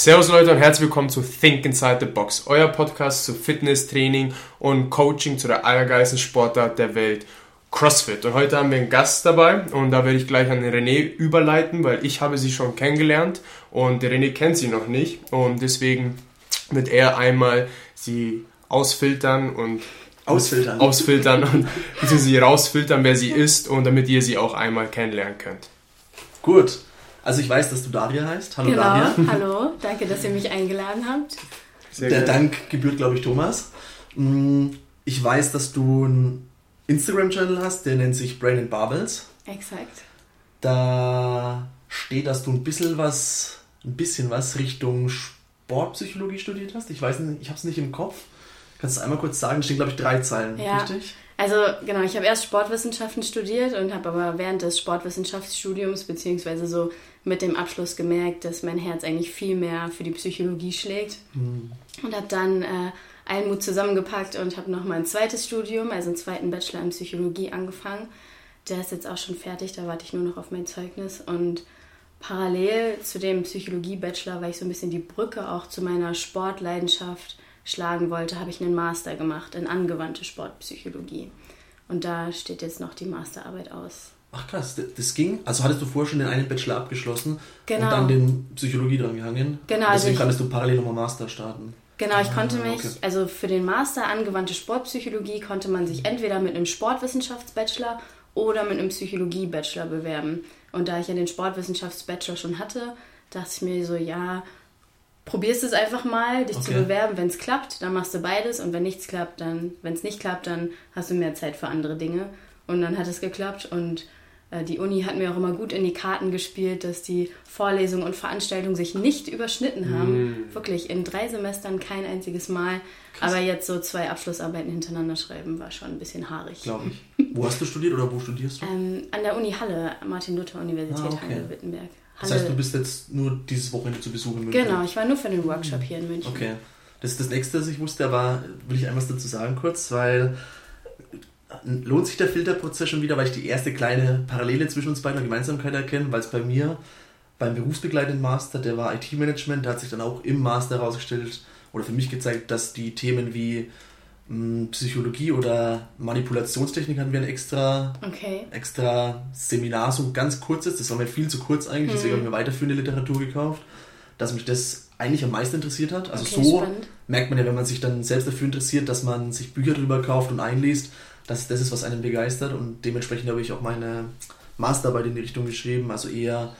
Servus Leute und herzlich willkommen zu Think Inside the Box, euer Podcast zu Fitness, Training und Coaching zu der allergeilsten Sportart der Welt, CrossFit. Und heute haben wir einen Gast dabei und da werde ich gleich an René überleiten, weil ich habe sie schon kennengelernt und der René kennt sie noch nicht und deswegen wird er einmal sie ausfiltern und Ausfiltern. Ausfiltern und sie rausfiltern, wer sie ist und damit ihr sie auch einmal kennenlernen könnt. Gut. Also ich weiß, dass du Daria heißt. Hallo genau. Daria. Hallo, danke, dass ihr mich eingeladen habt. Sehr Der gerne. Dank gebührt, glaube ich, Thomas. Mm, ich weiß, dass du einen Instagram-Channel hast, der nennt sich Brain and Barbels. Exakt. Da steht, dass du ein bisschen was, ein bisschen was Richtung Sportpsychologie studiert hast. Ich weiß nicht, ich habe es nicht im Kopf. Kannst du einmal kurz sagen? Da stehen, glaube ich, drei Zeilen, ja. richtig? Also genau, ich habe erst Sportwissenschaften studiert und habe aber während des Sportwissenschaftsstudiums beziehungsweise so mit dem Abschluss gemerkt, dass mein Herz eigentlich viel mehr für die Psychologie schlägt mhm. und habe dann äh, allen Mut zusammengepackt und habe noch mal ein zweites Studium, also einen zweiten Bachelor in Psychologie angefangen. Der ist jetzt auch schon fertig, da warte ich nur noch auf mein Zeugnis und parallel zu dem Psychologie-Bachelor, weil ich so ein bisschen die Brücke auch zu meiner Sportleidenschaft schlagen wollte, habe ich einen Master gemacht in angewandte Sportpsychologie. Und da steht jetzt noch die Masterarbeit aus. Ach krass, das ging? Also hattest du vorher schon den einen Bachelor abgeschlossen genau. und dann den Psychologie dran gehangen? Genau. Und deswegen also konntest du parallel nochmal Master starten? Genau, ich konnte ah, mich, okay. also für den Master angewandte Sportpsychologie konnte man sich entweder mit einem Sportwissenschaftsbachelor oder mit einem Psychologie-Bachelor bewerben. Und da ich ja den Sportwissenschaftsbachelor schon hatte, dachte ich mir so, ja, probierst es einfach mal, dich okay. zu bewerben. Wenn es klappt, dann machst du beides und wenn nichts klappt, dann, wenn es nicht klappt, dann hast du mehr Zeit für andere Dinge. Und dann hat es geklappt und die Uni hat mir auch immer gut in die Karten gespielt, dass die Vorlesungen und Veranstaltungen sich nicht überschnitten haben. Mm. Wirklich in drei Semestern kein einziges Mal. Krass. Aber jetzt so zwei Abschlussarbeiten hintereinander schreiben war schon ein bisschen haarig. Glaube ich. Wo hast du studiert oder wo studierst du? Ähm, an der Uni Halle, Martin-Luther-Universität ah, okay. Halle-Wittenberg. Das heißt, du bist jetzt nur dieses Wochenende zu Besuch in München? Genau, ich war nur für den Workshop hier in München. Okay. Das, das nächste, was ich wusste, war, will ich einmal dazu sagen kurz, weil lohnt sich der Filterprozess schon wieder, weil ich die erste kleine Parallele zwischen uns beiden eine Gemeinsamkeit erkenne, weil es bei mir beim berufsbegleitenden Master, der war IT-Management, da hat sich dann auch im Master herausgestellt oder für mich gezeigt, dass die Themen wie Psychologie oder Manipulationstechnik hatten wir ein extra, okay. extra Seminar, so ganz kurzes. Das war mir viel zu kurz eigentlich, deswegen habe ich mir weiterführende Literatur gekauft, dass mich das eigentlich am meisten interessiert hat. Also okay, so spannend. merkt man ja, wenn man sich dann selbst dafür interessiert, dass man sich Bücher drüber kauft und einliest, dass das ist, was einen begeistert. Und dementsprechend habe ich auch meine Masterarbeit in die Richtung geschrieben, also eher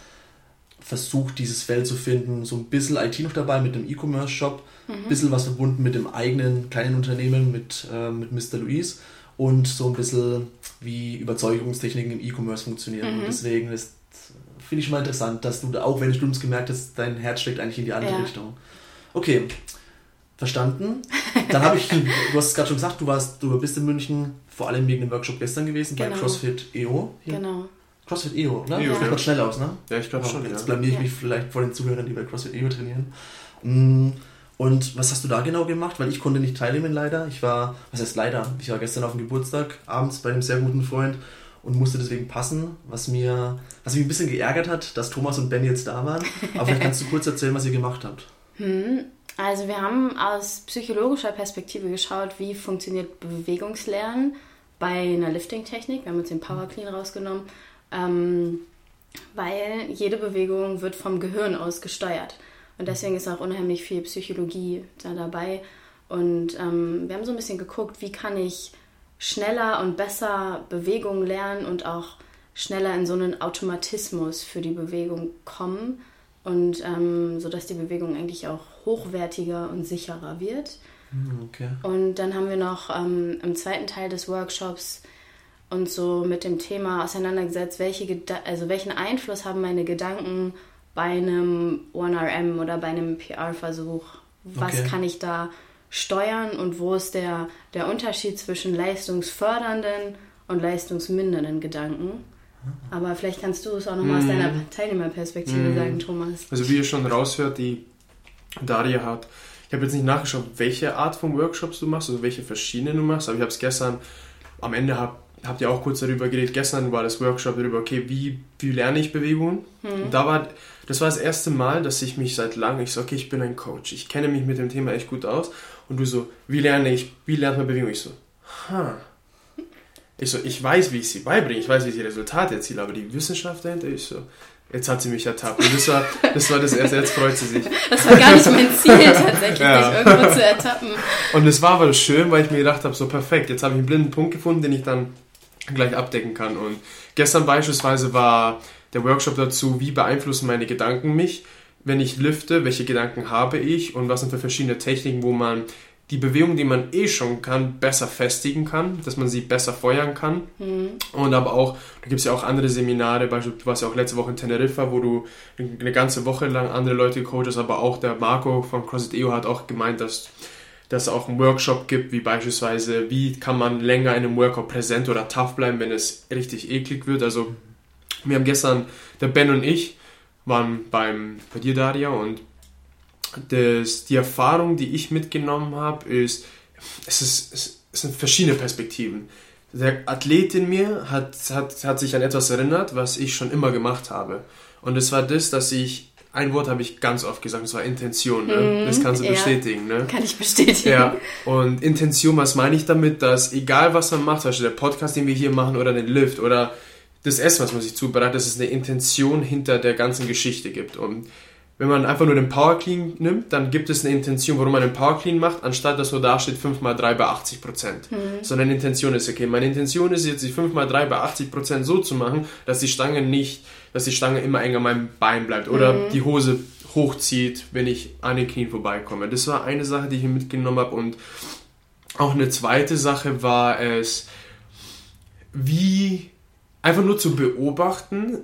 versucht, dieses Feld zu finden. So ein bisschen IT noch dabei mit dem E-Commerce-Shop, ein mhm. bisschen was verbunden mit dem eigenen kleinen Unternehmen, mit, äh, mit Mr. Louise und so ein bisschen wie Überzeugungstechniken im E-Commerce funktionieren. Mhm. Und deswegen ist finde ich schon mal interessant, dass du da, auch wenn du es gemerkt hast, dein Herz steckt eigentlich in die andere ja. Richtung. Okay, verstanden. Dann habe ich, du hast es gerade schon gesagt, du warst, du bist in München vor allem wegen dem Workshop gestern gewesen genau. bei CrossFit EO. Hier. Genau. CrossFit EO, ne? EO, ja. Sieht schnell aus, ne? Ja, ich glaube schon. Jetzt ja. blamier ich mich vielleicht vor den Zuhörern, die bei CrossFit EO trainieren. Mm, und was hast du da genau gemacht? Weil ich konnte nicht teilnehmen leider. Ich war, was heißt leider? Ich war gestern auf dem Geburtstag abends bei einem sehr guten Freund und musste deswegen passen, was mir, was mich ein bisschen geärgert hat, dass Thomas und Ben jetzt da waren. Aber vielleicht kannst du kurz erzählen, was ihr gemacht habt. Hm. Also wir haben aus psychologischer Perspektive geschaut, wie funktioniert Bewegungslernen bei einer Lifting-Technik. Wir haben uns den Power Clean rausgenommen ähm, weil jede Bewegung wird vom Gehirn aus gesteuert. Und deswegen ist auch unheimlich viel Psychologie da dabei. Und ähm, wir haben so ein bisschen geguckt, wie kann ich schneller und besser Bewegungen lernen und auch schneller in so einen Automatismus für die Bewegung kommen und ähm, so die Bewegung eigentlich auch hochwertiger und sicherer wird. Hm, okay. Und dann haben wir noch ähm, im zweiten Teil des Workshops und so mit dem Thema auseinandergesetzt, welche also welchen Einfluss haben meine Gedanken bei einem 1RM oder bei einem PR-Versuch? Was okay. kann ich da steuern und wo ist der, der Unterschied zwischen leistungsfördernden und leistungsmindernden Gedanken? Aber vielleicht kannst du es auch nochmal mm. aus deiner mhm. Teilnehmerperspektive mm. sagen, Thomas. Also wie ihr schon raushört, die Daria hat, ich habe jetzt nicht nachgeschaut, welche Art von Workshops du machst, also welche verschiedenen du machst, aber ich habe es gestern am Ende hab, habt ihr auch kurz darüber geredet. Gestern war das Workshop darüber, okay, wie, wie lerne ich Bewegungen? Hm. Und da war, das war das erste Mal, dass ich mich seit langem, ich so, okay, ich bin ein Coach, ich kenne mich mit dem Thema echt gut aus. Und du so, wie lerne ich, wie lernt man Bewegung? Ich so, ha. Ich so, ich weiß, wie ich sie beibringe, ich weiß, wie ich die Resultate erziele, aber die Wissenschaft dahinter, ich so, Jetzt hat sie mich ertappt. Und das war das, war das erste, jetzt freut sie sich. Das war gar nicht mein Ziel, tatsächlich, ja. dich irgendwo zu ertappen. Und es war aber schön, weil ich mir gedacht habe, so perfekt, jetzt habe ich einen blinden Punkt gefunden, den ich dann gleich abdecken kann. Und gestern beispielsweise war der Workshop dazu, wie beeinflussen meine Gedanken mich, wenn ich lüfte, welche Gedanken habe ich und was sind für verschiedene Techniken, wo man die Bewegung, die man eh schon kann, besser festigen kann, dass man sie besser feuern kann. Mhm. Und aber auch, da gibt es ja auch andere Seminare, beispielsweise, du warst ja auch letzte Woche in Teneriffa, wo du eine ganze Woche lang andere Leute coachst, aber auch der Marco von CrossFit EO hat auch gemeint, dass dass es auch einen Workshop gibt, wie beispielsweise, wie kann man länger in einem Workout präsent oder tough bleiben, wenn es richtig eklig wird. Also wir haben gestern, der Ben und ich waren beim, bei dir, Daria, und das, die Erfahrung, die ich mitgenommen habe, ist, es, ist, es sind verschiedene Perspektiven. Der Athlet in mir hat, hat, hat sich an etwas erinnert, was ich schon immer gemacht habe. Und es war das, dass ich, ein Wort habe ich ganz oft gesagt, das war Intention. Ne? Mm, das kannst du ja, bestätigen. Ne? Kann ich bestätigen. Ja, und Intention, was meine ich damit? Dass egal was man macht, zum Beispiel der Podcast, den wir hier machen, oder den Lift, oder das Essen, was man sich zubereitet, dass es eine Intention hinter der ganzen Geschichte gibt. Und wenn man einfach nur den Power Clean nimmt, dann gibt es eine Intention, warum man den Power Clean macht, anstatt dass nur da steht 5 mal 3 bei 80 Prozent. Mhm. Sondern eine Intention ist, okay, meine Intention ist jetzt, die 5 mal 3 bei 80 Prozent so zu machen, dass die Stange nicht, dass die Stange immer enger an meinem Bein bleibt oder mhm. die Hose hochzieht, wenn ich an den Knien vorbeikomme. Das war eine Sache, die ich hier mitgenommen habe und auch eine zweite Sache war es, wie einfach nur zu beobachten,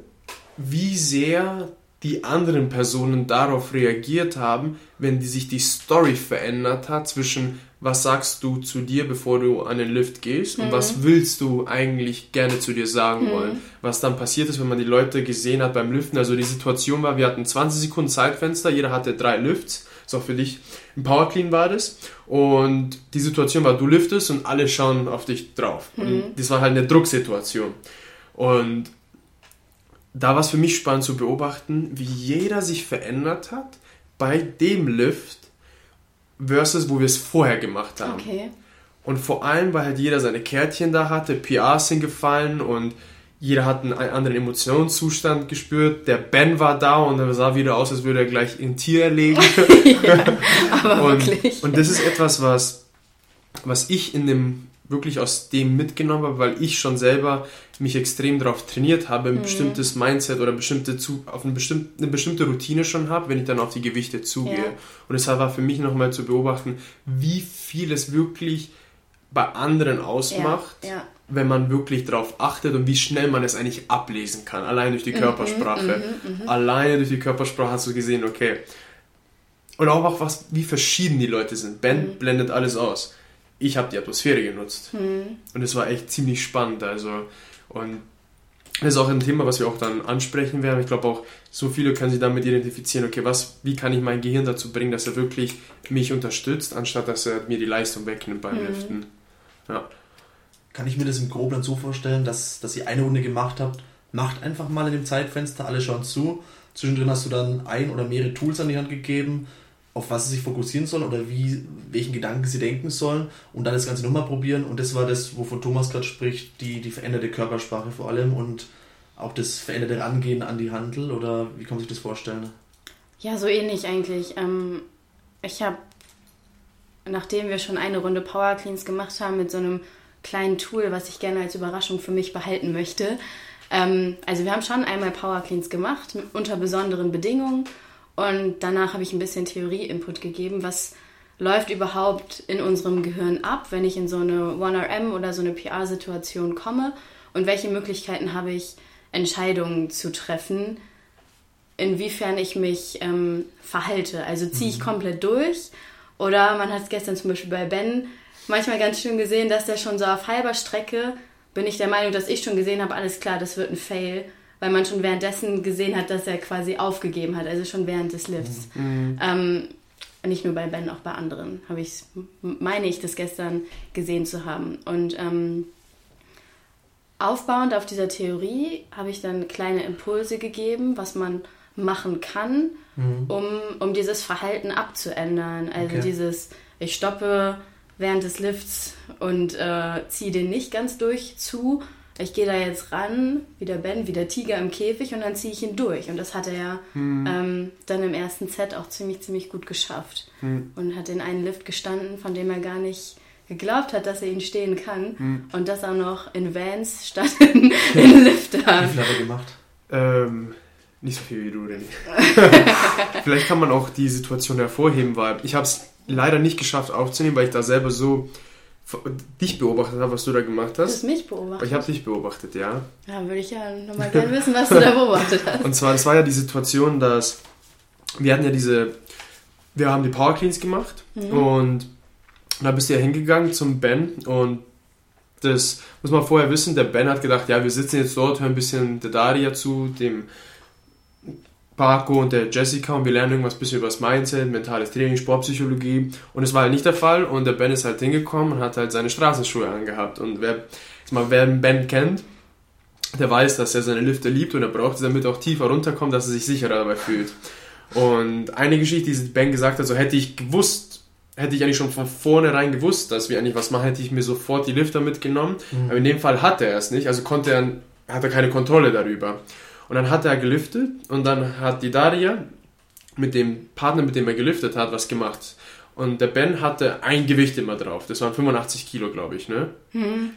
wie sehr die anderen Personen darauf reagiert haben, wenn die sich die Story verändert hat zwischen was sagst du zu dir, bevor du an den Lift gehst und was mhm. willst du eigentlich gerne zu dir sagen mhm. wollen. Was dann passiert ist, wenn man die Leute gesehen hat beim Liften. Also die Situation war, wir hatten 20 Sekunden Zeitfenster, jeder hatte drei Lifts. Ist auch für dich ein Power Clean war das. Und die Situation war, du liftest und alle schauen auf dich drauf. Mhm. Und das war halt eine Drucksituation. Und da war es für mich spannend zu beobachten, wie jeder sich verändert hat bei dem Lift versus wo wir es vorher gemacht haben. Okay. Und vor allem, weil halt jeder seine Kärtchen da hatte, PRs sind gefallen und jeder hat einen anderen Emotionszustand gespürt. Der Ben war da und er sah wieder aus, als würde er gleich ein Tier erlegen. ja, aber und, wirklich. und das ist etwas, was, was ich in dem wirklich aus dem mitgenommen habe, weil ich schon selber mich extrem darauf trainiert habe, ein mhm. bestimmtes Mindset oder bestimmte zu, auf eine, bestimmte, eine bestimmte Routine schon habe, wenn ich dann auf die Gewichte zugehe. Ja. Und deshalb war für mich nochmal zu beobachten, wie viel es wirklich bei anderen ausmacht, ja. Ja. wenn man wirklich darauf achtet und wie schnell man es eigentlich ablesen kann, allein durch die mhm, Körpersprache. Mhm, mhm, Alleine durch die Körpersprache hast du gesehen, okay. Und auch, was, wie verschieden die Leute sind. Ben mhm. blendet alles aus ich habe die Atmosphäre genutzt. Mhm. Und es war echt ziemlich spannend. Also, und das ist auch ein Thema, was wir auch dann ansprechen werden. Ich glaube auch, so viele können sich damit identifizieren, okay, was, wie kann ich mein Gehirn dazu bringen, dass er wirklich mich unterstützt, anstatt dass er mir die Leistung wegnimmt beim mhm. Liften. Ja. Kann ich mir das im Groben dann so vorstellen, dass, dass ihr eine Runde gemacht habt, macht einfach mal in dem Zeitfenster, alle schauen zu. Zwischendrin hast du dann ein oder mehrere Tools an die Hand gegeben auf was sie sich fokussieren sollen oder wie, welchen Gedanken sie denken sollen und dann das Ganze nochmal probieren. Und das war das, wovon Thomas gerade spricht, die, die veränderte Körpersprache vor allem und auch das veränderte Rangehen an die Handel oder wie kann man sich das vorstellen? Ja, so ähnlich eigentlich. Ähm, ich habe, nachdem wir schon eine Runde Power Cleans gemacht haben mit so einem kleinen Tool, was ich gerne als Überraschung für mich behalten möchte. Ähm, also wir haben schon einmal Power Cleans gemacht unter besonderen Bedingungen und danach habe ich ein bisschen Theorie-Input gegeben, was läuft überhaupt in unserem Gehirn ab, wenn ich in so eine 1RM oder so eine PR-Situation komme und welche Möglichkeiten habe ich, Entscheidungen zu treffen, inwiefern ich mich ähm, verhalte. Also ziehe ich mhm. komplett durch oder man hat es gestern zum Beispiel bei Ben manchmal ganz schön gesehen, dass der schon so auf halber Strecke bin ich der Meinung, dass ich schon gesehen habe, alles klar, das wird ein Fail weil man schon währenddessen gesehen hat, dass er quasi aufgegeben hat, also schon während des Lifts. Mhm. Ähm, nicht nur bei Ben, auch bei anderen habe ich meine ich das gestern gesehen zu haben. Und ähm, aufbauend auf dieser Theorie habe ich dann kleine Impulse gegeben, was man machen kann, mhm. um, um dieses Verhalten abzuändern. Also okay. dieses, ich stoppe während des Lifts und äh, ziehe den nicht ganz durch zu. Ich gehe da jetzt ran, wie der Ben, wie der Tiger im Käfig und dann ziehe ich ihn durch. Und das hat er ja mhm. ähm, dann im ersten Set auch ziemlich, ziemlich gut geschafft. Mhm. Und hat in einen Lift gestanden, von dem er gar nicht geglaubt hat, dass er ihn stehen kann. Mhm. Und das auch noch in Vans statt in, in Lifter. Wie viel hat er gemacht? Ähm, nicht so viel wie du, René. Vielleicht kann man auch die Situation hervorheben, weil ich habe es leider nicht geschafft aufzunehmen, weil ich da selber so dich beobachtet habe, was du da gemacht hast. Du hast mich beobachtet? Ich habe dich beobachtet, ja. Ja, würde ich ja nochmal gerne wissen, was du da beobachtet hast. Und zwar, das war ja die Situation, dass wir hatten ja diese, wir haben die Power Cleans gemacht mhm. und da bist du ja hingegangen zum Ben und das muss man vorher wissen, der Ben hat gedacht, ja, wir sitzen jetzt dort, hören ein bisschen der Daria zu, dem Paco und der Jessica und wir lernen irgendwas ein bisschen über das Mindset, mentales Training, Sportpsychologie und es war halt nicht der Fall und der Ben ist halt hingekommen und hat halt seine Straßenschuhe angehabt und wer, jetzt mal, wer Ben kennt, der weiß, dass er seine Lifte liebt und er braucht es, damit er auch tiefer runterkommt, dass er sich sicherer dabei fühlt. Und eine Geschichte, die Ben gesagt hat, so hätte ich gewusst, hätte ich eigentlich schon von vornherein gewusst, dass wir eigentlich was machen, hätte ich mir sofort die Lifter mitgenommen. Mhm. Aber in dem Fall hatte er es nicht, also konnte er, hat er keine Kontrolle darüber. Und dann hat er gelüftet und dann hat die Daria mit dem Partner, mit dem er gelüftet hat, was gemacht. Und der Ben hatte ein Gewicht immer drauf. Das waren 85 Kilo, glaube ich, ne? Hm.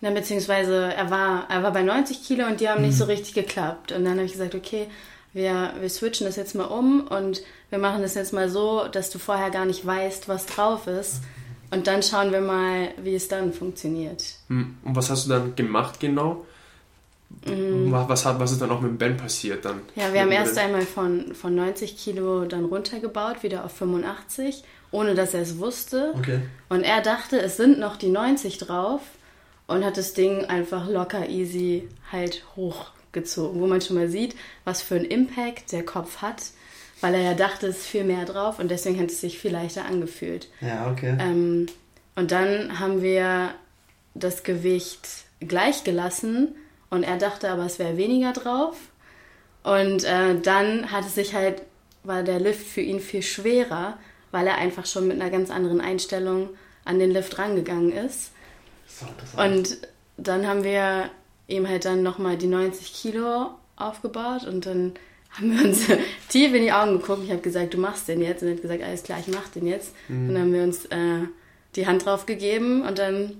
Na, beziehungsweise er war, er war bei 90 Kilo und die haben hm. nicht so richtig geklappt. Und dann habe ich gesagt, okay, wir, wir switchen das jetzt mal um und wir machen das jetzt mal so, dass du vorher gar nicht weißt, was drauf ist. Und dann schauen wir mal, wie es dann funktioniert. Hm. Und was hast du dann gemacht genau? Mhm. Was, hat, was ist dann auch mit Ben passiert dann? Ja, wir haben erst einmal von, von 90 Kilo dann runtergebaut, wieder auf 85, ohne dass er es wusste. Okay. Und er dachte, es sind noch die 90 drauf und hat das Ding einfach locker easy halt hochgezogen, wo man schon mal sieht, was für einen Impact der Kopf hat, weil er ja dachte, es ist viel mehr drauf und deswegen hat es sich viel leichter angefühlt. Ja, okay. Ähm, und dann haben wir das Gewicht gleich gelassen und er dachte aber, es wäre weniger drauf. Und äh, dann hat es sich halt, war der Lift für ihn viel schwerer, weil er einfach schon mit einer ganz anderen Einstellung an den Lift rangegangen ist. So und dann haben wir ihm halt dann nochmal die 90 Kilo aufgebaut und dann haben wir uns tief in die Augen geguckt. Ich habe gesagt, du machst den jetzt. Und er hat gesagt, alles klar, ich mach den jetzt. Mhm. Und dann haben wir uns äh, die Hand drauf gegeben und dann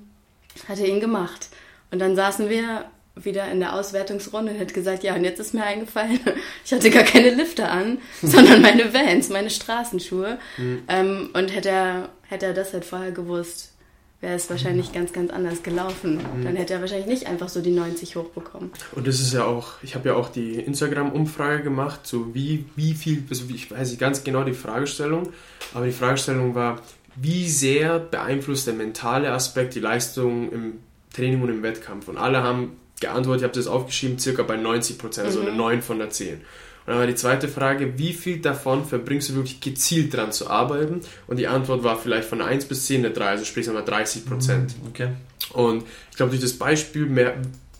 hat er ihn gemacht. Und dann saßen wir wieder in der Auswertungsrunde und hat gesagt, ja, und jetzt ist mir eingefallen, ich hatte gar keine Lifter an, sondern meine Vans, meine Straßenschuhe. Mhm. Ähm, und hätte er, hätte er das halt vorher gewusst, wäre es wahrscheinlich ganz, ganz anders gelaufen. Mhm. Dann hätte er wahrscheinlich nicht einfach so die 90 hochbekommen. Und das ist ja auch, ich habe ja auch die Instagram-Umfrage gemacht, so wie, wie viel, also ich weiß nicht ganz genau die Fragestellung, aber die Fragestellung war, wie sehr beeinflusst der mentale Aspekt die Leistung im Training und im Wettkampf? Und alle haben geantwortet, ich habe das aufgeschrieben, circa bei 90 Prozent, also mhm. eine 9 von der 10. Und dann war die zweite Frage, wie viel davon verbringst du wirklich gezielt dran zu arbeiten? Und die Antwort war vielleicht von 1 bis 10 eine 3, also sprich einmal 30 Prozent. Mhm. Okay. Und ich glaube, durch das Beispiel mehr,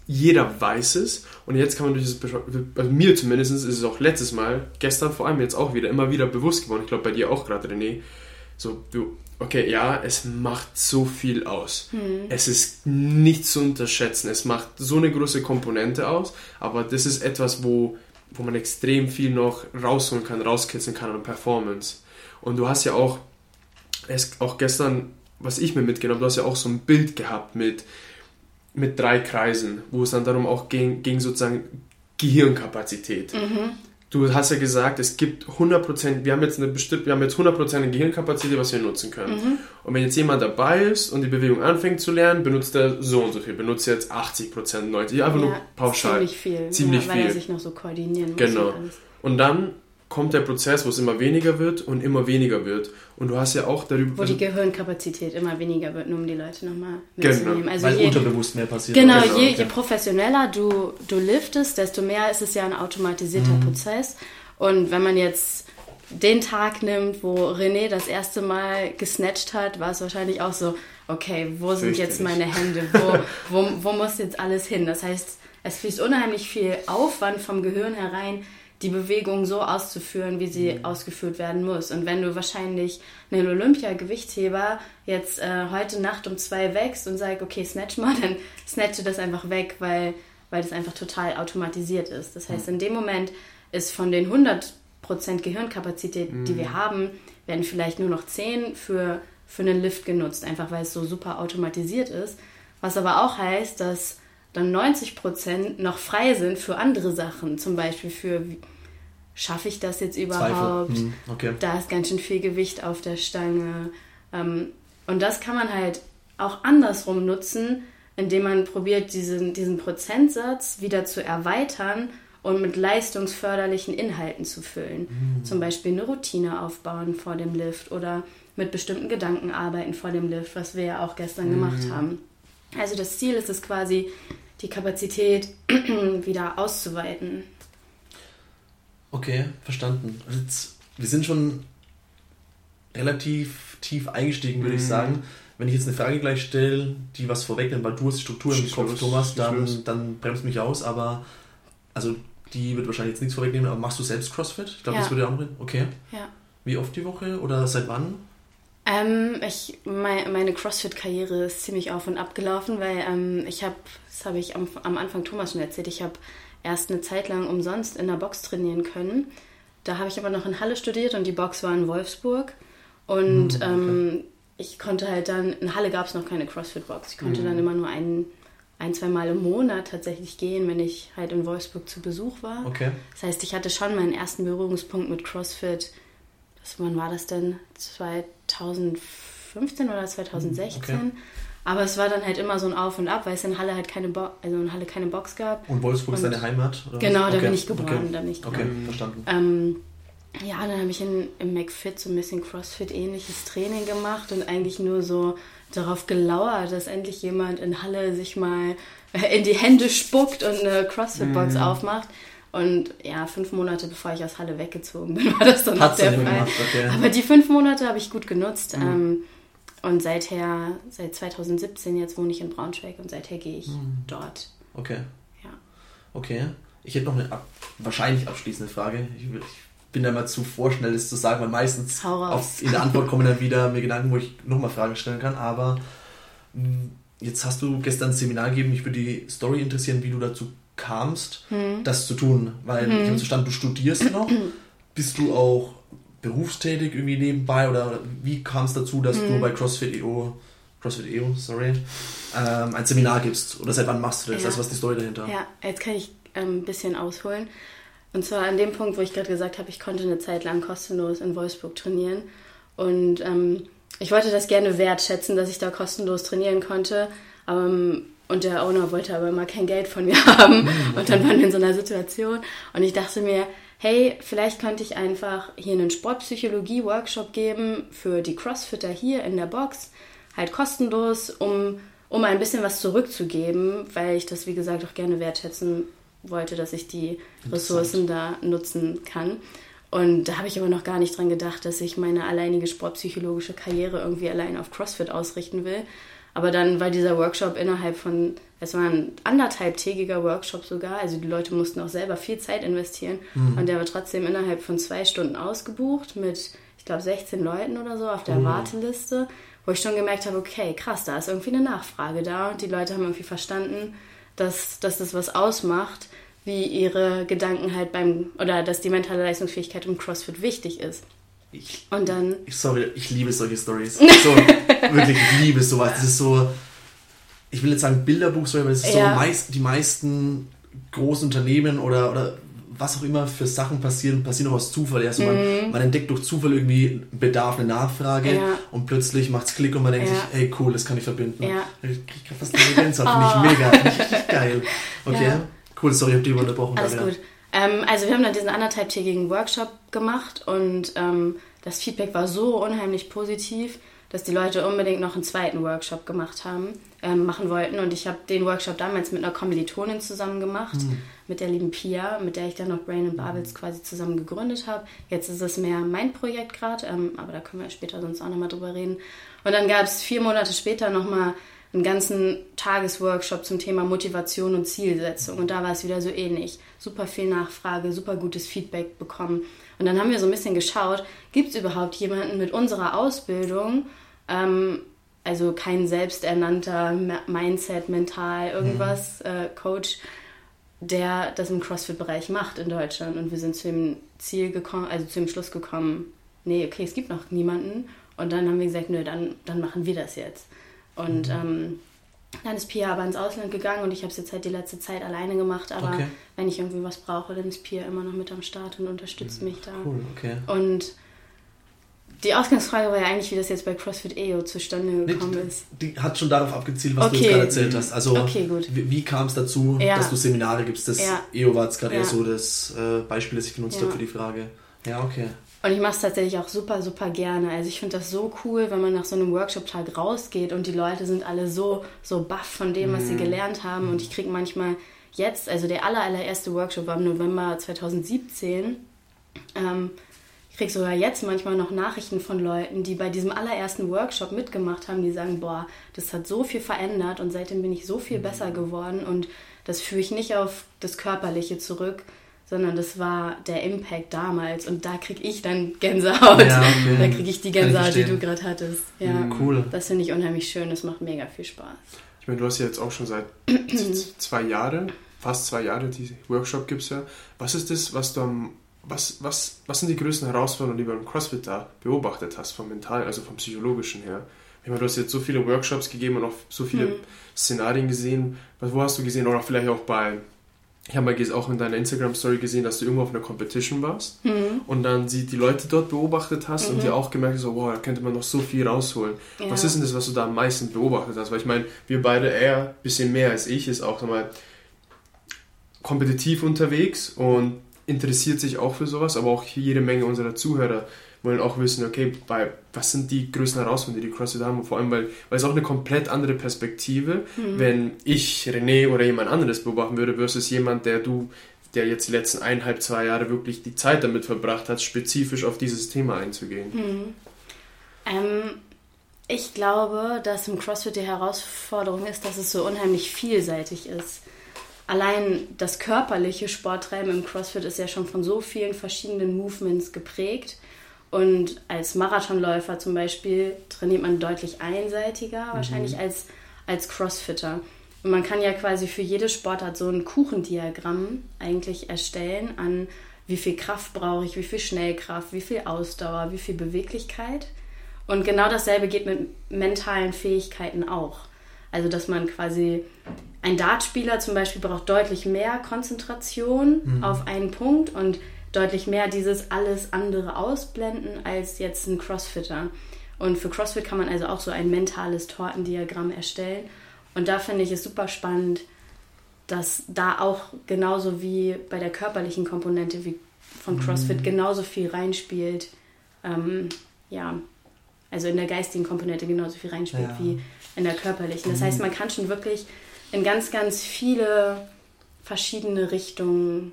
jeder weiß es und jetzt kann man durch das, also mir zumindest ist es auch letztes Mal, gestern vor allem jetzt auch wieder, immer wieder bewusst geworden, ich glaube bei dir auch gerade René, so du okay, ja, es macht so viel aus. Hm. Es ist nicht zu unterschätzen. Es macht so eine große Komponente aus, aber das ist etwas, wo, wo man extrem viel noch rausholen kann, rauskitzeln kann an Performance. Und du hast ja auch, es, auch gestern, was ich mir mitgenommen du hast ja auch so ein Bild gehabt mit, mit drei Kreisen, wo es dann darum auch ging, ging sozusagen Gehirnkapazität. Mhm du hast ja gesagt, es gibt 100%, wir haben jetzt eine bestimmte, wir haben jetzt 100% Gehirnkapazität, was wir nutzen können. Mhm. Und wenn jetzt jemand dabei ist und die Bewegung anfängt zu lernen, benutzt er so und so viel, benutzt jetzt 80%, 90, einfach ja, nur pauschal. Ziemlich viel. Ziemlich ja, weil viel. er sich noch so koordinieren muss. Genau. Und dann kommt der Prozess, wo es immer weniger wird und immer weniger wird. Und du hast ja auch darüber... Wo also, die Gehirnkapazität immer weniger wird, nur um die Leute nochmal genau. mitzunehmen. Genau. Also Weil je, unterbewusst mehr passiert. Genau, je, okay. je, professioneller du, du liftest, desto mehr ist es ja ein automatisierter mhm. Prozess. Und wenn man jetzt den Tag nimmt, wo René das erste Mal gesnatcht hat, war es wahrscheinlich auch so, okay, wo sind jetzt meine Hände? Wo, wo, wo muss jetzt alles hin? Das heißt, es fließt unheimlich viel Aufwand vom Gehirn herein, die Bewegung so auszuführen, wie sie mhm. ausgeführt werden muss. Und wenn du wahrscheinlich einen Olympia-Gewichtheber jetzt äh, heute Nacht um zwei wächst und sagst, okay, snatch mal, dann snatche das einfach weg, weil, weil das einfach total automatisiert ist. Das heißt, in dem Moment ist von den 100% Gehirnkapazität, mhm. die wir mhm. haben, werden vielleicht nur noch 10 für, für einen Lift genutzt, einfach weil es so super automatisiert ist. Was aber auch heißt, dass dann 90% noch frei sind für andere Sachen, zum Beispiel für schaffe ich das jetzt überhaupt? Hm, okay. Da ist ganz schön viel Gewicht auf der Stange. Ähm, und das kann man halt auch andersrum nutzen, indem man probiert, diesen, diesen Prozentsatz wieder zu erweitern und mit leistungsförderlichen Inhalten zu füllen. Mhm. Zum Beispiel eine Routine aufbauen vor dem Lift oder mit bestimmten Gedanken arbeiten vor dem Lift, was wir ja auch gestern mhm. gemacht haben. Also das Ziel ist es quasi, die Kapazität wieder auszuweiten. Okay, verstanden. Jetzt, wir sind schon relativ tief eingestiegen, würde mhm. ich sagen. Wenn ich jetzt eine Frage gleich stelle, die was vorwegnimmt, weil du hast die Struktur im Kopf, Thomas, dann, dann bremst mich aus, aber also die wird wahrscheinlich jetzt nichts vorwegnehmen, aber machst du selbst CrossFit? Ich glaube, ja. das würde auch reden. Okay. Ja. Wie oft die Woche oder seit wann? Ähm, ich, mein, meine CrossFit-Karriere ist ziemlich auf und ab gelaufen, weil ähm, ich habe, das habe ich am, am Anfang Thomas schon erzählt, ich habe erst eine Zeit lang umsonst in der Box trainieren können. Da habe ich aber noch in Halle studiert und die Box war in Wolfsburg. Und mhm, okay. ähm, ich konnte halt dann, in Halle gab es noch keine CrossFit-Box. Ich konnte mhm. dann immer nur ein, ein, zwei Mal im Monat tatsächlich gehen, wenn ich halt in Wolfsburg zu Besuch war. Okay. Das heißt, ich hatte schon meinen ersten Berührungspunkt mit CrossFit. Das, wann war das denn? 2015 oder 2016? Okay. Aber es war dann halt immer so ein Auf und Ab, weil es in Halle halt keine, Bo also in Halle keine Box gab. Und Wolfsburg und ist deine Heimat? Genau, was? da okay. bin ich geboren. Okay, da bin ich okay. verstanden. Ähm, ja, dann habe ich in, im McFit so ein bisschen CrossFit-ähnliches Training gemacht und eigentlich nur so darauf gelauert, dass endlich jemand in Halle sich mal in die Hände spuckt und eine CrossFit-Box mhm. aufmacht. Und ja, fünf Monate bevor ich aus Halle weggezogen bin, war das dann Hat's noch der Fall. Gemacht, okay. Aber die fünf Monate habe ich gut genutzt. Mhm. Ähm, und seither, seit 2017 jetzt wohne ich in Braunschweig und seither gehe ich hm. dort. Okay. Ja. Okay. Ich hätte noch eine ab wahrscheinlich abschließende Frage. Ich, ich, bin da mal zu vorschnell, das zu sagen, weil meistens auf, in der Antwort kommen dann wieder mir Gedanken, wo ich nochmal Fragen stellen kann. Aber hm, jetzt hast du gestern ein Seminar gegeben. Mich würde die Story interessieren, wie du dazu kamst, hm. das zu tun. Weil hm. ich habe verstanden, du studierst noch. Bist du auch berufstätig irgendwie nebenbei oder wie kam es dazu, dass mhm. du bei CrossFit.io CrossFit.io, sorry, ähm, ein Seminar gibst? Oder seit wann machst du das? Ja. Also was ist die Story dahinter? Ja, jetzt kann ich ähm, ein bisschen ausholen. Und zwar an dem Punkt, wo ich gerade gesagt habe, ich konnte eine Zeit lang kostenlos in Wolfsburg trainieren. Und ähm, ich wollte das gerne wertschätzen, dass ich da kostenlos trainieren konnte. Ähm, und der Owner wollte aber immer kein Geld von mir haben. Mhm, okay. Und dann waren wir in so einer Situation. Und ich dachte mir, hey, vielleicht könnte ich einfach hier einen Sportpsychologie-Workshop geben für die Crossfitter hier in der Box, halt kostenlos, um, um ein bisschen was zurückzugeben, weil ich das, wie gesagt, auch gerne wertschätzen wollte, dass ich die Ressourcen da nutzen kann. Und da habe ich aber noch gar nicht dran gedacht, dass ich meine alleinige sportpsychologische Karriere irgendwie allein auf CrossFit ausrichten will. Aber dann war dieser Workshop innerhalb von, es war ein anderthalbtägiger Workshop sogar, also die Leute mussten auch selber viel Zeit investieren mhm. und der war trotzdem innerhalb von zwei Stunden ausgebucht mit, ich glaube, 16 Leuten oder so auf der mhm. Warteliste, wo ich schon gemerkt habe, okay, krass, da ist irgendwie eine Nachfrage da und die Leute haben irgendwie verstanden, dass, dass das was ausmacht, wie ihre Gedanken halt beim, oder dass die mentale Leistungsfähigkeit im CrossFit wichtig ist. Ich, und dann. Ich, sorry, ich liebe solche Stories. So, wirklich, ich liebe sowas. Das ist so, ich will jetzt sagen Bilderbuch, aber es ist ja. so meist, die meisten großen Unternehmen oder, oder was auch immer für Sachen passieren, passieren auch aus Zufall. Also man, mhm. man entdeckt durch Zufall irgendwie Bedarf, eine Nachfrage ja. und plötzlich macht es Klick und man denkt ja. sich, hey cool, das kann ich verbinden. Ja. Ich kriege gerade fast eine Gänsehaut, oh. finde ich mega, finde ich richtig geil. Okay, cool, sorry, ich habe dich unterbrochen. Alles gut. Ähm, also wir haben dann diesen anderthalbtägigen Workshop gemacht und ähm, das Feedback war so unheimlich positiv, dass die Leute unbedingt noch einen zweiten Workshop gemacht haben, äh, machen wollten. Und ich habe den Workshop damals mit einer Kommilitonin zusammen gemacht, mhm. mit der lieben Pia, mit der ich dann noch Brain and Barbels quasi zusammen gegründet habe. Jetzt ist es mehr mein Projekt gerade, ähm, aber da können wir später sonst auch nochmal drüber reden. Und dann gab es vier Monate später nochmal einen ganzen Tagesworkshop zum Thema Motivation und Zielsetzung. Und da war es wieder so ähnlich. Super viel Nachfrage, super gutes Feedback bekommen. Und dann haben wir so ein bisschen geschaut, gibt es überhaupt jemanden mit unserer Ausbildung, ähm, also kein selbsternannter Mindset, Mental, irgendwas, mhm. äh, Coach, der das im CrossFit-Bereich macht in Deutschland. Und wir sind zu dem Ziel gekommen, also zu dem Schluss gekommen, nee, okay, es gibt noch niemanden. Und dann haben wir gesagt, nö, dann, dann machen wir das jetzt. Und mhm. ähm, dann ist Pia aber ins Ausland gegangen und ich habe es jetzt halt die letzte Zeit alleine gemacht. Aber okay. wenn ich irgendwie was brauche, dann ist Pia immer noch mit am Start und unterstützt mhm. mich da. Cool, okay. Und die Ausgangsfrage war ja eigentlich, wie das jetzt bei CrossFit EO zustande gekommen nee, ist. Die hat schon darauf abgezielt, was okay. du gerade erzählt hast. Also, okay, wie, wie kam es dazu, ja. dass du Seminare gibst? Das ja. EO war jetzt gerade ja. eher so das äh, Beispiel, das ich genutzt habe für die Frage. Ja, okay. Und ich mache es tatsächlich auch super, super gerne. Also ich finde das so cool, wenn man nach so einem Workshop-Tag rausgeht und die Leute sind alle so, so baff von dem, was sie mhm. gelernt haben. Und ich kriege manchmal jetzt, also der aller, allererste Workshop war im November 2017, ähm, ich kriege sogar jetzt manchmal noch Nachrichten von Leuten, die bei diesem allerersten Workshop mitgemacht haben, die sagen, boah, das hat so viel verändert und seitdem bin ich so viel besser geworden und das führe ich nicht auf das Körperliche zurück, sondern das war der Impact damals und da kriege ich dann Gänsehaut. Ja, okay. Da kriege ich die Gänsehaut, die du gerade hattest. Ja, mhm, cool. Das finde ich unheimlich schön, das macht mega viel Spaß. Ich meine, du hast ja jetzt auch schon seit zwei Jahren, fast zwei Jahre, die Workshop gibst ja. Was ist das, was du am was, was, was sind die größten Herausforderungen, die du beim CrossFit da beobachtet hast, vom mentalen, also vom psychologischen her? Ich meine, du hast jetzt so viele Workshops gegeben und auch so viele mhm. Szenarien gesehen. Wo hast du gesehen, oder vielleicht auch bei ich habe mal auch in deiner Instagram-Story gesehen, dass du irgendwo auf einer Competition warst mhm. und dann die, die Leute dort beobachtet hast mhm. und dir auch gemerkt hast, so, wow, da könnte man noch so viel rausholen. Ja. Was ist denn das, was du da am meisten beobachtet hast? Weil ich meine, wir beide eher ein bisschen mehr als ich, ist auch mal kompetitiv unterwegs und interessiert sich auch für sowas, aber auch jede Menge unserer Zuhörer wollen auch wissen, okay, bei, was sind die größten Herausforderungen, die die CrossFit haben? Und vor allem, weil, weil es auch eine komplett andere Perspektive, mhm. wenn ich René oder jemand anderes beobachten würde, versus jemand, der du, der jetzt die letzten eineinhalb, zwei Jahre wirklich die Zeit damit verbracht hat, spezifisch auf dieses Thema einzugehen. Mhm. Ähm, ich glaube, dass im CrossFit die Herausforderung ist, dass es so unheimlich vielseitig ist. Allein das körperliche Sporttreiben im CrossFit ist ja schon von so vielen verschiedenen Movements geprägt und als Marathonläufer zum Beispiel trainiert man deutlich einseitiger mhm. wahrscheinlich als, als Crossfitter. Und man kann ja quasi für jede Sportart so ein Kuchendiagramm eigentlich erstellen an wie viel Kraft brauche ich, wie viel Schnellkraft, wie viel Ausdauer, wie viel Beweglichkeit. Und genau dasselbe geht mit mentalen Fähigkeiten auch. Also dass man quasi ein Dartspieler zum Beispiel braucht deutlich mehr Konzentration mhm. auf einen Punkt und deutlich mehr dieses alles andere ausblenden als jetzt ein Crossfitter. Und für CrossFit kann man also auch so ein mentales Tortendiagramm erstellen. Und da finde ich es super spannend, dass da auch genauso wie bei der körperlichen Komponente wie von CrossFit mhm. genauso viel reinspielt. Ähm, ja, also in der geistigen Komponente genauso viel reinspielt ja. wie in der körperlichen. Das mhm. heißt, man kann schon wirklich in ganz, ganz viele verschiedene Richtungen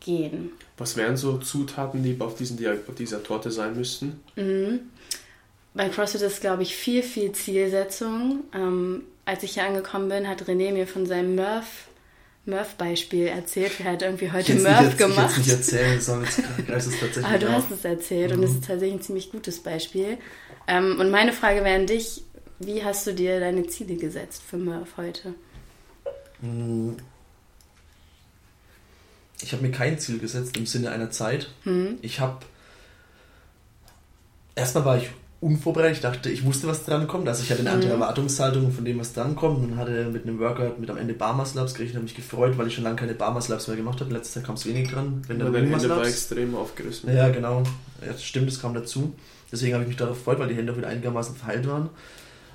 gehen. Was wären so Zutaten, die auf, diesen, auf dieser Torte sein müssten? Mhm. Bei CrossFit ist, glaube ich, viel, viel Zielsetzung. Ähm, als ich hier angekommen bin, hat René mir von seinem Murph Murph-Beispiel erzählt. Er hat irgendwie heute Murph jetzt, gemacht. Ich nicht erzählen, sondern jetzt es tatsächlich Aber du hast es erzählt mhm. und es ist tatsächlich ein ziemlich gutes Beispiel. Ähm, und meine Frage wäre an dich, wie hast du dir deine Ziele gesetzt für Murph heute? Mhm ich habe mir kein Ziel gesetzt im Sinne einer Zeit. Mhm. Ich habe erstmal war ich unvorbereitet. Ich dachte, ich wusste, was dran kommt. Also ich hatte eine andere mhm. Erwartungshaltung von dem, was dran kommt. Und hatte mit einem Workout mit am Ende Barmaslabs gekriegt und habe mich gefreut, weil ich schon lange keine Barmaslabs mehr gemacht habe. Letztes Jahr kam es wenig dran. Wenn der Hände war extrem aufgerissen. Ja, genau. Ja, stimmt, das kam dazu. Deswegen habe ich mich darauf gefreut, weil die Hände auch wieder einigermaßen verheilt waren.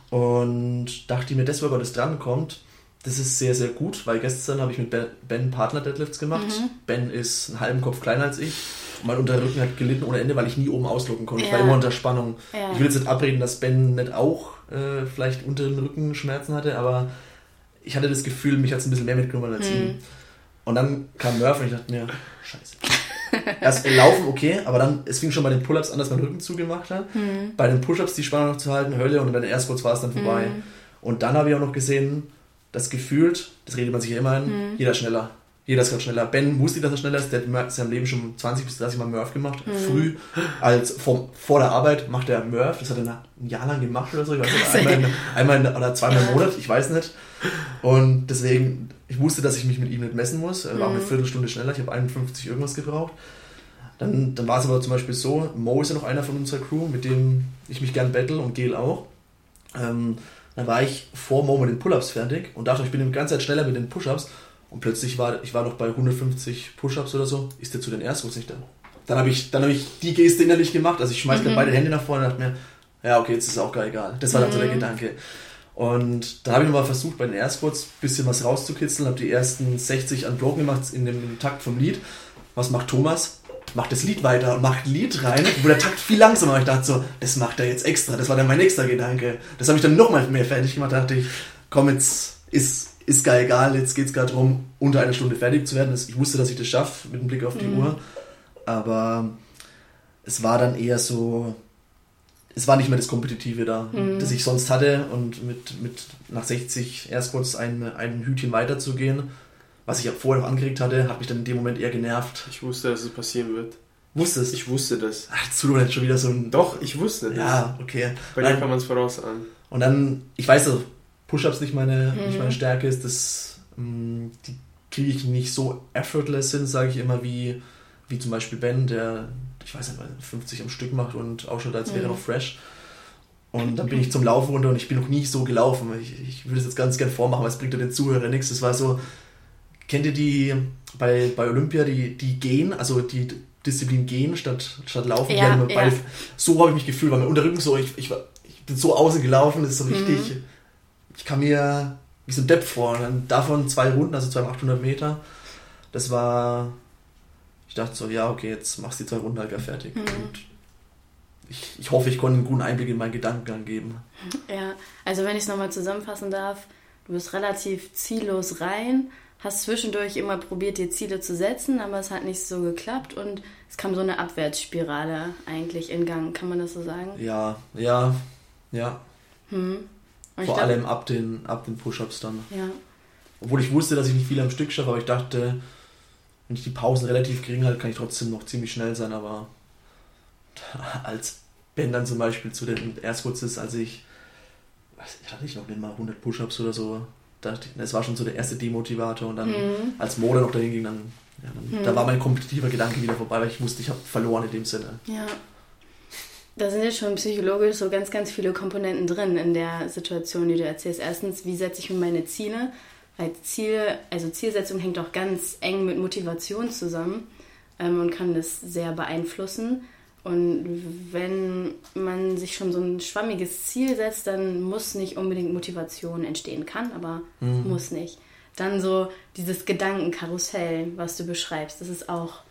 Und dachte mir, das Workout, das dran kommt, das ist sehr, sehr gut, weil gestern habe ich mit Ben Partner Deadlifts gemacht. Mhm. Ben ist einen halben Kopf kleiner als ich mein Unterrücken hat gelitten ohne Ende, weil ich nie oben auslocken konnte. Ja. Ich war immer unter Spannung. Ja. Ich will jetzt nicht abreden, dass Ben nicht auch äh, vielleicht unter den Rücken Schmerzen hatte, aber ich hatte das Gefühl, mich hat es ein bisschen mehr mitgenommen als hm. ihn. Und dann kam Murph und ich dachte mir, scheiße. Erst laufen, okay, aber dann, es fing schon bei den Pull-Ups an, dass mein Rücken zugemacht hat. Hm. Bei den Push-Ups die Spannung noch zu halten, Hölle, und bei den Airsports war es dann vorbei. Hm. Und dann habe ich auch noch gesehen, dass gefühlt, das redet man sich ja immer ein, hm. jeder schneller. Jeder ist gerade schneller. Ben wusste, dass er schneller ist. Der hat in seinem Leben schon 20 bis 30 Mal Murph gemacht. Mhm. Früh, als vor, vor der Arbeit macht er Murph. Das hat er ein Jahr lang gemacht oder so. Ich weiß nicht, einmal, einmal oder zweimal im Monat, ich weiß nicht. Und deswegen, ich wusste, dass ich mich mit ihm nicht messen muss. Er war mhm. eine Viertelstunde schneller. Ich habe 51 irgendwas gebraucht. Dann, dann war es aber zum Beispiel so, Mo ist ja noch einer von unserer Crew, mit dem ich mich gern battle und Gel auch. Ähm, dann war ich vor Mo mit den Pull-Ups fertig und dachte, ich bin die ganze Zeit schneller mit den Push-Ups. Und plötzlich war ich war noch bei 150 Push-Ups oder so, ist der zu den Erstwurz nicht da. Dann habe ich, hab ich die Geste innerlich gemacht, also ich schmeiße mhm. beide Hände nach vorne und dachte mir, ja okay, jetzt ist es auch gar egal. Das war dann mhm. so der mhm. Gedanke. Und dann habe ich nochmal versucht, bei den Airsports ein bisschen was rauszukitzeln, habe die ersten 60 Unbroken gemacht in dem Takt vom Lied. Was macht Thomas? Macht das Lied weiter und macht Lied rein, wo der Takt viel langsamer war. Ich dachte so, das macht er jetzt extra. Das war dann mein nächster Gedanke. Das habe ich dann nochmal mehr fertig gemacht. Da dachte ich, komm, jetzt ist ist gar egal, jetzt geht es gerade darum, unter einer Stunde fertig zu werden. Ich wusste, dass ich das schaffe mit dem Blick auf die mhm. Uhr, aber es war dann eher so, es war nicht mehr das Kompetitive da, mhm. das ich sonst hatte und mit, mit nach 60 erst kurz ein, ein Hütchen weiterzugehen, was ich vorher noch angeregt hatte, hat mich dann in dem Moment eher genervt. Ich wusste, dass es passieren wird. Wusstest? Ich wusste das. Ach, zu jetzt schon wieder so ein. Doch, ich wusste das. Ja, okay. Bei dir kann man es voraus an. Und dann, ich weiß, also Push-Ups nicht meine, mhm. nicht meine Stärke ist, das, ähm, die kriege ich nicht so effortless hin, sage ich immer, wie, wie zum Beispiel Ben, der, ich weiß nicht, 50 am Stück macht und ausschaut, als wäre er mhm. noch fresh. Und dann bin ich zum Laufen runter und ich bin noch nie so gelaufen. Ich, ich würde es jetzt ganz gern vormachen, weil es bringt ja den Zuhörern nichts. Das war so, kennt ihr die bei, bei Olympia, die, die gehen, also die Disziplin gehen statt, statt laufen? Ja, ja. so habe ich mich gefühlt, weil mein Unterrücken so, ich, ich, ich bin so außen gelaufen, das ist so richtig, mhm ich kam mir wie so ein Depp vor. Und dann davon zwei Runden, also zwei 800 Meter. Das war, ich dachte so, ja, okay, jetzt machst du die zwei Runden halt wieder fertig. Mhm. Und ich, ich hoffe, ich konnte einen guten Einblick in meinen Gedankengang geben. Ja, also wenn ich es nochmal zusammenfassen darf, du bist relativ ziellos rein, hast zwischendurch immer probiert, dir Ziele zu setzen, aber es hat nicht so geklappt und es kam so eine Abwärtsspirale eigentlich in Gang. Kann man das so sagen? Ja, ja, ja. Hm. Vor dachte, allem ab den, ab den Push-Ups dann. Ja. Obwohl ich wusste, dass ich nicht viel am Stück schaffe, aber ich dachte, wenn ich die Pausen relativ gering halte, kann ich trotzdem noch ziemlich schnell sein, aber als Ben dann zum Beispiel zu den Erstkurzes, als ich, ich hatte nicht noch nicht mal 100 Push-Ups oder so, dachte ich, das war schon so der erste Demotivator und dann, mhm. als Mo noch dahin ging, dann, ja, dann mhm. da war mein kompetitiver Gedanke wieder vorbei, weil ich wusste, ich habe verloren in dem Sinne. Ja. Da sind jetzt schon psychologisch so ganz, ganz viele Komponenten drin in der Situation, die du erzählst. Erstens, wie setze ich mir meine Ziele? Weil Ziel, also Zielsetzung hängt auch ganz eng mit Motivation zusammen ähm, und kann das sehr beeinflussen. Und wenn man sich schon so ein schwammiges Ziel setzt, dann muss nicht unbedingt Motivation entstehen. Kann, aber mhm. muss nicht. Dann so dieses Gedankenkarussell, was du beschreibst, das ist auch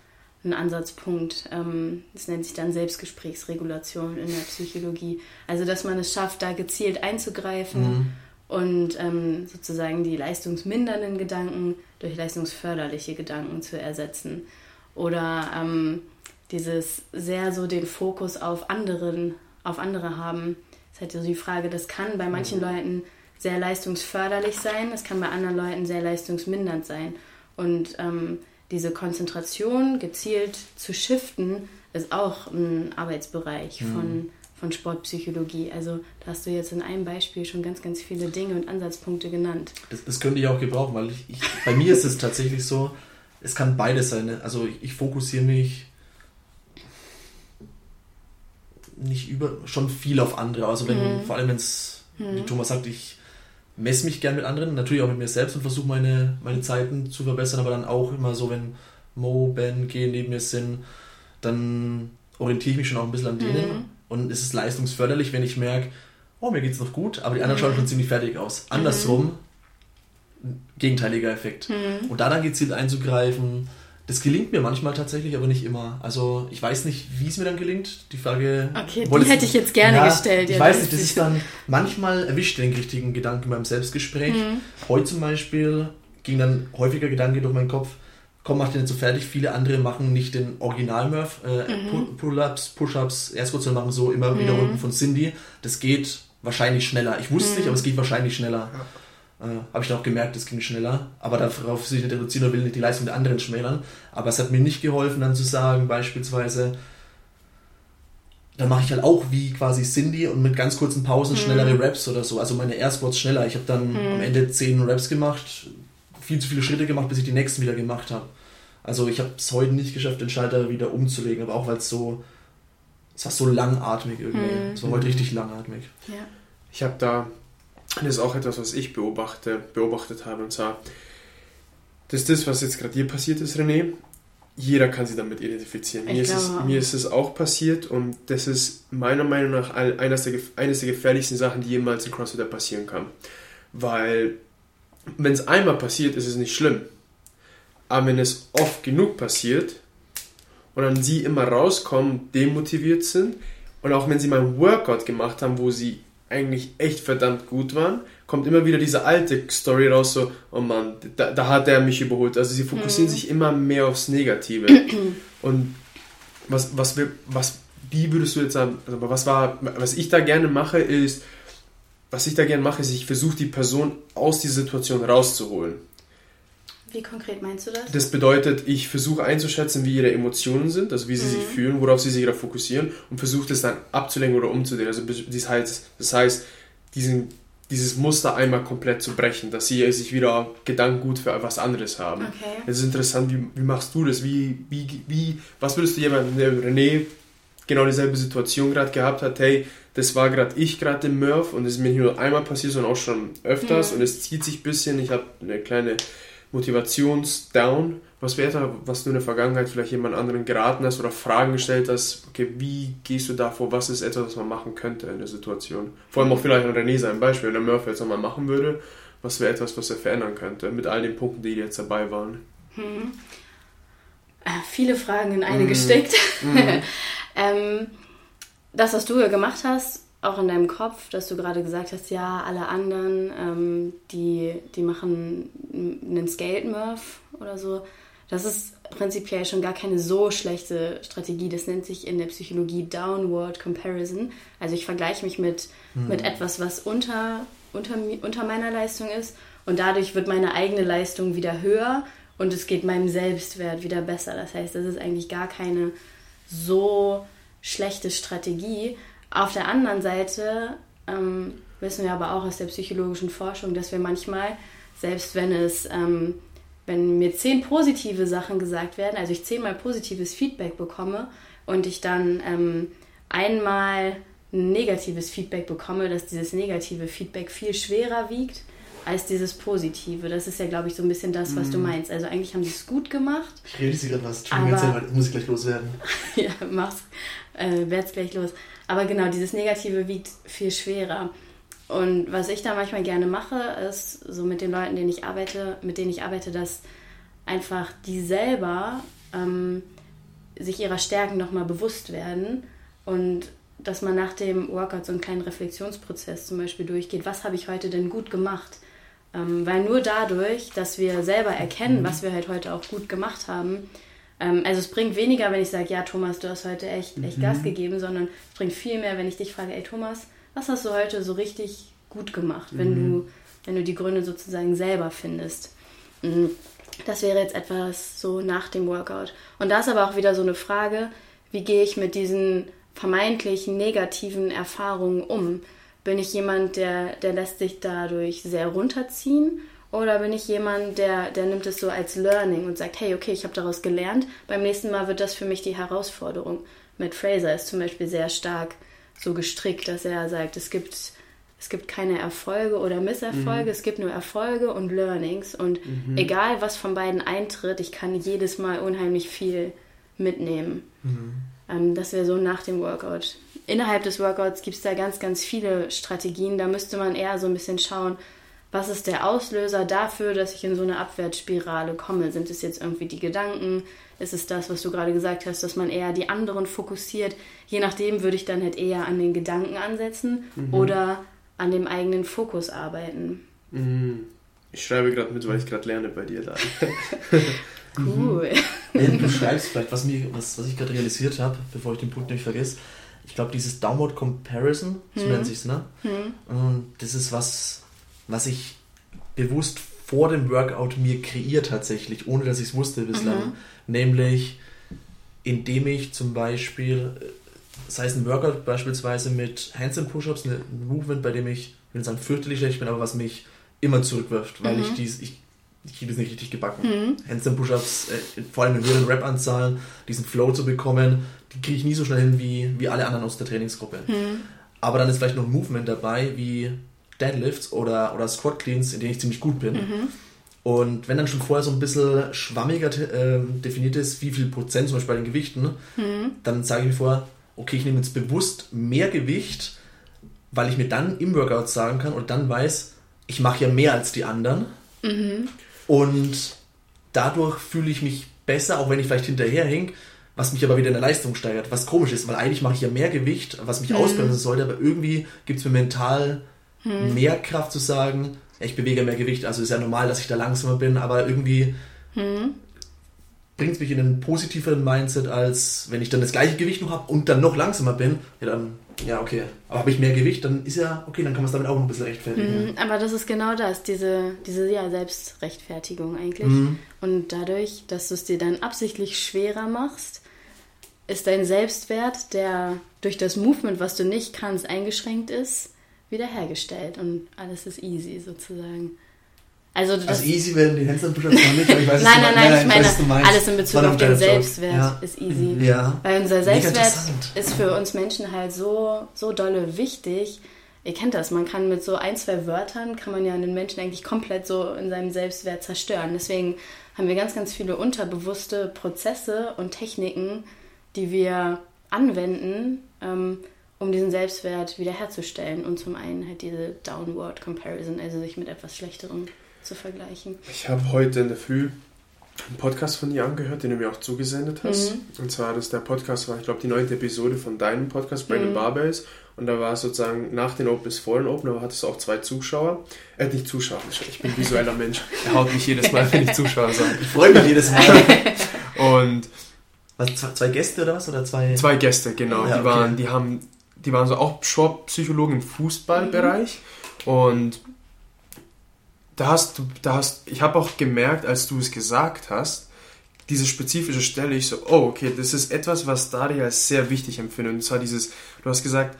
ein Ansatzpunkt. Ähm, das nennt sich dann Selbstgesprächsregulation in der Psychologie. Also, dass man es schafft, da gezielt einzugreifen mhm. und ähm, sozusagen die leistungsmindernden Gedanken durch leistungsförderliche Gedanken zu ersetzen. Oder ähm, dieses sehr so den Fokus auf anderen, auf andere haben. Das ist halt so die Frage, das kann bei manchen mhm. Leuten sehr leistungsförderlich sein, das kann bei anderen Leuten sehr leistungsmindernd sein. Und ähm, diese Konzentration gezielt zu shiften, ist auch ein Arbeitsbereich mhm. von, von Sportpsychologie. Also da hast du jetzt in einem Beispiel schon ganz, ganz viele Dinge und Ansatzpunkte genannt. Das, das könnte ich auch gebrauchen, weil ich, ich bei mir ist es tatsächlich so, es kann beides sein. Ne? Also ich, ich fokussiere mich nicht über, schon viel auf andere. Also wenn, mhm. vor allem wenn es, mhm. wie Thomas sagt, ich messe mich gern mit anderen, natürlich auch mit mir selbst und versuche meine, meine Zeiten zu verbessern, aber dann auch immer so, wenn Mo, Ben, G neben mir sind, dann orientiere ich mich schon auch ein bisschen an denen mhm. und es ist leistungsförderlich, wenn ich merke, oh, mir geht es noch gut, aber die anderen mhm. schauen schon ziemlich fertig aus. Mhm. Andersrum, gegenteiliger Effekt. Mhm. Und da dann gezielt einzugreifen, Das gelingt mir manchmal tatsächlich, aber nicht immer. Also ich weiß nicht, wie es mir dann gelingt. Die Frage. Okay, die hätte ich jetzt gerne ja, gestellt. Ich weiß nicht, das ist dann manchmal erwischt den richtigen Gedanken beim Selbstgespräch. Mhm. Heute zum Beispiel ging dann häufiger Gedanke durch meinen Kopf. Komm, mach den nicht so fertig. Viele andere machen nicht den Original-Murph. Äh, mhm. Pull-ups, Push-ups, Erstkurzel machen so immer wieder mhm. von Cindy. Das geht wahrscheinlich schneller. Ich wusste mhm. nicht, aber es geht wahrscheinlich schneller. Ja. Äh, Habe ich dann auch gemerkt, es ging schneller. Aber darauf sich nicht reduzieren oder will nicht die Leistung der anderen schmälern. Aber es hat mir nicht geholfen, dann zu sagen, beispielsweise, dann mache ich halt auch wie quasi Cindy und mit ganz kurzen Pausen mhm. schnellere Raps oder so. Also meine Airspots schneller. Ich habe dann mhm. am Ende zehn Raps gemacht, viel zu viele Schritte gemacht, bis ich die nächsten wieder gemacht habe. Also ich habe es heute nicht geschafft, den Schalter wieder umzulegen, aber auch weil es so, es war so langatmig irgendwie. Mhm. Es war heute richtig langatmig. Ja. Ich habe da das ist auch etwas, was ich beobachte, beobachtet habe. Und zwar, das ist das, was jetzt gerade hier passiert ist, René. Jeder kann sich damit identifizieren. Mir ist, es, mir ist, es, auch passiert und das ist meiner Meinung nach eines der, eines der gefährlichsten Sachen, die jemals in CrossFit passieren kann. Weil, wenn es einmal passiert, ist es nicht schlimm. Aber wenn es oft genug passiert und dann sie immer rauskommen, demotiviert sind und auch wenn sie mal ein Workout gemacht haben, wo sie eigentlich echt verdammt gut waren, kommt immer wieder diese alte Story raus, so, oh Mann, da, da hat er mich überholt. Also sie fokussieren mhm. sich immer mehr aufs Negative. Und was, was, wir, was, wie würdest du jetzt sagen, also was war, was ich da gerne mache, ist, was ich da gerne mache, ist, ich versuche die Person aus dieser Situation rauszuholen. Wie konkret meinst du das? Das bedeutet, ich versuche einzuschätzen, wie ihre Emotionen sind, also wie sie mhm. sich fühlen, worauf sie sich da fokussieren und versuche das dann abzulenken oder umzudrehen. Also das heißt, das heißt diesen, dieses Muster einmal komplett zu brechen, dass sie sich wieder Gedankengut für was anderes haben. Okay. Es ist interessant, wie, wie machst du das? Wie, wie, wie, was würdest du jemandem, der René genau dieselbe Situation gerade gehabt hat, hey, das war gerade ich gerade im Murph und es ist mir nicht nur einmal passiert, sondern auch schon öfters mhm. und es zieht sich ein bisschen, ich habe eine kleine Motivationsdown. Was wäre was du in der Vergangenheit vielleicht jemand anderen geraten hast oder Fragen gestellt hast, okay, wie gehst du davor, was ist etwas, was man machen könnte in der Situation? Vor allem auch vielleicht an René sein Beispiel, wenn der Murphy jetzt nochmal machen würde, was wäre etwas, was er verändern könnte, mit all den Punkten, die jetzt dabei waren? Hm. Äh, viele Fragen in eine hm. gesteckt. Hm. ähm, das, was du ja gemacht hast, auch in deinem Kopf, dass du gerade gesagt hast, ja, alle anderen, ähm, die, die machen einen Skate-Murph oder so. Das ist prinzipiell schon gar keine so schlechte Strategie. Das nennt sich in der Psychologie Downward Comparison. Also ich vergleiche mich mit, mhm. mit etwas, was unter, unter, unter meiner Leistung ist. Und dadurch wird meine eigene Leistung wieder höher und es geht meinem Selbstwert wieder besser. Das heißt, das ist eigentlich gar keine so schlechte Strategie. Auf der anderen Seite ähm, wissen wir aber auch aus der psychologischen Forschung, dass wir manchmal, selbst wenn es, ähm, wenn mir zehn positive Sachen gesagt werden, also ich zehnmal positives Feedback bekomme und ich dann ähm, einmal negatives Feedback bekomme, dass dieses negative Feedback viel schwerer wiegt als dieses Positive. Das ist ja, glaube ich, so ein bisschen das, was mm. du mhm. meinst. Also eigentlich haben sie es gut gemacht. Ich rede sie gerade was. Aber, muss ich gleich loswerden. ja, mach's. Äh, werd's gleich los. Aber genau, dieses Negative wiegt viel schwerer. Und was ich da manchmal gerne mache, ist so mit den Leuten, denen ich arbeite, mit denen ich arbeite, dass einfach die selber ähm, sich ihrer Stärken nochmal bewusst werden und dass man nach dem Workout so einen kleinen Reflexionsprozess zum Beispiel durchgeht. Was habe ich heute denn gut gemacht? Ähm, weil nur dadurch, dass wir selber erkennen, mhm. was wir halt heute auch gut gemacht haben, ähm, also es bringt weniger, wenn ich sage, ja Thomas, du hast heute echt, echt mhm. Gas gegeben, sondern es bringt viel mehr, wenn ich dich frage, ey Thomas, was hast du heute so richtig gut gemacht, wenn mhm. du, wenn du die Gründe sozusagen selber findest. Mhm. Das wäre jetzt etwas so nach dem Workout. Und da ist aber auch wieder so eine Frage, wie gehe ich mit diesen vermeintlich negativen Erfahrungen um? Bin ich jemand, der, der lässt sich dadurch sehr runterziehen? Oder bin ich jemand, der, der nimmt es so als Learning und sagt, hey, okay, ich habe daraus gelernt, beim nächsten Mal wird das für mich die Herausforderung. Mit Fraser ist zum Beispiel sehr stark so gestrickt, dass er sagt, es gibt, es gibt keine Erfolge oder Misserfolge, mhm. es gibt nur Erfolge und Learnings. Und mhm. egal, was von beiden eintritt, ich kann jedes Mal unheimlich viel mitnehmen. Mhm. Ähm, das wäre so nach dem Workout. Innerhalb des Workouts gibt es da ganz, ganz viele Strategien. Da müsste man eher so ein bisschen schauen, was ist der Auslöser dafür, dass ich in so eine Abwärtsspirale komme? Sind es jetzt irgendwie die Gedanken? Ist es das, was du gerade gesagt hast, dass man eher die anderen fokussiert? Je nachdem würde ich dann halt eher an den Gedanken ansetzen mhm. oder an dem eigenen Fokus arbeiten. Mhm. Ich schreibe gerade mit, weil ich gerade lerne bei dir da. cool. Mhm. du schreibst vielleicht, was, mir, was, was ich gerade realisiert habe, bevor ich den Punkt nicht vergesse. Ich glaube, dieses Downward Comparison, so hm. nennt sich es, ne? Hm. Und das ist was, was ich bewusst vor dem Workout mir kreiert tatsächlich, ohne dass ich es wusste bislang. Mhm. Nämlich, indem ich zum Beispiel, äh, sei es ein Workout beispielsweise mit Handstand Push-Ups, ein Movement, bei dem ich, ich will sagen, fürchterlich schlecht bin, aber was mich immer zurückwirft, weil mhm. ich dies, ich, ich kriege das nicht richtig gebacken. Mhm. Handstand Push-Ups, äh, vor allem in höheren Rap-Anzahlen, diesen Flow zu bekommen, die kriege ich nie so schnell hin wie, wie alle anderen aus der Trainingsgruppe. Mhm. Aber dann ist vielleicht noch ein Movement dabei, wie Deadlifts oder, oder Squat Cleans, in denen ich ziemlich gut bin. Mhm. Und wenn dann schon vorher so ein bisschen schwammiger äh, definiert ist, wie viel Prozent zum Beispiel bei den Gewichten, mhm. dann sage ich mir vor, okay, ich nehme jetzt bewusst mehr Gewicht, weil ich mir dann im Workout sagen kann und dann weiß, ich mache ja mehr als die anderen. Mhm. Und dadurch fühle ich mich besser, auch wenn ich vielleicht hinterherhink, was mich aber wieder in der Leistung steigert. Was komisch ist, weil eigentlich mache ich ja mehr Gewicht, was mich mhm. ausbremsen sollte, aber irgendwie gibt es mir mental hm. mehr Kraft zu sagen, ich bewege mehr Gewicht, also ist ja normal, dass ich da langsamer bin, aber irgendwie hm. bringt es mich in einen positiveren Mindset, als wenn ich dann das gleiche Gewicht noch habe und dann noch langsamer bin. Ja, dann, ja, okay. Aber habe ich mehr Gewicht, dann ist ja, okay, dann kann man es damit auch noch ein bisschen rechtfertigen. Hm, aber das ist genau das, diese, diese ja, Selbstrechtfertigung eigentlich. Hm. Und dadurch, dass du es dir dann absichtlich schwerer machst, ist dein Selbstwert, der durch das Movement, was du nicht kannst, eingeschränkt ist, wiederhergestellt und alles ist easy sozusagen. Also, also easy werden die Handstand Push-Ups noch nicht, aber ich weiß, nein, nein, nein, ich meine, weiß, alles in Bezug auf den Selbstwert ja. ist easy. Ja. Weil unser Selbstwert ist für uns Menschen halt so, so dolle wichtig. Ihr kennt das, man kann mit so ein, zwei Wörtern, kann man ja einen Menschen eigentlich komplett so in seinem Selbstwert zerstören. Deswegen haben wir ganz, ganz viele unterbewusste Prozesse und Techniken, die wir anwenden, ähm, um diesen Selbstwert wiederherzustellen und zum einen halt diese Downward Comparison, also sich mit etwas Schlechterem zu vergleichen. Ich habe heute in der Früh einen Podcast von dir angehört, den du mir auch zugesendet hast. Mhm. Und zwar, das der Podcast war, ich glaube, die neunte Episode von deinem Podcast, Brandon mhm. Barbells. Und da war es sozusagen nach den Opens vor den Open, aber hattest du auch zwei Zuschauer. Äh, nicht Zuschauer, ich bin ein visueller Mensch. Er haut mich jedes Mal, wenn ich Zuschauer sage. Ich freue mich jedes Mal. Und was, zwei Gäste oder was? Oder zwei? Zwei Gäste, genau. Ja, die, waren, die haben die waren so auch Sportpsychologen im Fußballbereich mhm. und da hast du, da hast, ich habe auch gemerkt, als du es gesagt hast, diese spezifische Stelle, ich so, oh, okay, das ist etwas, was Daria als sehr wichtig empfindet. Und zwar dieses, du hast gesagt,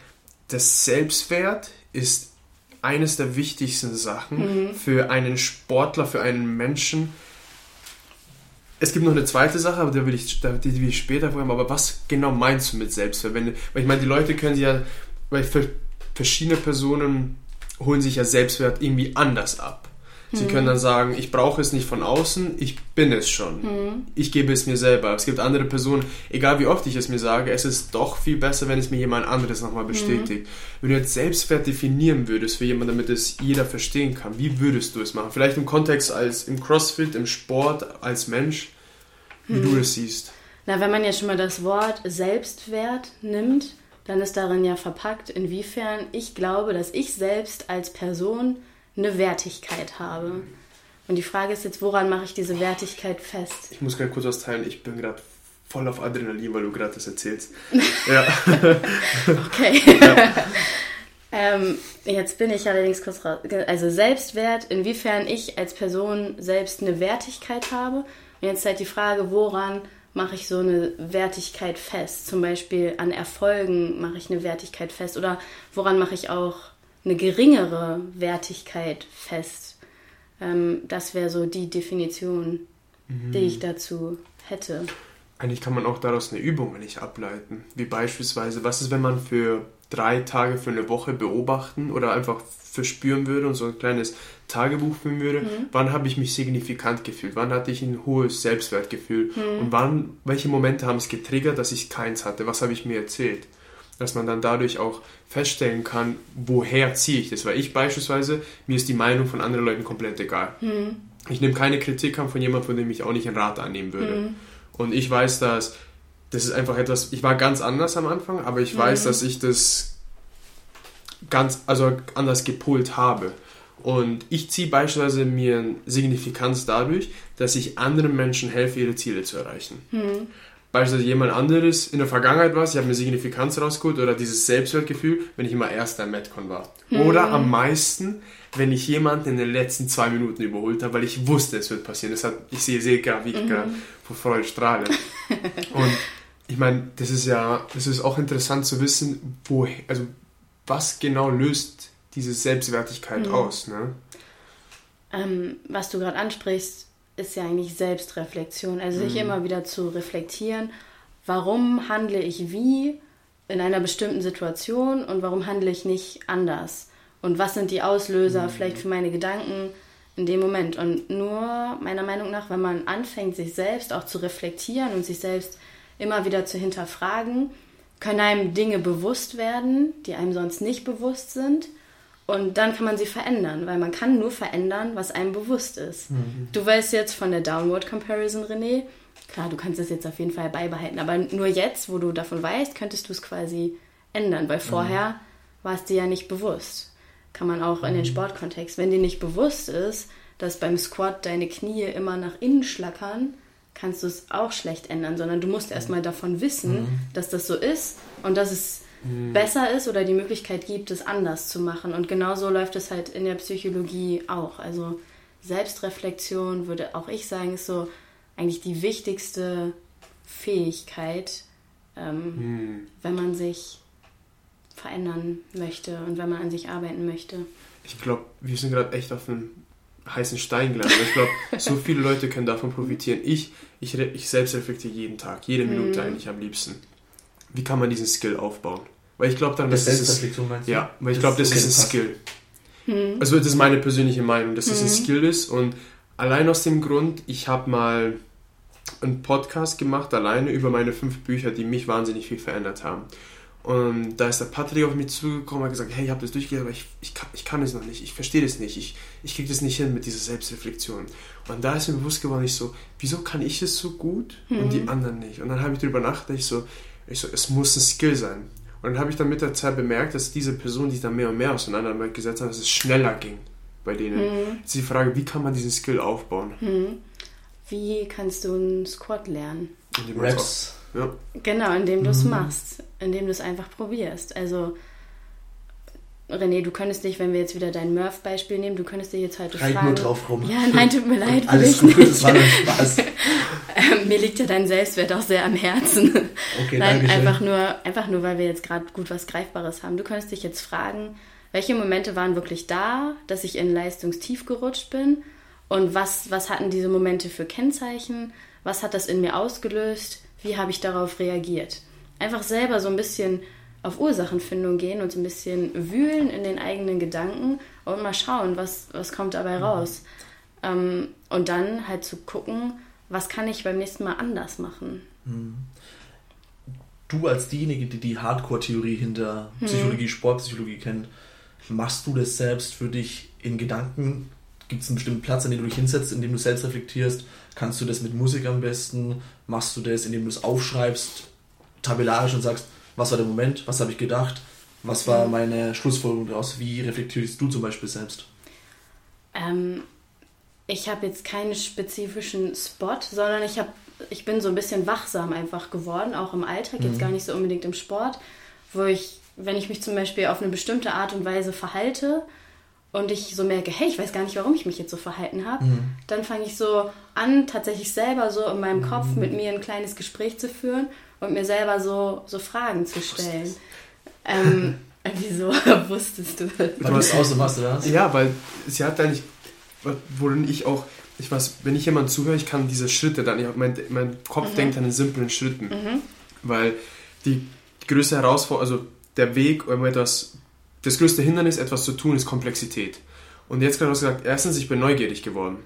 der Selbstwert ist eines der wichtigsten Sachen mhm. für einen Sportler, für einen Menschen, es gibt noch eine zweite Sache, aber die will ich, die will ich später vorhaben. Aber was genau meinst du mit Selbstwert? Weil ich meine, die Leute können ja, weil verschiedene Personen holen sich ja Selbstwert irgendwie anders ab. Sie mhm. können dann sagen, ich brauche es nicht von außen, ich bin es schon. Mhm. Ich gebe es mir selber. Es gibt andere Personen, egal wie oft ich es mir sage, es ist doch viel besser, wenn es mir jemand anderes nochmal bestätigt. Mhm. Wenn du jetzt Selbstwert definieren würdest für jemanden, damit es jeder verstehen kann, wie würdest du es machen? Vielleicht im Kontext als im CrossFit, im Sport, als Mensch, wie du es siehst. Na, wenn man ja schon mal das Wort Selbstwert nimmt, dann ist darin ja verpackt, inwiefern ich glaube, dass ich selbst als Person eine Wertigkeit habe. Und die Frage ist jetzt, woran mache ich diese Wertigkeit fest? Ich muss gerade kurz was teilen. Ich bin gerade voll auf Adrenalin, weil du gerade das erzählst. ja. okay. Ja. ähm, jetzt bin ich allerdings kurz raus. Also Selbstwert, inwiefern ich als Person selbst eine Wertigkeit habe. Und jetzt halt die Frage, woran mache ich so eine Wertigkeit fest? Zum Beispiel an Erfolgen mache ich eine Wertigkeit fest oder woran mache ich auch eine geringere Wertigkeit fest. Ähm, das wäre so die Definition, mhm. die ich dazu hätte. Eigentlich kann man auch daraus eine Übung nicht ableiten. Wie beispielsweise, was ist, wenn man für drei Tage für eine Woche beobachten oder einfach verspüren würde und so ein kleines Tagebuch führen würde, mhm. wann habe ich mich signifikant gefühlt, wann hatte ich ein hohes Selbstwertgefühl mhm. und wann, welche Momente haben es getriggert, dass ich keins hatte, was habe ich mir erzählt. Dass man dann dadurch auch feststellen kann, woher ziehe ich das. Weil ich beispielsweise, mir ist die Meinung von anderen Leuten komplett egal. Mhm. Ich nehme keine Kritik an von jemandem, von dem ich auch nicht einen Rat annehmen würde. Mhm. Und ich weiß, dass das ist einfach etwas, ich war ganz anders am Anfang, aber ich weiß, mhm. dass ich das ganz, also anders gepolt habe. Und ich ziehe beispielsweise mir Signifikanz dadurch, dass ich anderen Menschen helfe, ihre Ziele zu erreichen. Mhm. Beispielsweise jemand anderes in der Vergangenheit war, ich habe mir Signifikanz rausgeholt oder dieses Selbstwertgefühl, wenn ich immer erster im Metcon war. Mhm. Oder am meisten, wenn ich jemanden in den letzten zwei Minuten überholt habe, weil ich wusste, es wird passieren. Das hat, ich sehe, gar, wie ich mhm. vor Freude strahle. Und ich meine, das ist ja, das ist auch interessant zu wissen, wo, also was genau löst diese Selbstwertigkeit mhm. aus, ne? Ähm, was du gerade ansprichst, ist ja eigentlich Selbstreflexion. Also sich mhm. immer wieder zu reflektieren, warum handle ich wie in einer bestimmten Situation und warum handle ich nicht anders? Und was sind die Auslöser mhm. vielleicht für meine Gedanken in dem Moment? Und nur meiner Meinung nach, wenn man anfängt, sich selbst auch zu reflektieren und sich selbst immer wieder zu hinterfragen, können einem Dinge bewusst werden, die einem sonst nicht bewusst sind. Und dann kann man sie verändern, weil man kann nur verändern, was einem bewusst ist. Mhm. Du weißt jetzt von der Downward Comparison, René. Klar, du kannst es jetzt auf jeden Fall beibehalten, aber nur jetzt, wo du davon weißt, könntest du es quasi ändern, weil vorher mhm. war es dir ja nicht bewusst. Kann man auch mhm. in den mhm. Sportkontext. Wenn dir nicht bewusst ist, dass beim Squat deine Knie immer nach innen schlackern, kannst du es auch schlecht ändern, sondern du musst erstmal davon wissen, mhm. dass das so ist und dass es mhm. besser ist oder die Möglichkeit gibt, es anders zu machen. Und genauso läuft es halt in der Psychologie auch. Also Selbstreflexion würde auch ich sagen, ist so eigentlich die wichtigste Fähigkeit, ähm, mhm. wenn man sich verändern möchte und wenn man an sich arbeiten möchte. Ich glaube, wir sind gerade echt auf einem heißen Stein gelandet. Ich glaube, so viele Leute können davon profitieren. Ich, ich, ich selbst reflektiere jeden Tag, jede Minute mhm. eigentlich am liebsten. Wie kann man diesen Skill aufbauen? Weil ich glaube dann, das, das ist du? ja, weil ich glaube, das, das ist ein Skill. Mhm. Also das ist meine persönliche Meinung, dass das mhm. ein Skill ist und allein aus dem Grund, ich habe mal einen Podcast gemacht alleine über meine fünf Bücher, die mich wahnsinnig viel verändert haben. Und da ist der Patrick auf mich zugekommen und hat gesagt, hey, ich habe das durchgelesen, aber ich, ich, kann, ich kann es noch nicht, ich verstehe das nicht, ich, ich kriege das nicht hin mit dieser Selbstreflexion. Und da ist mir bewusst geworden, ich so, wieso kann ich es so gut und die mhm. anderen nicht? Und dann habe ich darüber nachgedacht, ich so, ich so, es muss ein Skill sein. Und dann habe ich dann mit der Zeit bemerkt, dass diese Person, die dann mehr und mehr auseinandergesetzt haben, dass es schneller ging bei denen. Mhm. Jetzt ist die Frage, wie kann man diesen Skill aufbauen? Mhm. Wie kannst du einen Squat lernen? Raps. Ja. Genau, indem du es mhm. machst, indem du es einfach probierst. Also, René, du könntest dich, wenn wir jetzt wieder dein Murph-Beispiel nehmen, du könntest dich jetzt heute Reit fragen. nur drauf rum. Ja, nein, tut mir leid. Alles gut, nicht. das war nur Spaß. Ähm, mir liegt ja dein Selbstwert auch sehr am Herzen. Okay, nein, einfach nur, einfach nur, weil wir jetzt gerade gut was Greifbares haben. Du könntest dich jetzt fragen, welche Momente waren wirklich da, dass ich in Leistungstief gerutscht bin und was, was hatten diese Momente für Kennzeichen? Was hat das in mir ausgelöst? wie habe ich darauf reagiert. Einfach selber so ein bisschen auf Ursachenfindung gehen und so ein bisschen wühlen in den eigenen Gedanken und mal schauen, was, was kommt dabei mhm. raus. Ähm, und dann halt zu gucken, was kann ich beim nächsten Mal anders machen. Mhm. Du als diejenige, die die Hardcore-Theorie hinter mhm. Psychologie, Sportpsychologie kennt, machst du das selbst für dich in Gedanken? Gibt es einen bestimmten Platz, an dem du dich hinsetzt, in dem du selbst reflektierst? Kannst du das mit Musik am besten? Machst du das, indem du es aufschreibst, tabellarisch und sagst, was war der Moment, was habe ich gedacht, was war mhm. meine Schlussfolgerung daraus? Wie reflektierst du zum Beispiel selbst? Ähm, ich habe jetzt keinen spezifischen Spot, sondern ich, hab, ich bin so ein bisschen wachsam einfach geworden, auch im Alltag, jetzt mhm. gar nicht so unbedingt im Sport, wo ich, wenn ich mich zum Beispiel auf eine bestimmte Art und Weise verhalte, und ich so merke, hey, ich weiß gar nicht, warum ich mich jetzt so verhalten habe, mhm. dann fange ich so an, tatsächlich selber so in meinem Kopf mhm. mit mir ein kleines Gespräch zu führen und mir selber so, so Fragen zu stellen. Ähm, wieso wusstest du das? Du hast auch so was, oder? Ja, weil sie hat eigentlich, worin ich auch, ich weiß, wenn ich jemand zuhöre, ich kann diese Schritte dann, mein, mein Kopf mhm. denkt an den simplen Schritten, mhm. weil die größte Herausforderung, also der Weg, um etwas das größte Hindernis, etwas zu tun, ist Komplexität. Und jetzt gerade hast du gesagt, erstens, ich bin neugierig geworden.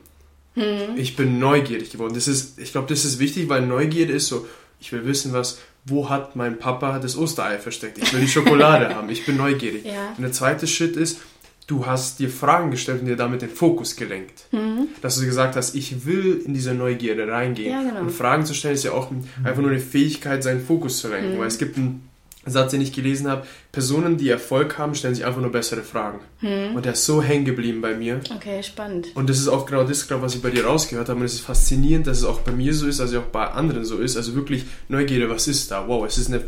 Hm. Ich bin neugierig geworden. Das ist, ich glaube, das ist wichtig, weil Neugierde ist so, ich will wissen, was, wo hat mein Papa das Osterei versteckt? Ich will die Schokolade haben, ich bin neugierig. Ja. Und der zweite Schritt ist, du hast dir Fragen gestellt und dir damit den Fokus gelenkt. Mhm. Dass du gesagt hast, ich will in diese Neugierde reingehen. Ja, genau. Und Fragen zu stellen ist ja auch einfach nur eine Fähigkeit, seinen Fokus zu lenken. Mhm. Weil es gibt einen Satz, den ich gelesen habe, Personen, die Erfolg haben, stellen sich einfach nur bessere Fragen. Mhm. Und der ist so hängen geblieben bei mir. Okay, spannend. Und das ist auch genau das, was ich bei dir rausgehört habe. Und es ist faszinierend, dass es auch bei mir so ist, also auch bei anderen so ist. Also wirklich Neugierde, was ist da? Wow, es ist eine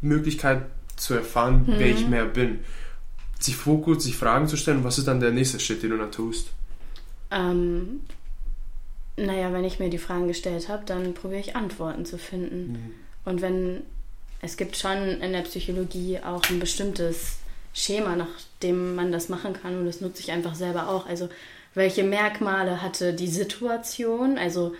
Möglichkeit zu erfahren, wer ich mehr bin sich Fokus, sich Fragen zu stellen. Was ist dann der nächste Schritt, den du dann tust? Ähm, naja, wenn ich mir die Fragen gestellt habe, dann probiere ich Antworten zu finden. Mhm. Und wenn es gibt schon in der Psychologie auch ein bestimmtes Schema, nach dem man das machen kann und das nutze ich einfach selber auch. Also welche Merkmale hatte die Situation? Also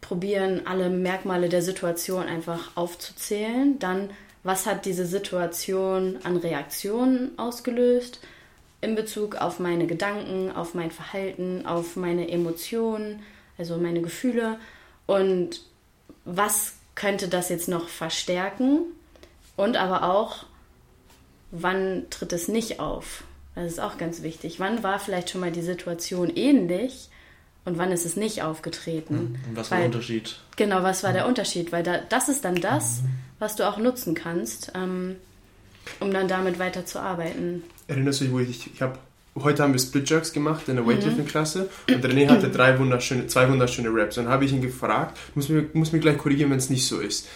probieren alle Merkmale der Situation einfach aufzuzählen, dann was hat diese Situation an Reaktionen ausgelöst in Bezug auf meine Gedanken, auf mein Verhalten, auf meine Emotionen, also meine Gefühle und was könnte das jetzt noch verstärken und aber auch, wann tritt es nicht auf? Das ist auch ganz wichtig. Wann war vielleicht schon mal die Situation ähnlich und wann ist es nicht aufgetreten? Hm, und was war der Unterschied? Genau, was war der Unterschied? Weil da, das ist dann das, mhm was du auch nutzen kannst, ähm, um dann damit weiter zu arbeiten. Erinnerst du dich, wo ich, ich habe heute haben wir Split Jerks gemacht in der Weightlifting-Klasse und René hatte drei wunderschöne, zwei wunderschöne Raps. Und dann habe ich ihn gefragt, muss mir, muss mir gleich korrigieren, wenn es nicht so ist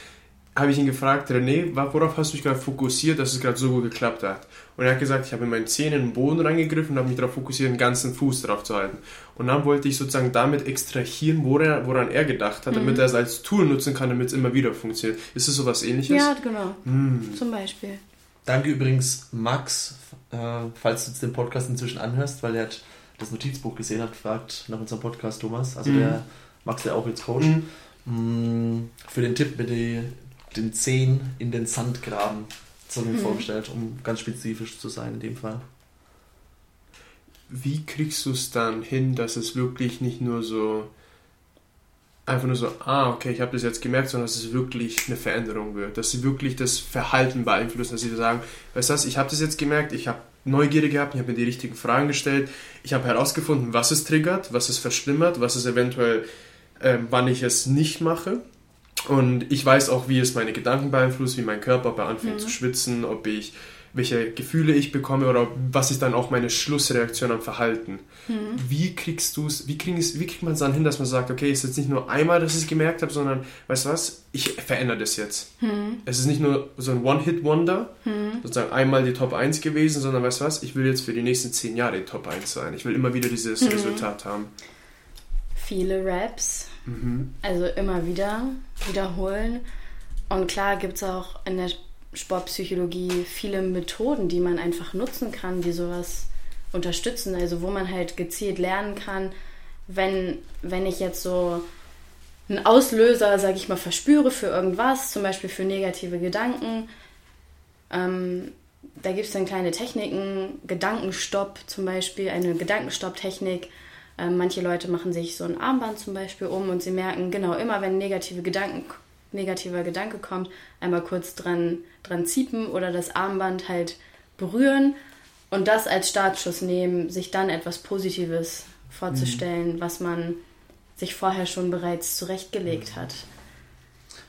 habe ich ihn gefragt, René, worauf hast du dich gerade fokussiert, dass es gerade so gut geklappt hat? Und er hat gesagt, ich habe in meinen Zähnen in den Boden reingegriffen und habe mich darauf fokussiert, den ganzen Fuß drauf zu halten. Und dann wollte ich sozusagen damit extrahieren, woran, woran er gedacht hat, damit mhm. er es als Tool nutzen kann, damit es immer wieder funktioniert. Ist es sowas ähnliches? Ja, genau. Mhm. Zum Beispiel. Danke übrigens, Max, äh, falls du den Podcast inzwischen anhörst, weil er hat das Notizbuch gesehen hat, gefragt nach unserem Podcast, Thomas. Also mhm. der Max, der auch jetzt Coach. Mhm. Mm, für den Tipp mit den Zehen in den Sand graben, so mir mhm. vorgestellt, um ganz spezifisch zu sein in dem Fall. Wie kriegst du es dann hin, dass es wirklich nicht nur so einfach nur so, ah, okay, ich habe das jetzt gemerkt, sondern dass es wirklich eine Veränderung wird, dass sie wirklich das Verhalten beeinflussen, dass sie sagen, weißt du was, ich habe das jetzt gemerkt, ich habe Neugierde gehabt, ich habe mir die richtigen Fragen gestellt, ich habe herausgefunden, was es triggert, was es verschlimmert, was es eventuell, äh, wann ich es nicht mache und ich weiß auch, wie es meine Gedanken beeinflusst, wie mein Körper bei anfängt mhm. zu schwitzen, ob ich welche Gefühle ich bekomme oder was ist dann auch meine Schlussreaktion am Verhalten. Mhm. Wie kriegst du es, wie, wie kriegt man es dann hin, dass man sagt, okay, es ist jetzt nicht nur einmal, dass ich es gemerkt habe, sondern, weißt du was, ich verändere das jetzt. Mhm. Es ist nicht nur so ein One-Hit-Wonder, mhm. sozusagen einmal die Top 1 gewesen, sondern weißt du was, ich will jetzt für die nächsten 10 Jahre die Top 1 sein. Ich will immer wieder dieses mhm. Resultat haben. Viele Raps, Mhm. Also immer wieder wiederholen. Und klar gibt es auch in der Sportpsychologie viele Methoden, die man einfach nutzen kann, die sowas unterstützen. Also wo man halt gezielt lernen kann, wenn, wenn ich jetzt so einen Auslöser, sage ich mal, verspüre für irgendwas, zum Beispiel für negative Gedanken. Ähm, da gibt es dann kleine Techniken, Gedankenstopp zum Beispiel, eine Gedankenstopp-Technik ähm, manche Leute machen sich so ein Armband zum Beispiel um und sie merken, genau, immer wenn negative Gedanken, negativer Gedanke kommt, einmal kurz dran, dran ziepen oder das Armband halt berühren und das als Startschuss nehmen, sich dann etwas Positives vorzustellen, mhm. was man sich vorher schon bereits zurechtgelegt mhm. hat.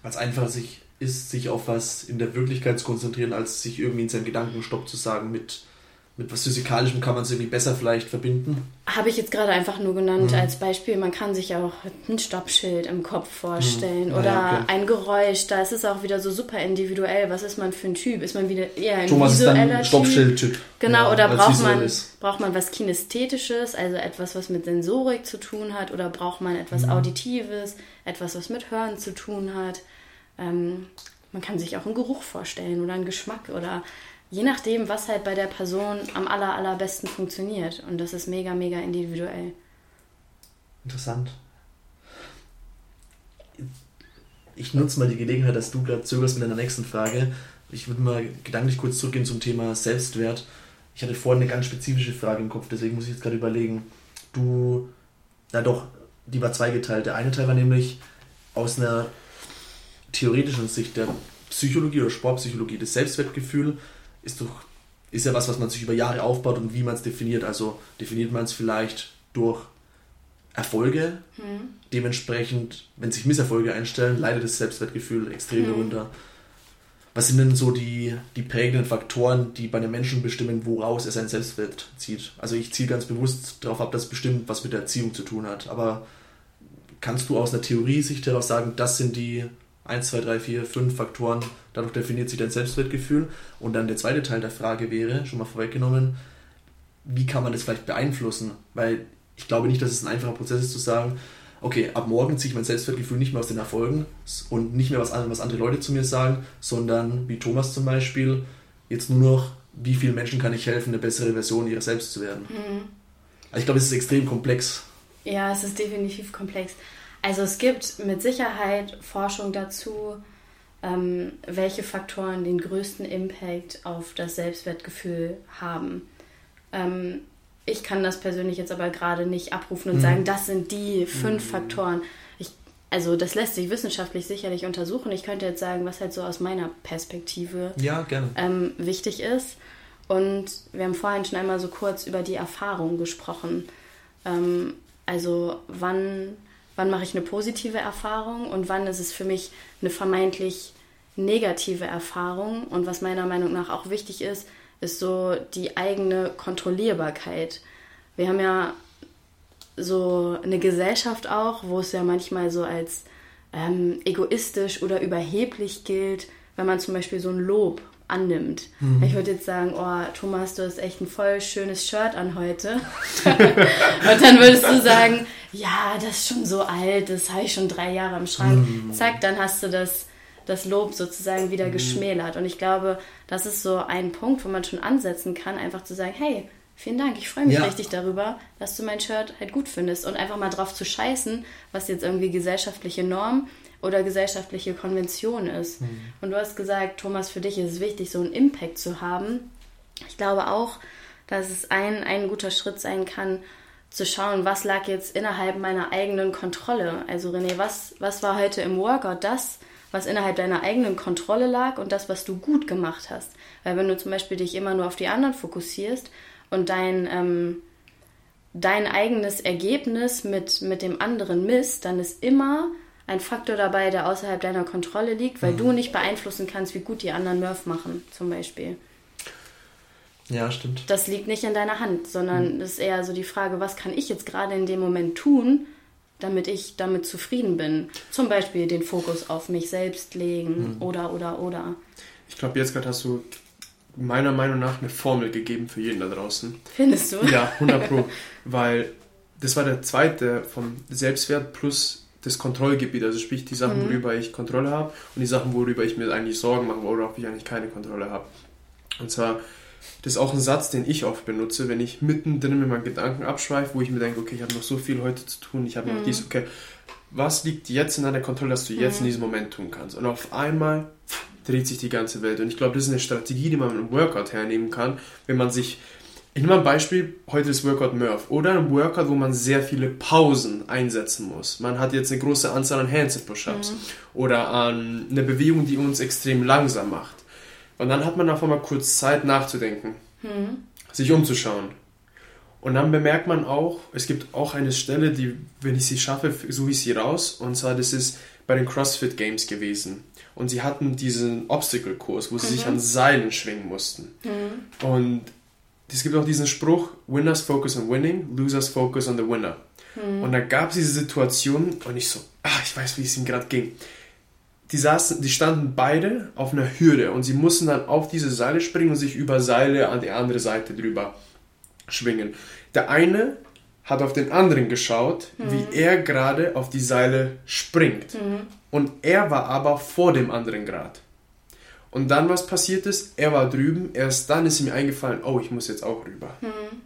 Weil es einfacher sich ist, sich auf was in der Wirklichkeit zu konzentrieren, als sich irgendwie in seinen Gedankenstopp zu sagen mit mit was Physikalischem kann man es irgendwie besser vielleicht verbinden? Habe ich jetzt gerade einfach nur genannt mhm. als Beispiel. Man kann sich auch ein Stoppschild im Kopf vorstellen mhm. oder ja, okay. ein Geräusch. Da ist es auch wieder so super individuell. Was ist man für ein Typ? Ist man wieder eher ein Thomas visueller ist dann Stoppschild-Typ. Genau, ja, oder braucht man, braucht man was Kinästhetisches, also etwas, was mit Sensorik zu tun hat? Oder braucht man etwas mhm. Auditives, etwas, was mit Hören zu tun hat? Ähm, man kann sich auch einen Geruch vorstellen oder einen Geschmack oder je nachdem, was halt bei der Person am aller, allerbesten funktioniert. Und das ist mega, mega individuell. Interessant. Ich nutze mal die Gelegenheit, dass du gerade zögerst mit deiner nächsten Frage. Ich würde mal gedanklich kurz zurückgehen zum Thema Selbstwert. Ich hatte vorhin eine ganz spezifische Frage im Kopf, deswegen muss ich jetzt gerade überlegen. Du, na doch, die war zweigeteilt. Der eine Teil war nämlich aus einer theoretischen Sicht der Psychologie oder Sportpsychologie, das Selbstwertgefühl ist doch ist ja was, was man sich über Jahre aufbaut und wie man es definiert. Also definiert man es vielleicht durch Erfolge. Mhm. Dementsprechend, wenn sich Misserfolge einstellen, leidet das Selbstwertgefühl extrem mhm. darunter. Was sind denn so die, die prägenden Faktoren, die bei einem Menschen bestimmen, woraus er sein Selbstwert zieht? Also ich ziehe ganz bewusst darauf ab, dass es bestimmt was mit der Erziehung zu tun hat. Aber kannst du aus einer Theorie-Sicht heraus sagen, das sind die 1, 2, 3, 4, 5 Faktoren, dadurch definiert sich dein Selbstwertgefühl. Und dann der zweite Teil der Frage wäre, schon mal vorweggenommen, wie kann man das vielleicht beeinflussen? Weil ich glaube nicht, dass es ein einfacher Prozess ist zu sagen, okay, ab morgen ziehe ich mein Selbstwertgefühl nicht mehr aus den Erfolgen und nicht mehr was, was andere Leute zu mir sagen, sondern wie Thomas zum Beispiel, jetzt nur noch, wie vielen Menschen kann ich helfen, eine bessere Version ihrer selbst zu werden. Mhm. Also ich glaube, es ist extrem komplex. Ja, es ist definitiv komplex. Also es gibt mit Sicherheit Forschung dazu, ähm, welche Faktoren den größten Impact auf das Selbstwertgefühl haben. Ähm, ich kann das persönlich jetzt aber gerade nicht abrufen und mhm. sagen, das sind die fünf mhm. Faktoren. Ich, also das lässt sich wissenschaftlich sicherlich untersuchen. Ich könnte jetzt sagen, was halt so aus meiner Perspektive ja, ähm, wichtig ist. Und wir haben vorhin schon einmal so kurz über die Erfahrung gesprochen. Ähm, also wann wann mache ich eine positive Erfahrung und wann ist es für mich eine vermeintlich negative Erfahrung. Und was meiner Meinung nach auch wichtig ist, ist so die eigene Kontrollierbarkeit. Wir haben ja so eine Gesellschaft auch, wo es ja manchmal so als ähm, egoistisch oder überheblich gilt, wenn man zum Beispiel so ein Lob annimmt. Mhm. Ich würde jetzt sagen, oh, Thomas, du hast echt ein voll schönes Shirt an heute. und dann würdest du sagen, ja, das ist schon so alt, das habe ich schon drei Jahre im Schrank. Mhm. Zack, dann hast du das, das Lob sozusagen wieder mhm. geschmälert. Und ich glaube, das ist so ein Punkt, wo man schon ansetzen kann, einfach zu sagen, hey, vielen Dank, ich freue mich ja. richtig darüber, dass du mein Shirt halt gut findest. Und einfach mal drauf zu scheißen, was jetzt irgendwie gesellschaftliche Norm oder gesellschaftliche Konvention ist. Mhm. Und du hast gesagt, Thomas, für dich ist es wichtig, so einen Impact zu haben. Ich glaube auch, dass es ein, ein guter Schritt sein kann, zu schauen, was lag jetzt innerhalb meiner eigenen Kontrolle. Also René, was, was war heute im Workout das, was innerhalb deiner eigenen Kontrolle lag und das, was du gut gemacht hast. Weil wenn du zum Beispiel dich immer nur auf die anderen fokussierst und dein, ähm, dein eigenes Ergebnis mit, mit dem anderen misst, dann ist immer ein Faktor dabei, der außerhalb deiner Kontrolle liegt, weil mhm. du nicht beeinflussen kannst, wie gut die anderen Murph machen, zum Beispiel. Ja, stimmt. Das liegt nicht in deiner Hand, sondern mhm. ist eher so die Frage, was kann ich jetzt gerade in dem Moment tun, damit ich damit zufrieden bin. Zum Beispiel den Fokus auf mich selbst legen mhm. oder, oder, oder. Ich glaube, jetzt gerade hast du meiner Meinung nach eine Formel gegeben für jeden da draußen. Findest du? Ja, 100 Pro. weil das war der zweite vom Selbstwert plus das Kontrollgebiet, also sprich die Sachen, mhm. worüber ich Kontrolle habe und die Sachen, worüber ich mir eigentlich Sorgen mache, worauf ich eigentlich keine Kontrolle habe. Und zwar, das ist auch ein Satz, den ich oft benutze, wenn ich mittendrin mit meinen Gedanken abschweife, wo ich mir denke, okay, ich habe noch so viel heute zu tun, ich habe noch mhm. dies, okay, was liegt jetzt in deiner Kontrolle, dass du jetzt mhm. in diesem Moment tun kannst? Und auf einmal dreht sich die ganze Welt. Und ich glaube, das ist eine Strategie, die man mit einem Workout hernehmen kann, wenn man sich ich nehme mal ein Beispiel, heute ist Workout Murph oder ein Workout, wo man sehr viele Pausen einsetzen muss. Man hat jetzt eine große Anzahl an Handstand Push-Ups mhm. oder an eine Bewegung, die uns extrem langsam macht. Und dann hat man auf einmal kurz Zeit nachzudenken, mhm. sich umzuschauen. Und dann bemerkt man auch, es gibt auch eine Stelle, die, wenn ich sie schaffe, suche ich sie raus. Und zwar, das ist bei den CrossFit Games gewesen. Und sie hatten diesen Obstacle-Kurs, wo sie mhm. sich an Seilen schwingen mussten. Mhm. Und es gibt auch diesen Spruch, Winners focus on winning, Losers focus on the winner. Mhm. Und da gab es diese Situation und ich so, ach, ich weiß, wie es ihm gerade ging. Die, saßen, die standen beide auf einer Hürde und sie mussten dann auf diese Seile springen und sich über Seile an die andere Seite drüber schwingen. Der eine hat auf den anderen geschaut, mhm. wie er gerade auf die Seile springt. Mhm. Und er war aber vor dem anderen gerade. Und dann, was passiert ist, er war drüben, erst dann ist ihm eingefallen, oh, ich muss jetzt auch rüber. Mhm.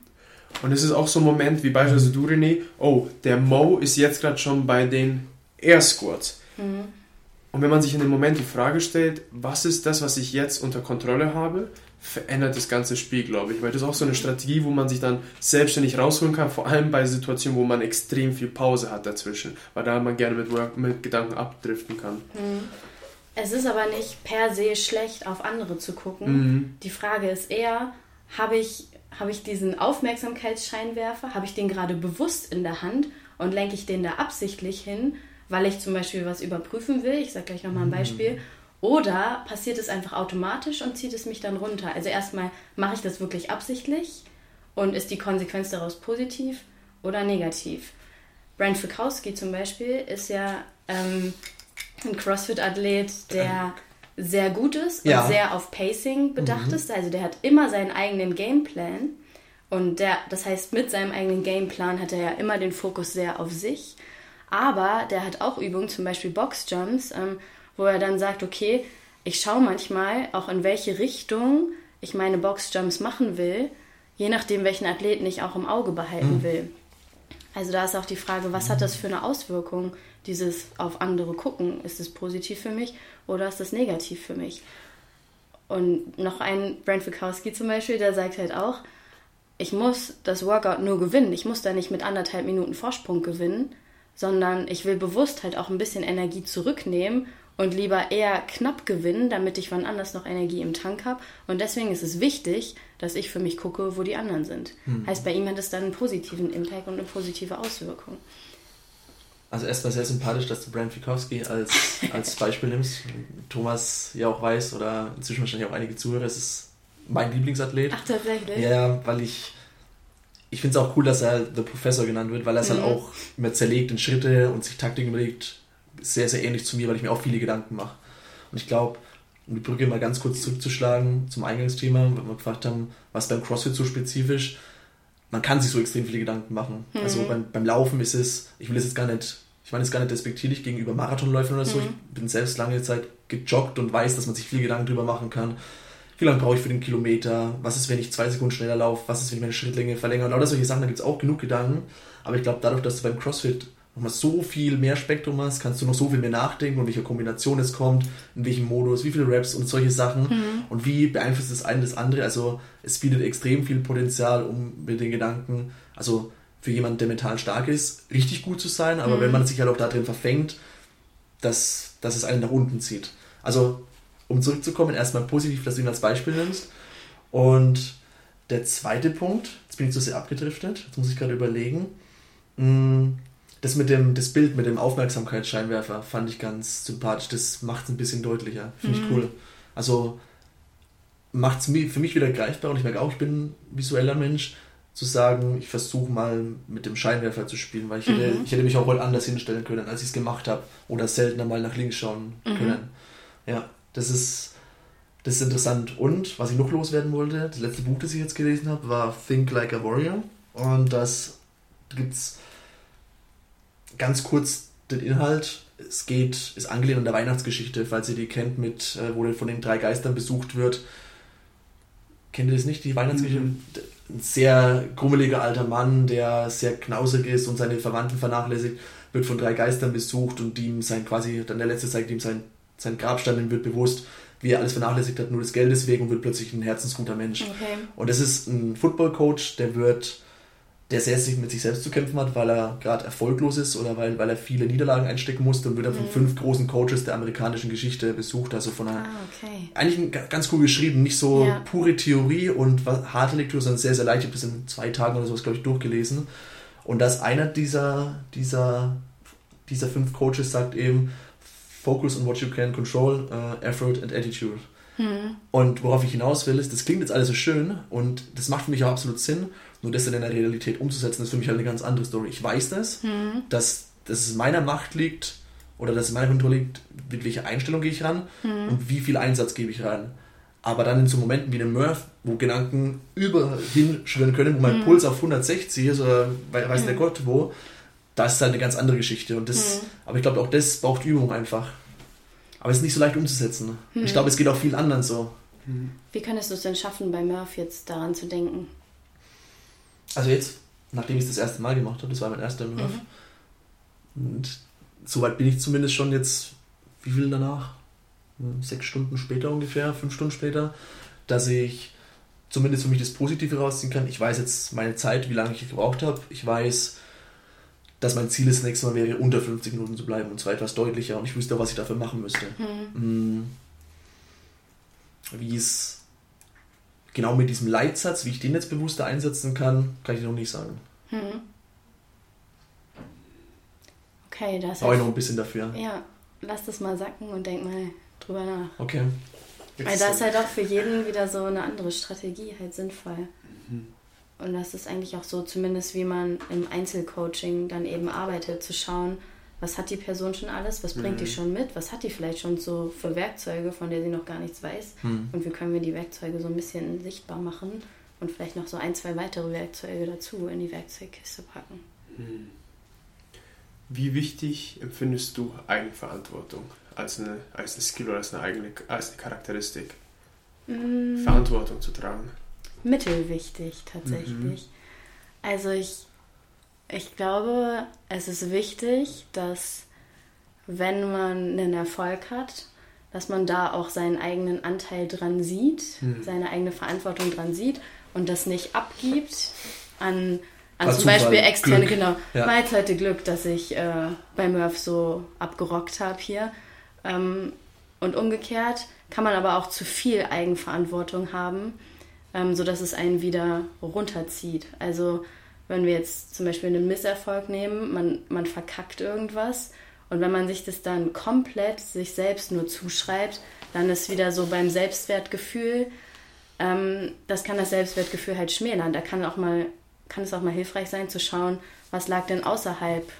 Und es ist auch so ein Moment, wie beispielsweise du, René, oh, der Mo ist jetzt gerade schon bei den Air Squats. Mhm. Und wenn man sich in dem Moment die Frage stellt, was ist das, was ich jetzt unter Kontrolle habe, verändert das ganze Spiel, glaube ich. Weil das ist auch so eine Strategie, wo man sich dann selbstständig rausholen kann, vor allem bei Situationen, wo man extrem viel Pause hat dazwischen, weil da man gerne mit, Work, mit Gedanken abdriften kann. Mhm. Es ist aber nicht per se schlecht, auf andere zu gucken. Mhm. Die Frage ist eher, habe ich, hab ich diesen Aufmerksamkeitsscheinwerfer, habe ich den gerade bewusst in der Hand und lenke ich den da absichtlich hin, weil ich zum Beispiel was überprüfen will? Ich sage gleich nochmal ein mhm. Beispiel. Oder passiert es einfach automatisch und zieht es mich dann runter? Also erstmal mache ich das wirklich absichtlich und ist die Konsequenz daraus positiv oder negativ? Brent Fikowski zum Beispiel ist ja ähm, ein CrossFit-Athlet, der sehr gut ist ja. und sehr auf Pacing bedacht mhm. ist. Also der hat immer seinen eigenen Gameplan. Und der, das heißt, mit seinem eigenen Gameplan hat er ja immer den Fokus sehr auf sich. Aber der hat auch Übungen, zum Beispiel Boxjumps, ähm, wo er dann sagt, okay, ich schaue manchmal auch in welche Richtung ich meine Boxjumps machen will, je nachdem, welchen Athleten ich auch im Auge behalten mhm. will. Also da ist auch die Frage, was hat das für eine Auswirkung, dieses auf andere gucken? Ist es positiv für mich oder ist das negativ für mich? Und noch ein Brent Fikowski zum Beispiel, der sagt halt auch, ich muss das Workout nur gewinnen. Ich muss da nicht mit anderthalb Minuten Vorsprung gewinnen, sondern ich will bewusst halt auch ein bisschen Energie zurücknehmen und lieber eher knapp gewinnen, damit ich wann anders noch Energie im Tank habe. Und deswegen ist es wichtig, dass ich für mich gucke, wo die anderen sind. Hm. Heißt, bei ihm hat es dann einen positiven Impact und eine positive Auswirkung. Also erstmal sehr sympathisch, dass du Brand Fikowski als, als Beispiel nimmst. Thomas ja auch weiß oder inzwischen wahrscheinlich auch einige Zuhörer, es ist mein Lieblingsathlet. Ach, tatsächlich? Ja, weil ich ich finde es auch cool, dass er The Professor genannt wird, weil er es halt mhm. halt auch immer zerlegt in Schritte und sich Taktik überlegt, sehr, sehr ähnlich zu mir, weil ich mir auch viele Gedanken mache. Und ich glaube, um die Brücke mal ganz kurz zurückzuschlagen zum Eingangsthema, weil wir gefragt haben, was beim CrossFit so spezifisch, man kann sich so extrem viele Gedanken machen. Mhm. Also beim, beim Laufen ist es, ich will es jetzt gar nicht, ich meine es gar nicht despektierlich gegenüber Marathonläufern oder so, mhm. ich bin selbst lange Zeit gejoggt und weiß, dass man sich viel Gedanken drüber machen kann. Wie lange brauche ich für den Kilometer? Was ist, wenn ich zwei Sekunden schneller laufe? Was ist, wenn ich meine Schrittlänge verlängere? Und lauter solche Sachen, da gibt es auch genug Gedanken. Aber ich glaube, dadurch, dass du beim CrossFit nochmal so viel mehr Spektrum hast, kannst du noch so viel mehr nachdenken, in welcher Kombination es kommt, in welchem Modus, wie viele Raps und solche Sachen mhm. und wie beeinflusst das eine das andere. Also es bietet extrem viel Potenzial, um mit den Gedanken, also für jemanden, der mental stark ist, richtig gut zu sein, aber mhm. wenn man sich halt auch da drin verfängt, dass, dass es einen nach unten zieht. Also um zurückzukommen, erstmal positiv, dass du ihn als Beispiel nimmst. Und der zweite Punkt, jetzt bin ich zu sehr abgedriftet, jetzt muss ich gerade überlegen. Hm, das mit dem, das Bild mit dem Aufmerksamkeitsscheinwerfer fand ich ganz sympathisch. Das macht es ein bisschen deutlicher. Finde mhm. ich cool. Also macht es für mich wieder greifbar und ich merke auch, ich bin ein visueller Mensch, zu sagen, ich versuche mal mit dem Scheinwerfer zu spielen, weil ich, mhm. hätte, ich hätte mich auch wohl anders hinstellen können, als ich es gemacht habe. Oder seltener mal nach links schauen mhm. können. Ja, das ist, das ist interessant. Und was ich noch loswerden wollte, das letzte Buch, das ich jetzt gelesen habe, war Think Like a Warrior. Und das gibt es ganz kurz den Inhalt. Es geht, ist angelehnt an der Weihnachtsgeschichte, falls ihr die kennt, mit, äh, wo von den drei Geistern besucht wird. Kennt ihr das nicht, die Weihnachtsgeschichte? Mhm. Ein sehr grummeliger alter Mann, der sehr knausig ist und seine Verwandten vernachlässigt, wird von drei Geistern besucht und ihm sein quasi, dann der letzte zeigt ihm sein, sein Grabstein und wird bewusst, wie er alles vernachlässigt hat, nur des Geldes wegen und wird plötzlich ein herzensguter Mensch. Okay. Und das ist ein Football-Coach, der wird der sehr sich mit sich selbst zu kämpfen hat, weil er gerade erfolglos ist oder weil, weil er viele Niederlagen einstecken musste und wird dann von mhm. fünf großen Coaches der amerikanischen Geschichte besucht. Also von einer, ah, okay. eigentlich ganz cool geschrieben, nicht so ja. pure Theorie und harte Lektüre, sondern sehr, sehr leicht. Ich habe das in zwei Tagen oder sowas, glaube ich, durchgelesen. Und dass einer dieser, dieser, dieser fünf Coaches sagt eben, Focus on what you can control, uh, effort and attitude. Mhm. Und worauf ich hinaus will, ist, das klingt jetzt alles so schön und das macht für mich auch absolut Sinn. Nur das dann in der Realität umzusetzen, ist für mich halt eine ganz andere Story. Ich weiß das, mhm. dass, dass es meiner Macht liegt oder dass es meiner Kontrolle liegt, mit welcher Einstellung gehe ich ran mhm. und wie viel Einsatz gebe ich rein. Aber dann in so Momenten wie einem Murph, wo Gedanken überhin schwirren können, wo mein mhm. Puls auf 160 ist oder weiß der mhm. Gott wo, das ist halt eine ganz andere Geschichte. Und das, mhm. Aber ich glaube, auch das braucht Übung einfach. Aber es ist nicht so leicht umzusetzen. Ich glaube, es geht auch vielen anderen so. Wie könntest du es denn schaffen, bei Murph jetzt daran zu denken? Also jetzt, nachdem ich es das erste Mal gemacht habe, das war mein erster Murph. Mhm. Und soweit bin ich zumindest schon jetzt, wie viel danach? Hm, sechs Stunden später ungefähr, fünf Stunden später, dass ich zumindest für mich das Positive rausziehen kann. Ich weiß jetzt meine Zeit, wie lange ich gebraucht habe. Ich weiß, dass mein Ziel das nächste Mal wäre, unter 50 Minuten zu bleiben und zwar etwas deutlicher und ich wüsste auch, was ich dafür machen müsste. Mhm. Wie es genau mit diesem Leitsatz, wie ich den jetzt bewusster einsetzen kann, kann ich noch nicht sagen. Mhm. Okay, das Brauche ich noch ein bisschen dafür. Ja, lass das mal sacken und denk mal drüber nach. Okay. Weil da ist halt auch für jeden wieder so eine andere Strategie halt sinnvoll. Mhm. Und das ist eigentlich auch so, zumindest wie man im Einzelcoaching dann eben arbeitet, zu schauen, was hat die Person schon alles, was bringt mhm. die schon mit, was hat die vielleicht schon so für Werkzeuge, von der sie noch gar nichts weiß mhm. und wie können wir die Werkzeuge so ein bisschen sichtbar machen und vielleicht noch so ein, zwei weitere Werkzeuge dazu in die Werkzeugkiste packen. Mhm. Wie wichtig empfindest du Eigenverantwortung als eine, als ein Skill oder als eine eigene als eine Charakteristik? Mm. Verantwortung zu tragen. Mittelwichtig tatsächlich. Mhm. Also ich, ich glaube, es ist wichtig, dass wenn man einen Erfolg hat, dass man da auch seinen eigenen Anteil dran sieht, mhm. seine eigene Verantwortung dran sieht und das nicht abgibt an also zum Beispiel externe, Glück. genau. Ja. War jetzt heute Glück, dass ich äh, bei Murph so abgerockt habe hier. Ähm, und umgekehrt kann man aber auch zu viel Eigenverantwortung haben, ähm, sodass es einen wieder runterzieht. Also wenn wir jetzt zum Beispiel einen Misserfolg nehmen, man, man verkackt irgendwas und wenn man sich das dann komplett sich selbst nur zuschreibt, dann ist wieder so beim Selbstwertgefühl, ähm, das kann das Selbstwertgefühl halt schmälern. Da kann auch mal kann es auch mal hilfreich sein zu schauen, was lag denn außerhalb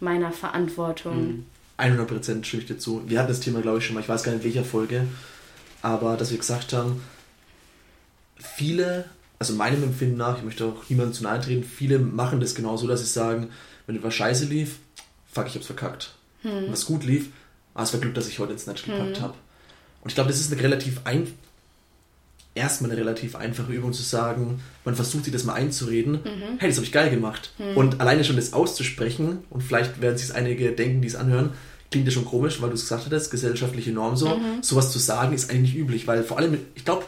meiner Verantwortung. 100% mhm. stimme ich zu. Wir hatten das Thema, glaube ich, schon mal, ich weiß gar nicht in welcher Folge, aber dass wir gesagt haben, viele, also meinem Empfinden nach, ich möchte auch niemandem zu nahe treten, viele machen das genauso, dass sie sagen, wenn etwas scheiße lief, fuck, ich hab's verkackt. Hm. was gut lief, ah, es war Glück, dass ich heute ins Netz gepackt hm. habe. Und ich glaube, das ist eine relativ ein, erstmal eine relativ einfache Übung zu sagen, man versucht sich das mal einzureden, mhm. hey, das habe ich geil gemacht. Mhm. Und alleine schon das auszusprechen, und vielleicht werden sich einige denken, die es anhören, klingt ja schon komisch, weil du es gesagt hattest, gesellschaftliche Norm so, mhm. sowas zu sagen ist eigentlich nicht üblich, weil vor allem, ich glaube,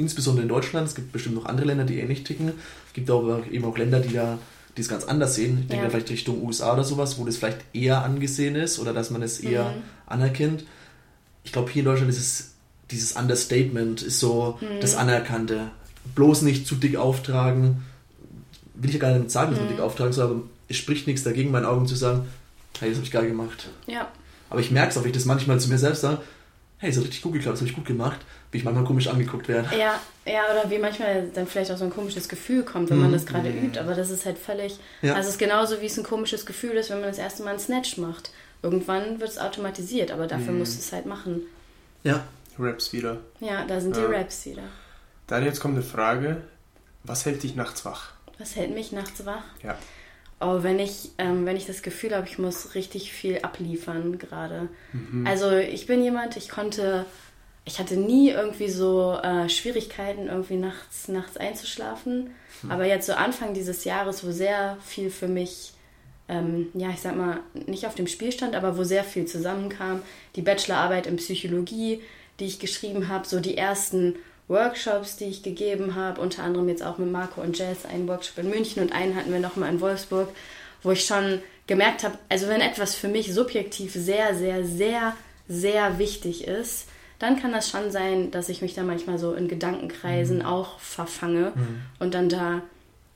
insbesondere in Deutschland, es gibt bestimmt noch andere Länder, die ähnlich ticken, es gibt aber eben auch Länder, die da die es ganz anders sehen. Ich denke ja. vielleicht Richtung USA oder sowas, wo das vielleicht eher angesehen ist oder dass man es eher mhm. anerkennt. Ich glaube, hier in Deutschland ist es dieses Understatement ist so mhm. das Anerkannte. Bloß nicht zu dick auftragen. Will ich ja gar nicht sagen, dass man mhm. dick auftragen soll, aber es spricht nichts dagegen, in meinen Augen zu sagen, hey, das habe ich geil gemacht. Ja. Aber ich merke es auch, wenn ich das manchmal zu mir selbst sage, hey, das hat richtig gut geklappt, das habe ich gut gemacht, wie ich manchmal komisch angeguckt werde. Ja, ja, oder wie manchmal dann vielleicht auch so ein komisches Gefühl kommt, wenn mhm. man das gerade übt, aber das ist halt völlig, ja. also es ist genauso, wie es ein komisches Gefühl ist, wenn man das erste Mal einen Snatch macht. Irgendwann wird es automatisiert, aber dafür mhm. musst du es halt machen. Ja, Raps wieder. Ja, da sind die ja. Raps wieder. Dann jetzt kommt eine Frage: Was hält dich nachts wach? Was hält mich nachts wach? Ja. Oh, wenn ich, ähm, wenn ich das Gefühl habe, ich muss richtig viel abliefern gerade. Mhm. Also ich bin jemand, ich konnte, ich hatte nie irgendwie so äh, Schwierigkeiten, irgendwie nachts, nachts einzuschlafen. Mhm. Aber jetzt so Anfang dieses Jahres, wo sehr viel für mich, ähm, ja, ich sag mal, nicht auf dem Spiel stand, aber wo sehr viel zusammenkam. Die Bachelorarbeit in Psychologie, die ich geschrieben habe, so die ersten Workshops, die ich gegeben habe, unter anderem jetzt auch mit Marco und Jess, einen Workshop in München und einen hatten wir nochmal in Wolfsburg, wo ich schon gemerkt habe, also wenn etwas für mich subjektiv sehr, sehr, sehr, sehr wichtig ist, dann kann das schon sein, dass ich mich da manchmal so in Gedankenkreisen mhm. auch verfange mhm. und dann da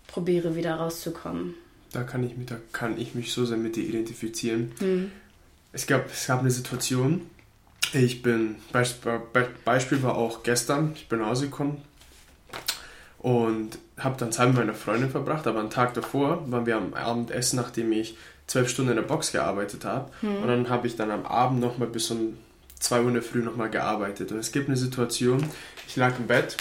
probiere wieder rauszukommen. Da kann ich mich, da kann ich mich so sehr mit dir identifizieren. Mhm. Es, gab, es gab eine Situation, ich bin, Beispiel war auch gestern, ich bin nach Hause gekommen und habe dann Zeit mit meiner Freundin verbracht, aber einen Tag davor waren wir am Abendessen, nachdem ich zwölf Stunden in der Box gearbeitet habe. Hm. Und dann habe ich dann am Abend nochmal bis um 2 Uhr in der Früh nochmal gearbeitet. Und es gibt eine Situation, ich lag im Bett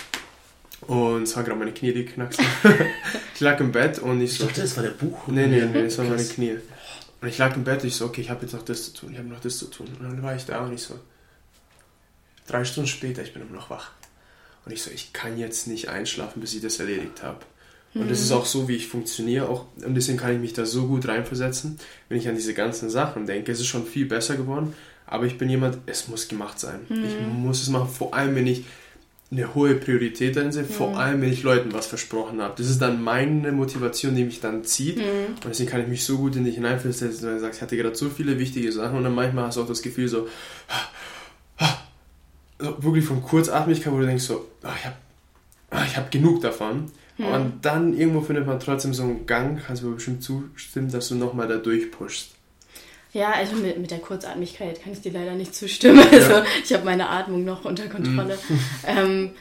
und es waren gerade meine Knie, die knacksen. ich lag im Bett und ich so... Ich dachte, das war der Buch. Nee, nee, nee, das waren meine Knie. Und ich lag im Bett und ich so, okay, ich habe jetzt noch das zu tun, ich habe noch das zu tun. Und dann war ich da und ich so, Drei Stunden später, ich bin immer noch wach. Und ich so, ich kann jetzt nicht einschlafen, bis ich das erledigt habe. Und das ist mhm. auch so, wie ich funktioniere. Auch, und deswegen kann ich mich da so gut reinversetzen, wenn ich an diese ganzen Sachen denke. Es ist schon viel besser geworden, aber ich bin jemand, es muss gemacht sein. Mhm. Ich muss es machen, vor allem wenn ich eine hohe Priorität darin sehe, mhm. vor allem wenn ich Leuten was versprochen habe. Das ist dann meine Motivation, die mich dann zieht. Mhm. Und deswegen kann ich mich so gut in dich hineinversetzen, weil du sagst, ich hatte gerade so viele wichtige Sachen und dann manchmal hast du auch das Gefühl so, so wirklich von Kurzatmigkeit, wo du denkst so, oh, ich habe oh, hab genug davon. Mhm. Und dann irgendwo findet man trotzdem so einen Gang, kannst du mir bestimmt zustimmen, dass du nochmal da durchpushst. Ja, also mit, mit der Kurzatmigkeit kann ich dir leider nicht zustimmen. Also ja. ich habe meine Atmung noch unter Kontrolle. Mhm. ähm,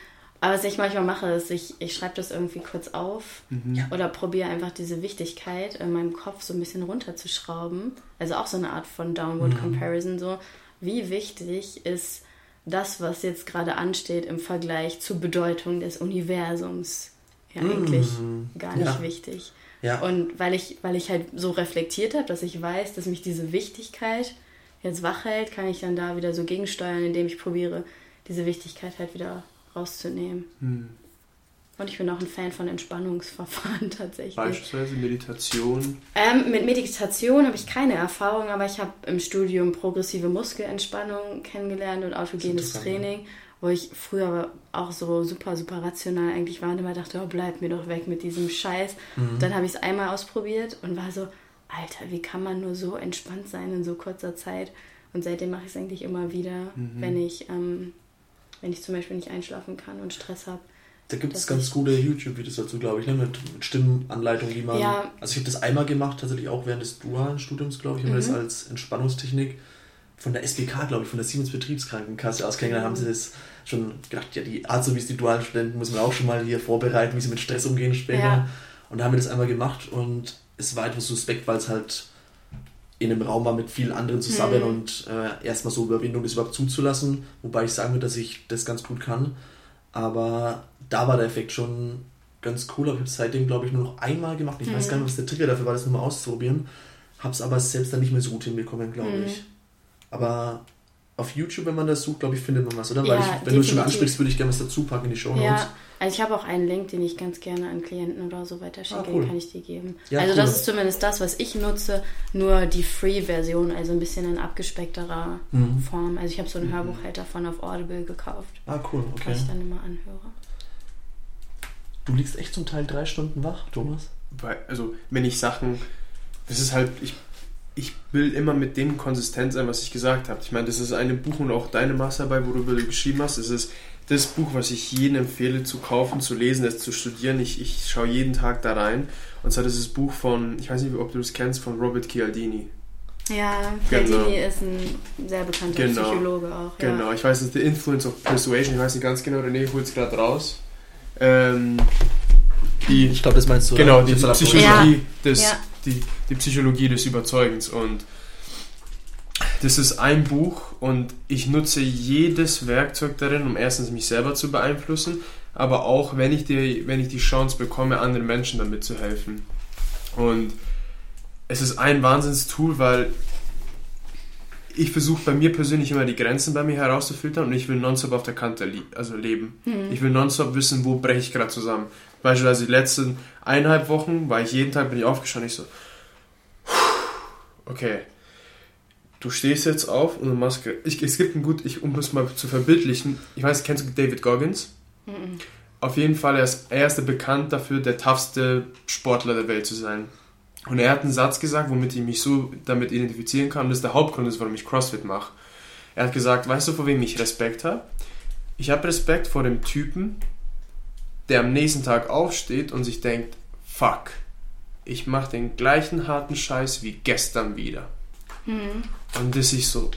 aber was ich manchmal mache, ist, ich, ich schreibe das irgendwie kurz auf mhm. oder probiere einfach diese Wichtigkeit in meinem Kopf so ein bisschen runterzuschrauben. Also auch so eine Art von Downward mhm. Comparison. So, wie wichtig ist das, was jetzt gerade ansteht im Vergleich zur Bedeutung des Universums? Ja, eigentlich mhm. gar nicht ja. wichtig. Ja. Und weil ich, weil ich halt so reflektiert habe, dass ich weiß, dass mich diese Wichtigkeit jetzt wach hält, kann ich dann da wieder so gegensteuern, indem ich probiere, diese Wichtigkeit halt wieder rauszunehmen. Hm. Und ich bin auch ein Fan von Entspannungsverfahren tatsächlich. Beispielsweise Meditation? Ähm, mit Meditation habe ich keine Erfahrung, aber ich habe im Studium progressive Muskelentspannung kennengelernt und autogenes Training wo ich früher auch so super, super rational eigentlich war und immer dachte, oh, bleib mir doch weg mit diesem Scheiß. Mhm. Dann habe ich es einmal ausprobiert und war so, Alter, wie kann man nur so entspannt sein in so kurzer Zeit? Und seitdem mache ich es eigentlich immer wieder, mhm. wenn ich, ähm, wenn ich zum Beispiel nicht einschlafen kann und Stress habe. Da gibt es ganz coole YouTube-Videos dazu, glaube ich, ne? mit, mit Stimmenanleitungen, wie man. Ja. Also ich habe das einmal gemacht, tatsächlich auch während des dualen Studiums, glaube ich, haben mhm. das als Entspannungstechnik von der SBK, glaube ich, von der Siemens Betriebskrankenkasse aus kennengelernt, haben sie das schon gedacht, ja, die Azubis, die dualen Studenten, muss man auch schon mal hier vorbereiten, wie sie mit Stress umgehen später. Ja. Und da haben wir das einmal gemacht und es war etwas suspekt, weil es halt in einem Raum war mit vielen anderen zusammen mhm. und äh, erstmal so Überwindung, das überhaupt zuzulassen. Wobei ich sagen würde, dass ich das ganz gut kann. Aber da war der Effekt schon ganz cool. Aber ich habe es seitdem, glaube ich, nur noch einmal gemacht. Ich mhm. weiß gar nicht, was der Trigger dafür war, das nochmal auszuprobieren. Habe es aber selbst dann nicht mehr so gut hinbekommen, glaube mhm. ich. Aber auf YouTube, wenn man das sucht, glaube ich, findet man was, oder? Weil ja, ich, wenn definitiv. du es schon ansprichst, würde ich gerne was dazu packen in die Show Notes. Ja, also ich habe auch einen Link, den ich ganz gerne an Klienten oder so weiterschicke, ah, cool. kann ich dir geben. Ja, also cool. das ist zumindest das, was ich nutze, nur die Free-Version, also ein bisschen in abgespeckterer mhm. Form. Also ich habe so ein mhm. Hörbuch halt davon auf Audible gekauft. Ah, cool, okay. Was ich dann immer anhöre. Du liegst echt zum Teil drei Stunden wach, Thomas? Weil, also wenn ich Sachen, das ist halt, ich ich will immer mit dem konsistent sein, was ich gesagt habe. Ich meine, das ist ein Buch und auch deine Masterarbeit, worüber du geschrieben hast. Es ist das Buch, was ich jedem empfehle zu kaufen, zu lesen, es zu studieren. Ich, ich schaue jeden Tag da rein. Und zwar das ist das Buch von, ich weiß nicht, ob du das kennst, von Robert Cialdini. Ja, Cialdini genau. ist ein sehr bekannter genau. Psychologe auch. Ja. Genau, ich weiß, es ist The Influence of Persuasion. Ich weiß nicht ganz genau, René holt es gerade raus. Ähm, die, ich glaube, das meinst du. Genau, die Psychologie ja. des ja die, die Psychologie des Überzeugens. Und das ist ein Buch und ich nutze jedes Werkzeug darin, um erstens mich selber zu beeinflussen, aber auch, wenn ich die, wenn ich die Chance bekomme, anderen Menschen damit zu helfen. Und es ist ein Wahnsinnstool, weil ich versuche bei mir persönlich immer die Grenzen bei mir herauszufiltern und ich will nonstop auf der Kante also leben. Mhm. Ich will nonstop wissen, wo breche ich gerade zusammen. Beispielsweise die letzten eineinhalb Wochen war ich jeden Tag, bin ich aufgestanden, ich so, okay, du stehst jetzt auf und du machst, ich, es gibt ein gut, ich, um es mal zu verbildlichen, ich weiß, kennst du David Goggins? Mhm. Auf jeden Fall, er ist, er ist bekannt dafür, der toughste Sportler der Welt zu sein. Und er hat einen Satz gesagt, womit ich mich so damit identifizieren kann, und das ist der Hauptgrund, warum ich CrossFit mache. Er hat gesagt, weißt du, vor wem ich Respekt habe? Ich habe Respekt vor dem Typen, der am nächsten Tag aufsteht und sich denkt, fuck, ich mache den gleichen harten Scheiß wie gestern wieder. Mhm. Und das ist so,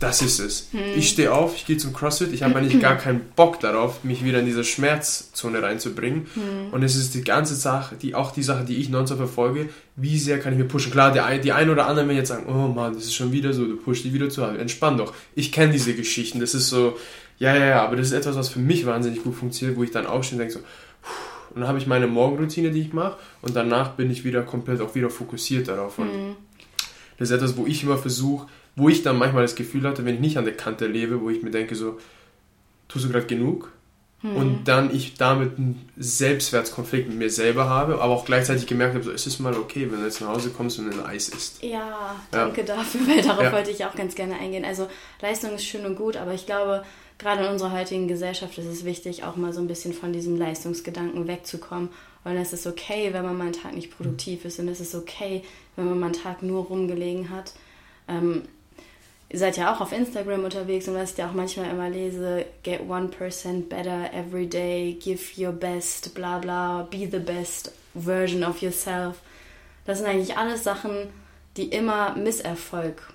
das ist es. Mhm. Ich stehe auf, ich gehe zum CrossFit, ich habe eigentlich gar keinen Bock darauf, mich wieder in diese Schmerzzone reinzubringen. Mhm. Und es ist die ganze Sache, die, auch die Sache, die ich nonstop verfolge, wie sehr kann ich mir pushen. Klar, der, die ein oder andere werden jetzt sagen, oh Mann, das ist schon wieder so, du pushst die wieder zu Hause. Entspann doch. Ich kenne diese Geschichten, das ist so, ja, ja, ja, aber das ist etwas, was für mich wahnsinnig gut funktioniert, wo ich dann aufstehe und denke so, und dann habe ich meine Morgenroutine, die ich mache, und danach bin ich wieder komplett auch wieder fokussiert darauf. Und mhm. das ist etwas, wo ich immer versuche, wo ich dann manchmal das Gefühl hatte, wenn ich nicht an der Kante lebe, wo ich mir denke so, tust du gerade genug? hm. und dann ich damit einen Selbstwertkonflikt mit mir selber habe, aber auch gleichzeitig gemerkt habe, so ist es mal okay, wenn du jetzt nach Hause kommst und ein Eis isst. Ja, danke ja. dafür, weil darauf ja. wollte ich auch ganz gerne eingehen. Also Leistung ist schön und gut, aber ich glaube, gerade in unserer heutigen Gesellschaft ist es wichtig, auch mal so ein bisschen von diesem Leistungsgedanken wegzukommen. Und es ist okay, wenn man mal einen Tag nicht produktiv ist und es ist okay, wenn man mal einen Tag nur rumgelegen hat. Ähm, ihr seid ja auch auf Instagram unterwegs und was ich ja auch manchmal immer lese, get 1% better every day, give your best, bla bla, be the best version of yourself. Das sind eigentlich alles Sachen, die immer Misserfolg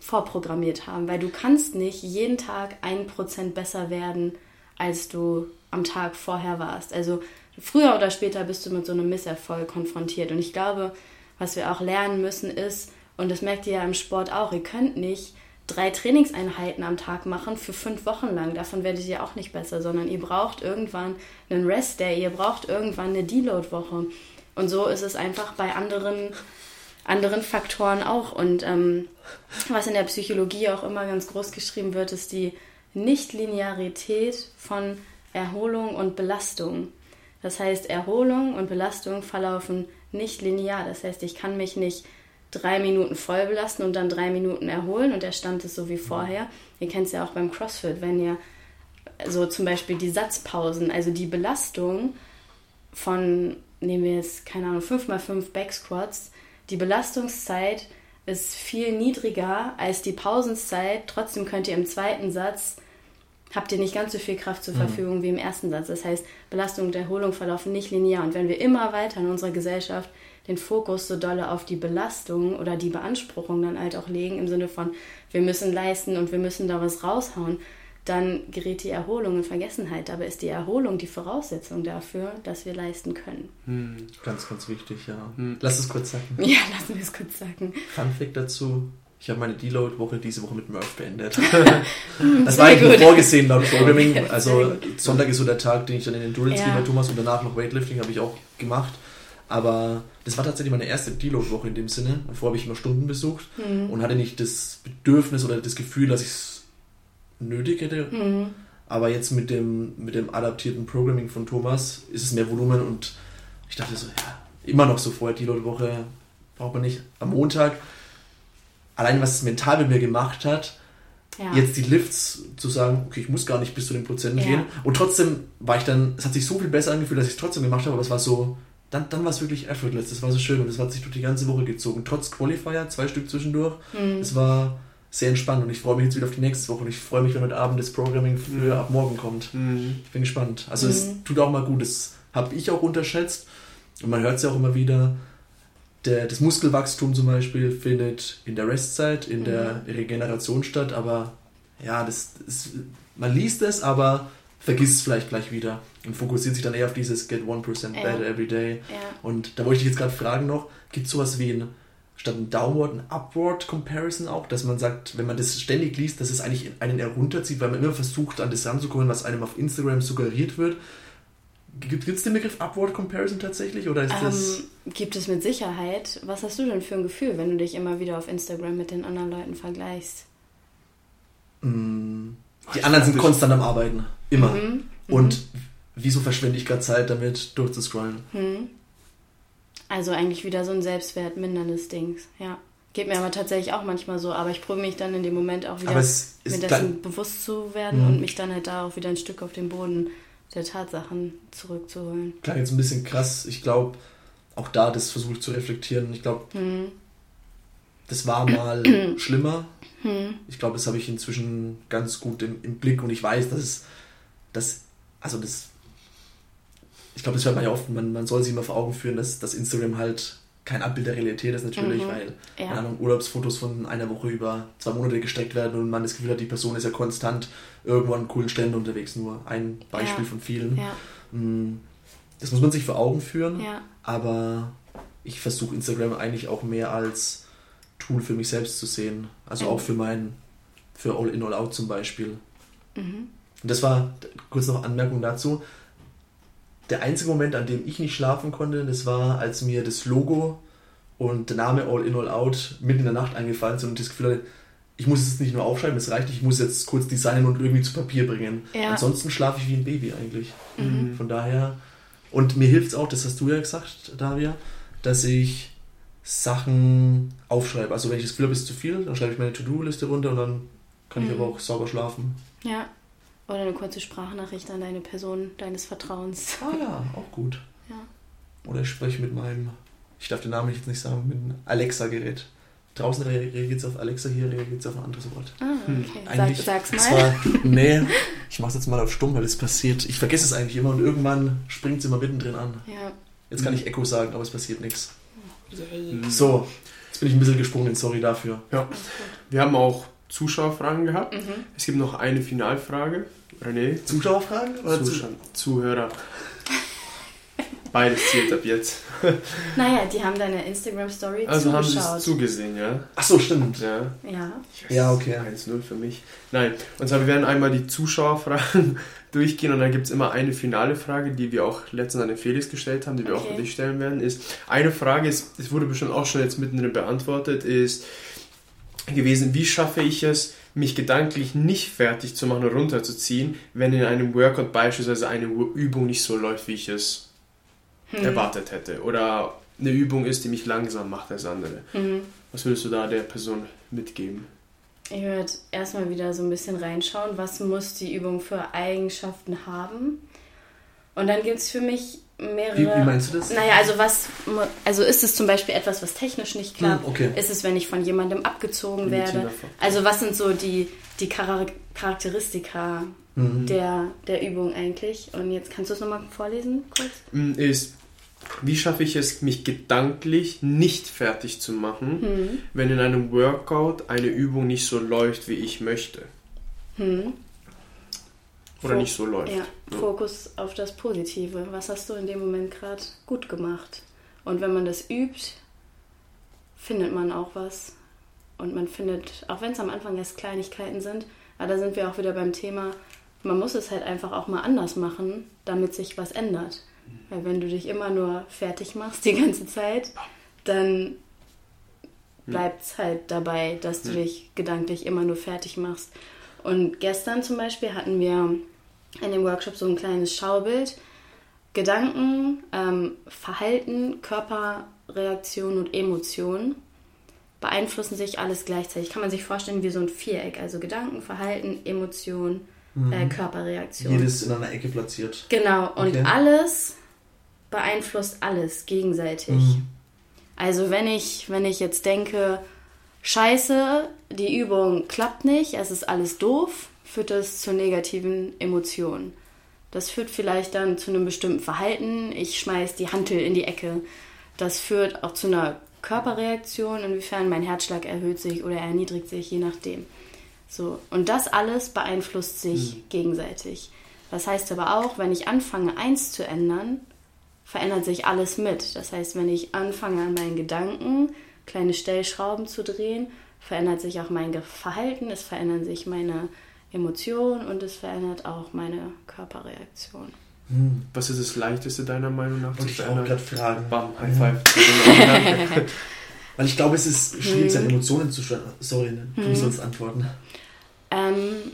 vorprogrammiert haben, weil du kannst nicht jeden Tag 1% besser werden, als du am Tag vorher warst. Also früher oder später bist du mit so einem Misserfolg konfrontiert. Und ich glaube, was wir auch lernen müssen ist, und das merkt ihr ja im Sport auch, ihr könnt nicht drei Trainingseinheiten am Tag machen für fünf Wochen lang. Davon werdet ihr auch nicht besser, sondern ihr braucht irgendwann einen Rest-Day, ihr braucht irgendwann eine Deload-Woche. Und so ist es einfach bei anderen, anderen Faktoren auch. Und ähm, was in der Psychologie auch immer ganz groß geschrieben wird, ist die Nichtlinearität von Erholung und Belastung. Das heißt, Erholung und Belastung verlaufen nicht linear. Das heißt, ich kann mich nicht drei Minuten voll belasten und dann drei Minuten erholen und der Stand ist so wie vorher. Ihr kennt es ja auch beim CrossFit, wenn ihr so zum Beispiel die Satzpausen, also die Belastung von, nehmen wir jetzt, keine Ahnung, 5x5 Backsquats, die Belastungszeit ist viel niedriger als die Pausenzeit. Trotzdem könnt ihr im zweiten Satz habt ihr nicht ganz so viel Kraft zur mhm. Verfügung mhm. wie im ersten Satz. Das heißt, Belastung und Erholung verlaufen nicht linear. Und wenn wir immer weiter in unserer Gesellschaft den Fokus so dolle auf die Belastung oder die Beanspruchung dann halt auch legen, im Sinne von, wir müssen leisten und wir müssen da was raushauen, dann gerät die Erholung in Vergessenheit. Aber ist die Erholung die Voraussetzung dafür, dass wir leisten können. Hm, ganz, ganz wichtig, ja. Hm. Lass es kurz sagen. Ja, lassen wir es kurz sagen. Fun Fact dazu, ich habe meine Deload-Woche diese Woche mit Murph beendet. das war eigentlich vorgesehen laut Programming. Also Sonntag ist so der Tag, den ich dann in Endurance ja. gehe bei Thomas und danach noch Weightlifting habe ich auch gemacht. Aber das war tatsächlich meine erste Deload-Woche in dem Sinne. Davor habe ich immer Stunden besucht mhm. und hatte nicht das Bedürfnis oder das Gefühl, dass ich es nötig hätte. Mhm. Aber jetzt mit dem, mit dem adaptierten Programming von Thomas ist es mehr Volumen und ich dachte so, ja, immer noch so vorher Deload-Woche braucht man nicht. Am Montag allein was es mental mit mir gemacht hat, ja. jetzt die Lifts zu sagen, okay, ich muss gar nicht bis zu den Prozenten ja. gehen. Und trotzdem war ich dann, es hat sich so viel besser angefühlt, dass ich es trotzdem gemacht habe, aber es war so, dann, dann war es wirklich effortless, das war so schön und das hat sich durch die ganze Woche gezogen. Trotz Qualifier, zwei Stück zwischendurch. Mhm. Es war sehr entspannt und ich freue mich jetzt wieder auf die nächste Woche und ich freue mich, wenn heute Abend das Programming für mhm. ab morgen kommt. Mhm. Ich bin gespannt. Also es mhm. tut auch mal gut, das habe ich auch unterschätzt und man hört es ja auch immer wieder, der, das Muskelwachstum zum Beispiel findet in der Restzeit, in der mhm. Regeneration statt, aber ja, das, das, man liest es, aber vergisst es vielleicht gleich wieder und fokussiert sich dann eher auf dieses Get 1% better ja. every day. Ja. Und da wollte ich dich jetzt gerade fragen noch, gibt es sowas wie ein, statt ein Downward, ein Upward Comparison auch, dass man sagt, wenn man das ständig liest, dass es eigentlich einen herunterzieht, weil man immer versucht, an das ranzukommen, was einem auf Instagram suggeriert wird. Gibt es den Begriff Upward Comparison tatsächlich? Oder ist ähm, das gibt es mit Sicherheit. Was hast du denn für ein Gefühl, wenn du dich immer wieder auf Instagram mit den anderen Leuten vergleichst? Mm, die anderen sind konstant am Arbeiten. Immer. Mhm. Und mhm. wieso verschwende ich gerade Zeit damit, durchzuscrollen? Mhm. Also eigentlich wieder so ein Selbstwert-minderndes Ding. Ja. Geht mir aber tatsächlich auch manchmal so, aber ich probiere mich dann in dem Moment auch wieder, mir dessen bewusst zu werden mhm. und mich dann halt da auch wieder ein Stück auf den Boden der Tatsachen zurückzuholen. Klar, jetzt ein bisschen krass. Ich glaube, auch da das versuche ich zu reflektieren. Ich glaube, hm. das war mal schlimmer. Hm. Ich glaube, das habe ich inzwischen ganz gut im, im, Blick und ich weiß, dass es, dass, also das, ich glaube, das hört man ja oft, man, man soll sich immer vor Augen führen, dass, dass Instagram halt kein Abbild der Realität ist natürlich, mhm. weil ja. Ahnung, Urlaubsfotos von einer Woche über zwei Monate gesteckt werden und man das Gefühl hat, die Person ist ja konstant irgendwo an coolen Stellen unterwegs. Nur ein Beispiel ja. von vielen. Ja. Mm, das muss man sich vor Augen führen, aber ich versuche Instagram eigentlich auch mehr als Tool für mich selbst zu sehen. Also mhm. auch für mein, für All In, All Out zum Beispiel. Mhm. Und das war, kurz noch Anmerkung dazu, der einzige Moment, an dem ich nicht schlafen konnte, das war, als mir das Logo und der Name All In All Out mitten in der Nacht eingefallen sind und das Gefühl hatte, ich muss es nicht nur aufschreiben, es reicht nicht, ich muss jetzt kurz designen und irgendwie zu Papier bringen. Ja. Ansonsten schlafe ich wie ein Baby eigentlich. Mhm. Von daher, und mir hilft es auch, das hast du ja gesagt, Daria, dass ich Sachen aufschreibe. Also wenn ich das Gefühl habe, es ist zu viel, dann schreibe ich meine To-Do-Liste runter und dann kann mhm. ich aber auch sauber schlafen. Ja. Oder eine kurze Sprachnachricht an deine Person deines Vertrauens. Ah ja, auch gut. Ja. Oder ich spreche mit meinem, ich darf den Namen jetzt nicht sagen, mit einem Alexa-Gerät. Draußen reagiert es auf Alexa, hier reagiert es auf ein anderes Wort. Ah, hm. okay. Eigentlich, Sag, sag's mal. Zwar, nee, ich mach's jetzt mal auf stumm, weil es passiert. Ich vergesse es eigentlich immer und irgendwann springt es immer mittendrin an. Ja. Jetzt kann ich Echo sagen, aber es passiert nichts. Yay. So, jetzt bin ich ein bisschen gesprungen, sorry dafür. Ja. Wir haben auch Zuschauerfragen gehabt. Mhm. Es gibt noch eine Finalfrage. René? Zuschauerfragen? Oder Zuschauer, Zuhörer. Beides zählt ab jetzt. naja, die haben deine Instagram-Story also zugeschaut. Also haben sie zugesehen, ja? Ach so, stimmt. Ja. Ja, ja okay. 1-0 für mich. Nein, und zwar, wir werden einmal die Zuschauerfragen durchgehen und dann gibt es immer eine finale Frage, die wir auch letztens an den Felix gestellt haben, die wir okay. auch für dich stellen werden, ist, eine Frage ist, es wurde bestimmt auch schon jetzt mittendrin beantwortet, ist gewesen, wie schaffe ich es, mich gedanklich nicht fertig zu machen und runterzuziehen, wenn in einem Workout beispielsweise eine Übung nicht so läuft, wie ich es hm. erwartet hätte. Oder eine Übung ist, die mich langsam macht als andere. Mhm. Was würdest du da der Person mitgeben? Ich würde erstmal wieder so ein bisschen reinschauen, was muss die Übung für Eigenschaften haben. Und dann gibt es für mich mehrere. Wie, wie, meinst du das? Naja, also was, also ist es zum Beispiel etwas, was technisch nicht klappt? Hm, okay. Ist es, wenn ich von jemandem abgezogen werde? Also was sind so die, die Charakteristika mhm. der, der Übung eigentlich? Und jetzt kannst du es nochmal vorlesen, kurz? Hm, ist wie schaffe ich es, mich gedanklich nicht fertig zu machen, hm. wenn in einem Workout eine Übung nicht so läuft, wie ich möchte? Hm. Oder nicht so läuft. Ja, ja, Fokus auf das Positive. Was hast du in dem Moment gerade gut gemacht? Und wenn man das übt, findet man auch was. Und man findet, auch wenn es am Anfang erst Kleinigkeiten sind, aber da sind wir auch wieder beim Thema, man muss es halt einfach auch mal anders machen, damit sich was ändert. Weil wenn du dich immer nur fertig machst die ganze Zeit, dann bleibt es halt dabei, dass du dich gedanklich immer nur fertig machst. Und gestern zum Beispiel hatten wir in dem Workshop so ein kleines Schaubild. Gedanken, ähm, Verhalten, Körperreaktion und Emotionen beeinflussen sich alles gleichzeitig. Kann man sich vorstellen wie so ein Viereck. Also Gedanken, Verhalten, Emotion, mhm. äh, Körperreaktion. Jedes in einer Ecke platziert. Genau, und okay. alles beeinflusst alles gegenseitig. Mhm. Also wenn ich, wenn ich jetzt denke, scheiße, die Übung klappt nicht, es ist alles doof, führt das zu negativen Emotionen. Das führt vielleicht dann zu einem bestimmten Verhalten. Ich schmeiß die Hantel in die Ecke. Das führt auch zu einer Körperreaktion, inwiefern mein Herzschlag erhöht sich oder erniedrigt sich, je nachdem. So, und das alles beeinflusst sich mhm. gegenseitig. Das heißt aber auch, wenn ich anfange, eins zu ändern, verändert sich alles mit. Das heißt, wenn ich anfange, an meinen Gedanken kleine Stellschrauben zu drehen, verändert sich auch mein Verhalten, es verändern sich meine Emotionen und es verändert auch meine Körperreaktion. Hm. Was ist das Leichteste deiner Meinung nach verändern? Ich gerade fragen. Bam, High Five. Weil ich glaube, es ist schwierig, seine hm. Emotionen zu steuern. Sorry, ne? du hm. sollst antworten. Ähm,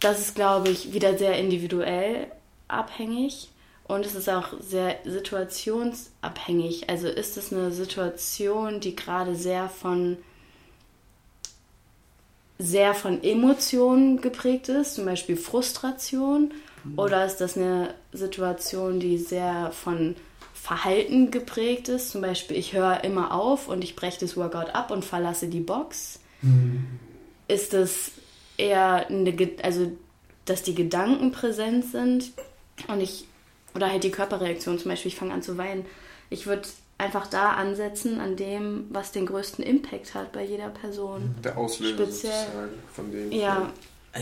das ist, glaube ich, wieder sehr individuell abhängig und es ist auch sehr situationsabhängig. Also ist es eine Situation, die gerade sehr von sehr von Emotionen geprägt ist, zum Beispiel Frustration, mhm. oder ist das eine Situation, die sehr von Verhalten geprägt ist, zum Beispiel ich höre immer auf und ich breche das Workout ab und verlasse die Box? Mhm. Ist es eher eine, also dass die Gedanken präsent sind und ich oder halt die Körperreaktion, zum Beispiel ich fange an zu weinen. Ich würde einfach da ansetzen an dem, was den größten Impact hat bei jeder Person. Der Auslöser Speziell, von dem. Ja.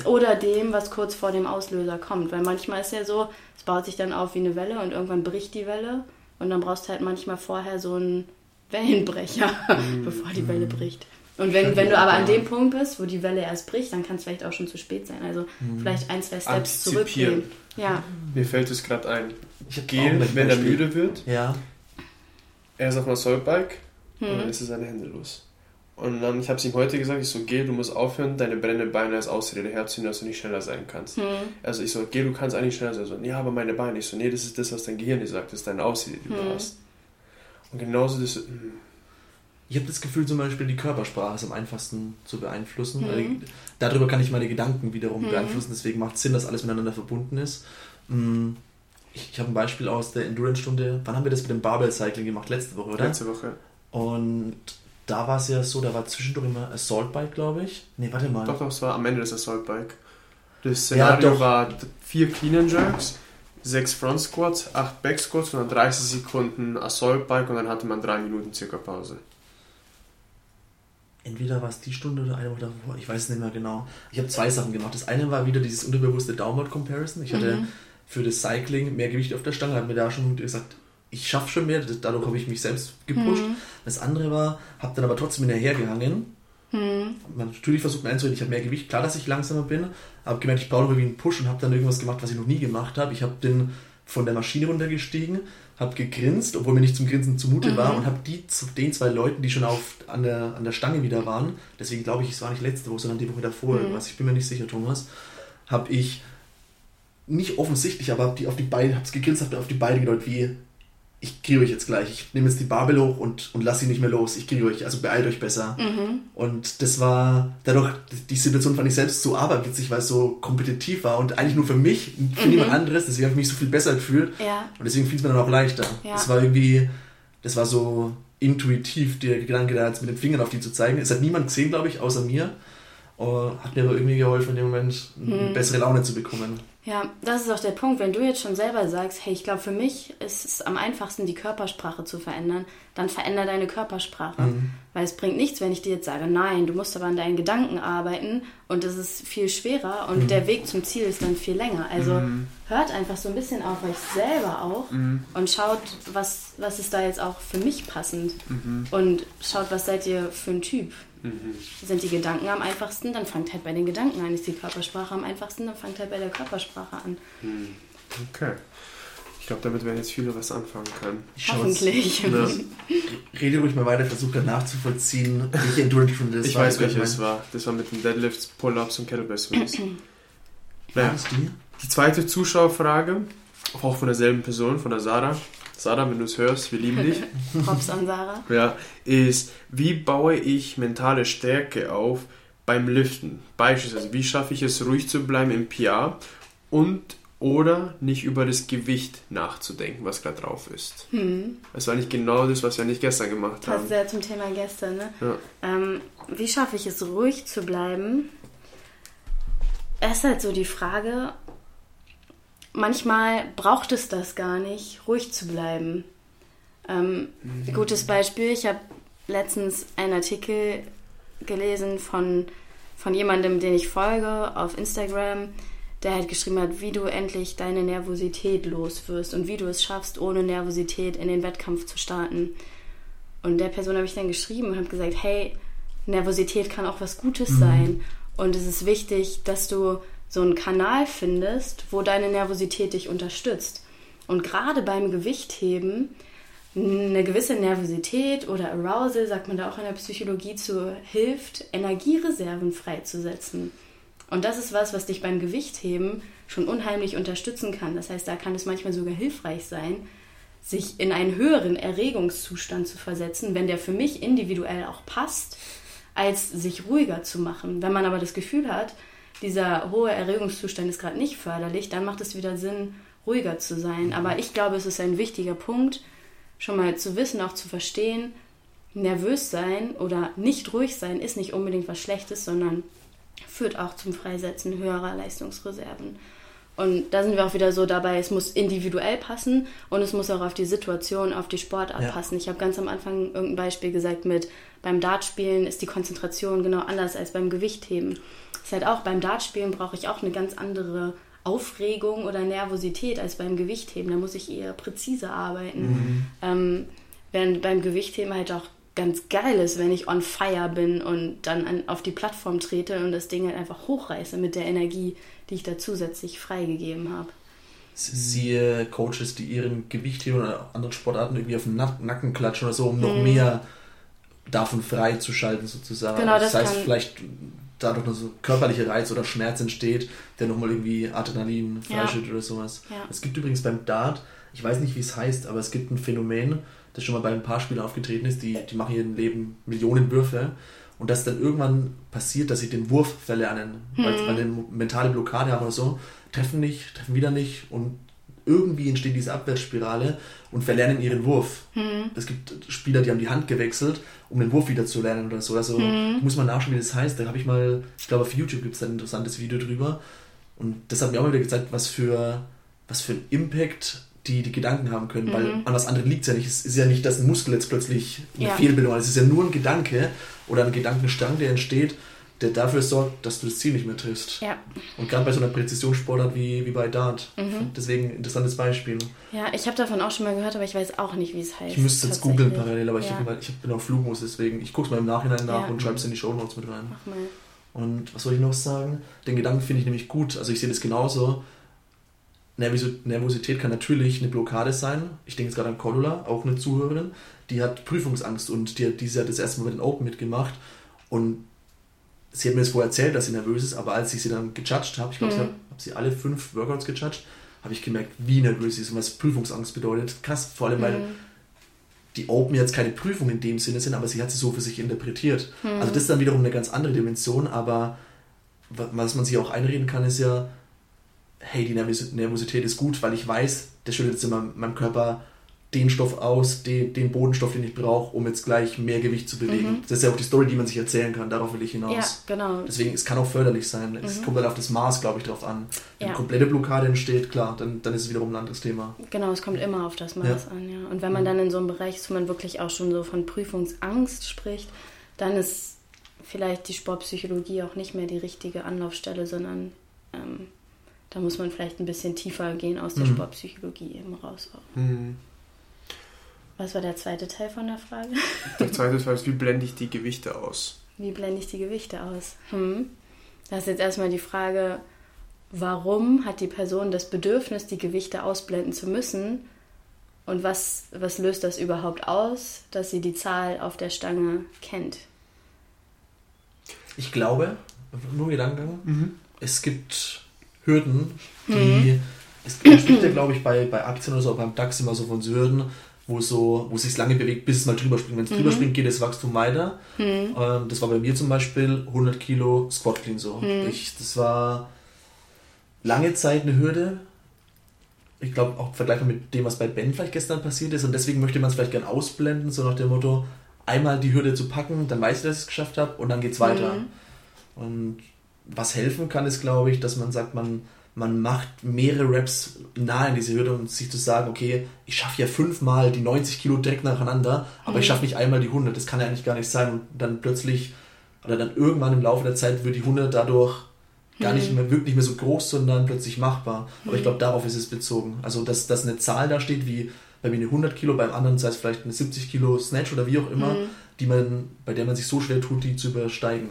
Oder dem, was kurz vor dem Auslöser kommt. Weil manchmal ist ja so, es baut sich dann auf wie eine Welle und irgendwann bricht die Welle. Und dann brauchst du halt manchmal vorher so einen Wellenbrecher, mm. bevor die Welle bricht. Und wenn, wenn du aber an dem Punkt bist, wo die Welle erst bricht, dann kann es vielleicht auch schon zu spät sein. Also mhm. vielleicht ein, zwei Steps zurückgehen. Ja. Mir fällt es gerade ein. Ich gehe, wenn er müde wird. Ja. Er ist auf einer Soulbike hm. und dann ist er seine Hände los. Und dann, ich habe es ihm heute gesagt, ich so, geh, du musst aufhören, deine brennenden Beine als Ausrede herzunehmen, dass du nicht schneller sein kannst. Hm. Also ich so, geh, du kannst eigentlich schneller sein. So, ja, aber meine Beine. Ich so, nee, das ist das, was dein Gehirn dir sagt, das ist deine Ausrede, die hm. du hast. Und genauso das... Hm. Ich habe das Gefühl, zum Beispiel die Körpersprache ist am einfachsten zu beeinflussen. Mhm. darüber kann ich meine Gedanken wiederum mhm. beeinflussen. Deswegen macht es Sinn, dass alles miteinander verbunden ist. Ich, ich habe ein Beispiel aus der Endurance-Stunde. Wann haben wir das mit dem Barbell-Cycling gemacht? Letzte Woche, oder? Letzte Woche. Und da war es ja so, da war zwischendurch immer Assault Bike, glaube ich. Nee, warte mal. Doch, doch, es war am Ende das Assault Bike. Das Szenario ja, war vier Clean and Jerks, sechs Front Squats, acht Back Squats und dann 30 Sekunden Assault Bike und dann hatte man drei Minuten circa Pause. Entweder war es die Stunde oder eine Woche davor, ich weiß es nicht mehr genau. Ich habe zwei Sachen gemacht. Das eine war wieder dieses unterbewusste Downward Comparison. Ich hatte mhm. Für das Cycling mehr Gewicht auf der Stange, habe mir da schon gesagt, ich schaffe schon mehr, dadurch habe ich mich selbst gepusht. Mhm. Das andere war, habe dann aber trotzdem hinterhergehangen. Mhm. Man natürlich versucht mir einzureden, ich habe mehr Gewicht, klar, dass ich langsamer bin, habe gemerkt, ich brauche irgendwie einen Push und habe dann irgendwas gemacht, was ich noch nie gemacht habe. Ich habe den von der Maschine runtergestiegen, habe gegrinst, obwohl mir nicht zum Grinsen zumute mhm. war und habe die den zwei Leuten, die schon auf, an, der, an der Stange wieder waren, deswegen glaube ich, es war nicht letzte Woche, sondern die Woche davor, mhm. was ich bin mir nicht sicher, Thomas, habe ich nicht offensichtlich, aber hab die auf die Beine, habe es gegrinst, habe auf die Beine gedeutet, wie ich kriege euch jetzt gleich. Ich nehme jetzt die Barbel hoch und, und lasse sie nicht mehr los. Ich kriege euch, also beeilt euch besser. Mhm. Und das war, dadurch, die Situation fand ich selbst so aberwitzig, weil es so kompetitiv war und eigentlich nur für mich, für mhm. niemand anderes. Deswegen habe ich mich so viel besser gefühlt. Ja. Und deswegen fiel es mir dann auch leichter. Ja. Das war irgendwie, das war so intuitiv, der Gedanke da jetzt mit den Fingern auf die zu zeigen. Es hat niemand gesehen, glaube ich, außer mir. Uh, hat mir aber irgendwie geholfen, in dem Moment eine mhm. bessere Laune zu bekommen. Ja, das ist auch der Punkt. Wenn du jetzt schon selber sagst, hey, ich glaube, für mich ist es am einfachsten, die Körpersprache zu verändern, dann veränder deine Körpersprache. Mhm. Weil es bringt nichts, wenn ich dir jetzt sage, nein, du musst aber an deinen Gedanken arbeiten und es ist viel schwerer und mhm. der Weg zum Ziel ist dann viel länger. Also mhm. hört einfach so ein bisschen auf euch selber auch mhm. und schaut, was, was ist da jetzt auch für mich passend mhm. und schaut, was seid ihr für ein Typ. Mhm. Sind die Gedanken am einfachsten, dann fangt halt bei den Gedanken an. Ist die Körpersprache am einfachsten, dann fangt halt bei der Körpersprache an. Mhm. Okay. Ich glaube, damit werden jetzt viele was anfangen können. Hoffentlich. Ja. Rede ruhig mal weiter, versuche dann nachzuvollziehen, welche Endurance-Stunde das ich war. Ich weiß, welche es war. Das war mit den Deadlifts, Pull-Ups und Kettlebell Swings. naja. die? Die zweite Zuschauerfrage, auch von derselben Person, von der Sarah. Sarah, wenn du es hörst, wir lieben dich. Props an Sarah. Ja, ist, wie baue ich mentale Stärke auf beim Liften? Beispielsweise, wie schaffe ich es, ruhig zu bleiben im PR und oder nicht über das Gewicht nachzudenken, was gerade drauf ist. Hm. Das war nicht genau das, was wir nicht gestern gemacht haben. Passt sehr zum Thema gestern, ne? Ja. Ähm, wie schaffe ich es, ruhig zu bleiben? Es ist halt so die Frage, manchmal braucht es das gar nicht, ruhig zu bleiben. Ähm, mhm. Gutes Beispiel, ich habe letztens einen Artikel gelesen von, von jemandem, den ich folge auf Instagram, der halt geschrieben hat, wie du endlich deine Nervosität los wirst und wie du es schaffst, ohne Nervosität in den Wettkampf zu starten. Und der Person habe ich dann geschrieben und habe gesagt, hey, Nervosität kann auch was Gutes mhm. sein. Und es ist wichtig, dass du so einen Kanal findest, wo deine Nervosität dich unterstützt. Und gerade beim Gewichtheben, eine gewisse Nervosität oder Arousal, sagt man da auch in der Psychologie zu, hilft, Energiereserven freizusetzen. Und das ist was, was dich beim Gewichtheben schon unheimlich unterstützen kann. Das heißt, da kann es manchmal sogar hilfreich sein, sich in einen höheren Erregungszustand zu versetzen, wenn der für mich individuell auch passt, als sich ruhiger zu machen. Wenn man aber das Gefühl hat, dieser hohe Erregungszustand ist gerade nicht förderlich, dann macht es wieder Sinn, ruhiger zu sein. Aber ich glaube, es ist ein wichtiger Punkt, schon mal zu wissen, auch zu verstehen, nervös sein oder nicht ruhig sein ist nicht unbedingt was Schlechtes, sondern führt auch zum Freisetzen höherer Leistungsreserven. Und da sind wir auch wieder so dabei, es muss individuell passen und es muss auch auf die Situation, auf die Sportart ja. passen. Ich habe ganz am Anfang irgendein Beispiel gesagt mit, beim Dartspielen ist die Konzentration genau anders als beim Gewichtheben ist halt auch beim Dartspielen brauche ich auch eine ganz andere Aufregung oder Nervosität als beim Gewichtheben. Da muss ich eher präzise arbeiten. Mhm. Ähm, während beim Gewichtheben halt auch ganz geil ist, wenn ich on fire bin und dann an, auf die Plattform trete und das Ding halt einfach hochreiße mit der Energie, die ich da zusätzlich freigegeben habe. Siehe Coaches, die ihren Gewichtheben oder anderen Sportarten irgendwie auf den Nacken klatschen oder so, um noch mhm. mehr davon frei zu schalten sozusagen. Genau, das, das heißt vielleicht dadurch noch so körperlicher Reiz oder Schmerz entsteht, der nochmal irgendwie Adrenalin freischüttet ja. oder sowas. Ja. Es gibt übrigens beim Dart, ich weiß nicht, wie es heißt, aber es gibt ein Phänomen, das schon mal bei ein paar Spielern aufgetreten ist, die, die machen ihren Leben Millionen Würfe und das dann irgendwann passiert, dass sie den Wurf verlernen, hm. weil, weil eine mentale Blockade haben oder so, treffen nicht, treffen wieder nicht und irgendwie entsteht diese Abwärtsspirale und verlernen ihren Wurf. Hm. Es gibt Spieler, die haben die Hand gewechselt, um den Wurf wieder zu lernen oder so. Also hm. muss man nachschauen, wie das heißt. Da habe ich mal, ich glaube auf YouTube gibt es ein interessantes Video drüber. Und das hat mir auch wieder gezeigt, was für, was für ein Impact die die Gedanken haben können, weil mhm. an was anderem liegt es ja nicht. Es ist ja nicht, dass ein Muskel jetzt plötzlich eine ja. Fehlbildung hat. Es ist ja nur ein Gedanke oder ein Gedankenstrang, der entsteht, der dafür sorgt, dass du das Ziel nicht mehr triffst. Ja. Und gerade bei so einer Präzisionssportart wie, wie bei Dart. Mhm. Deswegen interessantes Beispiel. Ja, ich habe davon auch schon mal gehört, aber ich weiß auch nicht, wie es heißt. Ich müsste jetzt googeln parallel, aber ja. ich, ich bin auf Flugmus, deswegen ich gucke es mal im Nachhinein nach ja. und schreibe es in die Show Notes mit rein. Mach mal. Und was soll ich noch sagen? Den Gedanken finde ich nämlich gut. Also ich sehe das genauso. Nervosität kann natürlich eine Blockade sein. Ich denke jetzt gerade an Cordula, auch eine Zuhörerin, die hat Prüfungsangst und die, hat das erste Mal mit den Open mitgemacht und sie hat mir das vorher erzählt, dass sie nervös ist, aber als ich sie dann gejudged habe, ich glaube, mhm. ich habe hab sie alle fünf Workouts gejudged, habe ich gemerkt, wie nervös sie ist und was Prüfungsangst bedeutet. Krass, vor allem, mhm. weil die Open jetzt keine Prüfung in dem Sinne sind, aber sie hat sie so für sich interpretiert. Mhm. Also das ist dann wiederum eine ganz andere Dimension, aber was man sich auch einreden kann, ist ja, hey, die Nervosität ist gut, weil ich weiß, der schüttet jetzt in meinem Körper den Stoff aus, den, den Bodenstoff, den ich brauche, um jetzt gleich mehr Gewicht zu bewegen. Mhm. Das ist ja auch die Story, die man sich erzählen kann, darauf will ich hinaus. Ja, genau. Deswegen, es kann auch förderlich sein. Mhm. Es kommt halt auf das Maß, glaube ich, drauf an. Wenn ja. eine komplette Blockade entsteht, klar, dann, dann ist es wiederum ein anderes Thema. Genau, es kommt immer auf das Maß ja. an, ja. Und wenn man mhm. dann in so einem Bereich ist, wo man wirklich auch schon so von Prüfungsangst spricht, dann ist vielleicht die Sportpsychologie auch nicht mehr die richtige Anlaufstelle, sondern ähm, da muss man vielleicht ein bisschen tiefer gehen aus der mhm. Sportpsychologie eben raus. Mhm. Was war der zweite Teil von der Frage? Der zweite Teil ist, wie blende ich die Gewichte aus? Wie blende ich die Gewichte aus? Hm. Das ist jetzt erstmal die Frage, warum hat die Person das Bedürfnis, die Gewichte ausblenden zu müssen? Und was, was löst das überhaupt aus, dass sie die Zahl auf der Stange kennt? Ich glaube, nur Gedankengang, mhm. es gibt Hürden, die. Mhm. Es gibt ja, glaube ich, bei, bei Aktien oder so, beim DAX immer so von so Hürden, wo so, wo es sich lange bewegt, bis es mal drüber springt. Wenn es mhm. drüber springt, geht das Wachstum weiter. Mhm. Ähm, das war bei mir zum Beispiel 100 Kilo Squat Clean so. Mhm. Ich, das war lange Zeit eine Hürde. Ich glaube auch vergleichbar mit dem, was bei Ben vielleicht gestern passiert ist. Und deswegen möchte man es vielleicht gern ausblenden, so nach dem Motto, einmal die Hürde zu packen, dann weiß ich, dass ich es geschafft habe und dann geht es weiter. Mhm. Und was helfen kann, ist, glaube ich, dass man sagt, man, man macht mehrere Raps nahe in diese Hürde und sich zu sagen, okay, ich schaffe ja fünfmal die 90 Kilo direkt nacheinander, aber mhm. ich schaffe nicht einmal die 100. Das kann ja eigentlich gar nicht sein. Und dann plötzlich, oder dann irgendwann im Laufe der Zeit wird die 100 dadurch gar mhm. nicht mehr wirklich mehr so groß, sondern plötzlich machbar. Aber mhm. ich glaube, darauf ist es bezogen. Also, dass, dass eine Zahl da steht, wie bei mir eine 100 Kilo, beim anderen sei es vielleicht eine 70 Kilo Snatch oder wie auch immer, mhm. die man, bei der man sich so schwer tut, die zu übersteigen.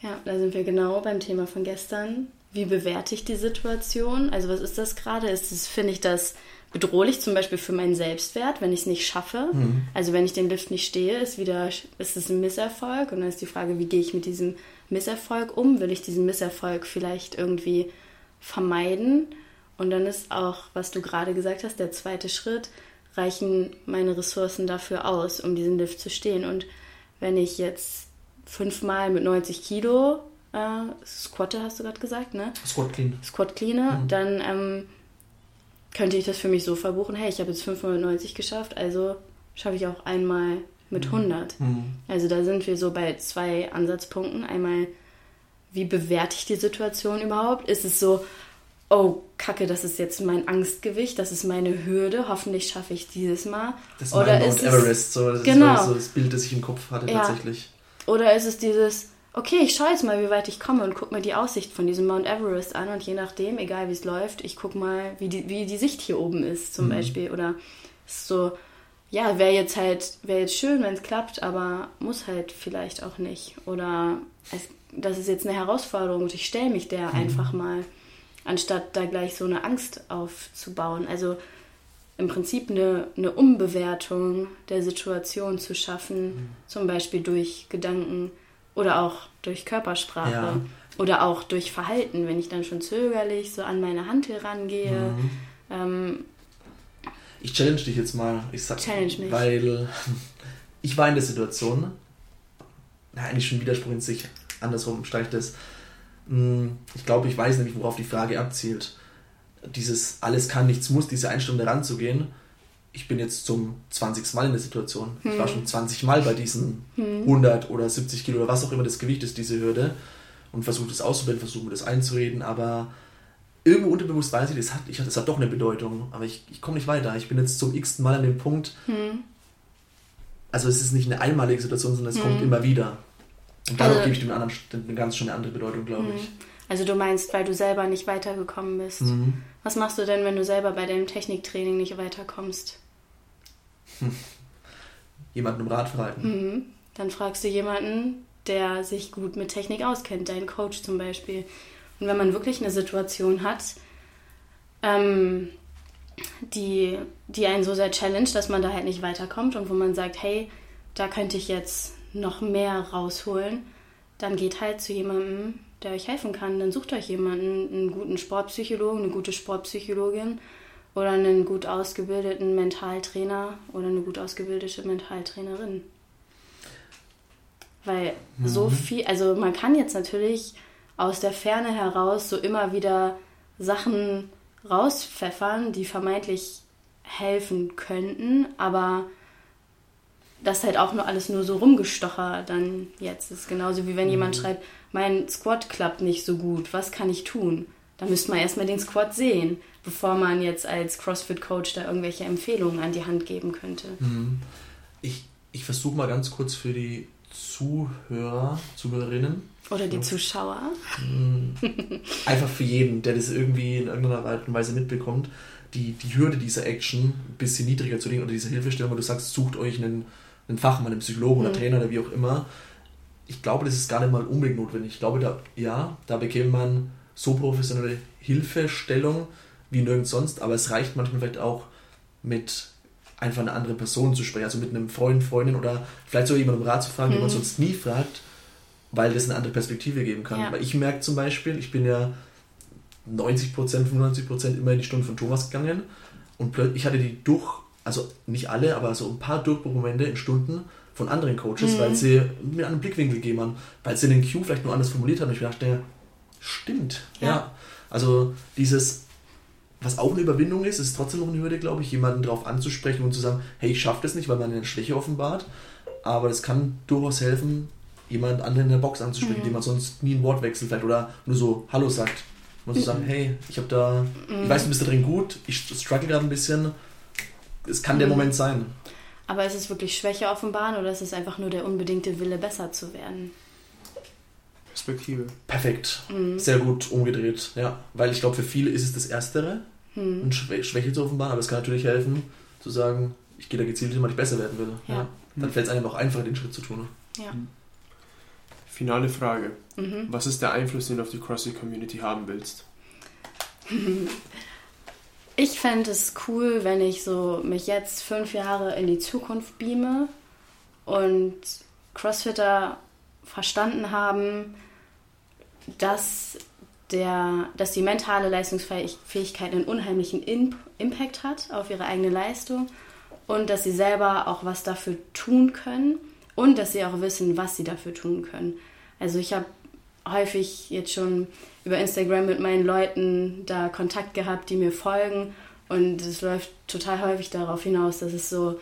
Ja, da sind wir genau beim Thema von gestern. Wie bewerte ich die Situation? Also was ist das gerade? Ist es, finde ich das bedrohlich zum Beispiel für meinen Selbstwert, wenn ich es nicht schaffe? Mhm. Also wenn ich den Lift nicht stehe, ist wieder, ist es ein Misserfolg? Und dann ist die Frage, wie gehe ich mit diesem Misserfolg um? Will ich diesen Misserfolg vielleicht irgendwie vermeiden? Und dann ist auch, was du gerade gesagt hast, der zweite Schritt, reichen meine Ressourcen dafür aus, um diesen Lift zu stehen. Und wenn ich jetzt fünfmal mit 90 Kilo äh, Squatte, hast du gerade gesagt, ne? Squat Clean. Squat Clean, mhm. dann ähm, könnte ich das für mich so verbuchen, hey, ich habe jetzt fünfmal mit 90 geschafft, also schaffe ich auch einmal mit 100. Mhm. mhm. Also da sind wir so bei zwei Ansatzpunkten. Einmal, wie bewerte ich die Situation überhaupt? Ist es so, oh, kacke, das ist jetzt mein Angstgewicht, das ist meine Hürde, hoffentlich schaffe ich dieses Mal. Das ist Oder mein Mount Everest, so, das genau. ist so das Bild, das ich im Kopf hatte ja. tatsächlich. Oder ist es dieses, okay, ich schaue jetzt mal, wie weit ich komme und gucke mir die Aussicht von diesem Mount Everest an und je nachdem, egal wie es läuft, ich gucke mal, wie die, wie die Sicht hier oben ist zum mhm. Beispiel. Oder so, ja, wäre jetzt halt, wäre jetzt schön, wenn es klappt, aber muss halt vielleicht auch nicht. Oder es, das ist jetzt eine Herausforderung und ich stelle mich der mhm. einfach mal, anstatt da gleich so eine Angst aufzubauen. Also im Prinzip eine, eine Umbewertung der Situation zu schaffen, mhm. zum Beispiel durch Gedanken oder auch durch Körpersprache ja. oder auch durch Verhalten, wenn ich dann schon zögerlich so an meine Hantel rangehe. Mhm. Ähm, ich challenge dich jetzt mal. Ich sag, challenge mich. Weil ich war in der Situation, na, eigentlich schon Widerspruch in sich, andersrum steigt das. Hm, ich glaube, ich weiß nämlich, worauf die Frage abzielt dieses alles kann, nichts muss, diese Einstellung daran zu gehen. Ich bin jetzt zum 20. Mal in der Situation. Hm. Ich war hm. schon 20 Mal bei diesen hm. 100 oder 70 Kilo oder was auch immer das Gewicht ist, diese Hürde. Und versuche das auszubilden, versuche mir das einzureden, aber irgendwo unterbewusst weiß ich, das hat, ich, das hat doch eine Bedeutung. Aber ich, ich komme nicht weiter. Ich bin jetzt zum x Mal an dem Punkt. Hm. Also es ist nicht eine einmalige Situation, sondern es kommt hm. immer wieder. Und dadurch also, gebe ich dem anderen dem ganz schon eine andere Bedeutung, glaube ich. Also du meinst, weil du selber nicht weitergekommen bist. Mhm. Was machst du denn, wenn du selber bei deinem Techniktraining nicht weiterkommst? Jemanden um Rat fragen. Mhm. Dann fragst du jemanden, der sich gut mit Technik auskennt, deinen Coach zum Beispiel. Und wenn man wirklich eine Situation hat, ähm, die, die einen so sehr challenge, dass man da halt nicht weiterkommt und wo man sagt, hey, da könnte ich jetzt noch mehr rausholen, dann geht halt zu jemandem, der euch helfen kann. Dann sucht euch jemanden, einen guten Sportpsychologen, eine gute Sportpsychologin oder einen gut ausgebildeten Mentaltrainer oder eine gut ausgebildete Mentaltrainerin. Weil mhm. so viel, also man kann jetzt natürlich aus der Ferne heraus so immer wieder Sachen rauspfeffern, die vermeintlich helfen könnten, aber das halt auch nur alles nur so rumgestocher dann jetzt ist. Genauso wie wenn mhm. jemand schreibt, mein Squat klappt nicht so gut, was kann ich tun? Da müsste man erstmal den Squat sehen, bevor man jetzt als CrossFit-Coach da irgendwelche Empfehlungen an die Hand geben könnte. Mhm. Ich, ich versuche mal ganz kurz für die Zuhörer, Zuhörerinnen. Oder die Zuschauer. Mhm. Einfach für jeden, der das irgendwie in irgendeiner Art und Weise mitbekommt, die, die Hürde dieser Action ein bisschen niedriger zu legen oder diese Hilfestellung, wo du sagst, sucht euch einen, einen Fachmann, einen Psychologen oder mhm. Trainer oder wie auch immer, ich glaube, das ist gar nicht mal unbedingt notwendig. Ich glaube, da, ja, da bekäme man so professionelle Hilfestellung wie nirgends sonst, aber es reicht manchmal vielleicht auch mit einfach einer anderen Person zu sprechen, also mit einem Freund, Freundin oder vielleicht sogar jemandem Rat zu fragen, mhm. den man sonst nie fragt, weil das eine andere Perspektive geben kann. Ja. Weil ich merke zum Beispiel, ich bin ja 90%, 95% immer in die Stunden von Thomas gegangen und plötzlich, ich hatte die durch, also nicht alle, aber so ein paar Durchbruchmomente in Stunden, von anderen Coaches, mhm. weil sie mir einen Blickwinkel geben haben, weil sie den Cue vielleicht nur anders formuliert haben. Ich dachte, stimmt. Ja. ja. Also dieses, was auch eine Überwindung ist, ist trotzdem noch eine Hürde, glaube ich, jemanden darauf anzusprechen und zu sagen, hey, ich schaffe das nicht, weil man eine Schwäche offenbart. Aber es kann durchaus helfen, jemand anderen in der Box anzusprechen, mhm. dem man sonst nie ein Wort wechselt vielleicht oder nur so Hallo sagt. Man zu sagen, hey, ich habe da, mhm. ich weiß, du bist da drin gut, ich struggle gerade ein bisschen. Es kann der mhm. Moment sein. Aber ist es wirklich Schwäche offenbaren oder ist es einfach nur der unbedingte Wille, besser zu werden? Perspektive. Perfekt. Mhm. Sehr gut umgedreht, ja. Weil ich glaube, für viele ist es das Erstere, mhm. eine Schwäche zu offenbaren, aber es kann natürlich helfen, zu sagen, ich gehe da gezielt hin, weil ich besser werden will. Ja. ja. Dann fällt es einem auch einfacher, den Schritt zu tun. Ja. Mhm. Finale Frage. Mhm. Was ist der Einfluss, den du auf die CrossFit-Community haben willst? Ich fände es cool, wenn ich so mich jetzt fünf Jahre in die Zukunft beame und Crossfitter verstanden haben, dass, der, dass die mentale Leistungsfähigkeit einen unheimlichen Impact hat auf ihre eigene Leistung und dass sie selber auch was dafür tun können und dass sie auch wissen, was sie dafür tun können. Also ich habe häufig jetzt schon über Instagram mit meinen Leuten da Kontakt gehabt, die mir folgen. Und es läuft total häufig darauf hinaus, dass es so,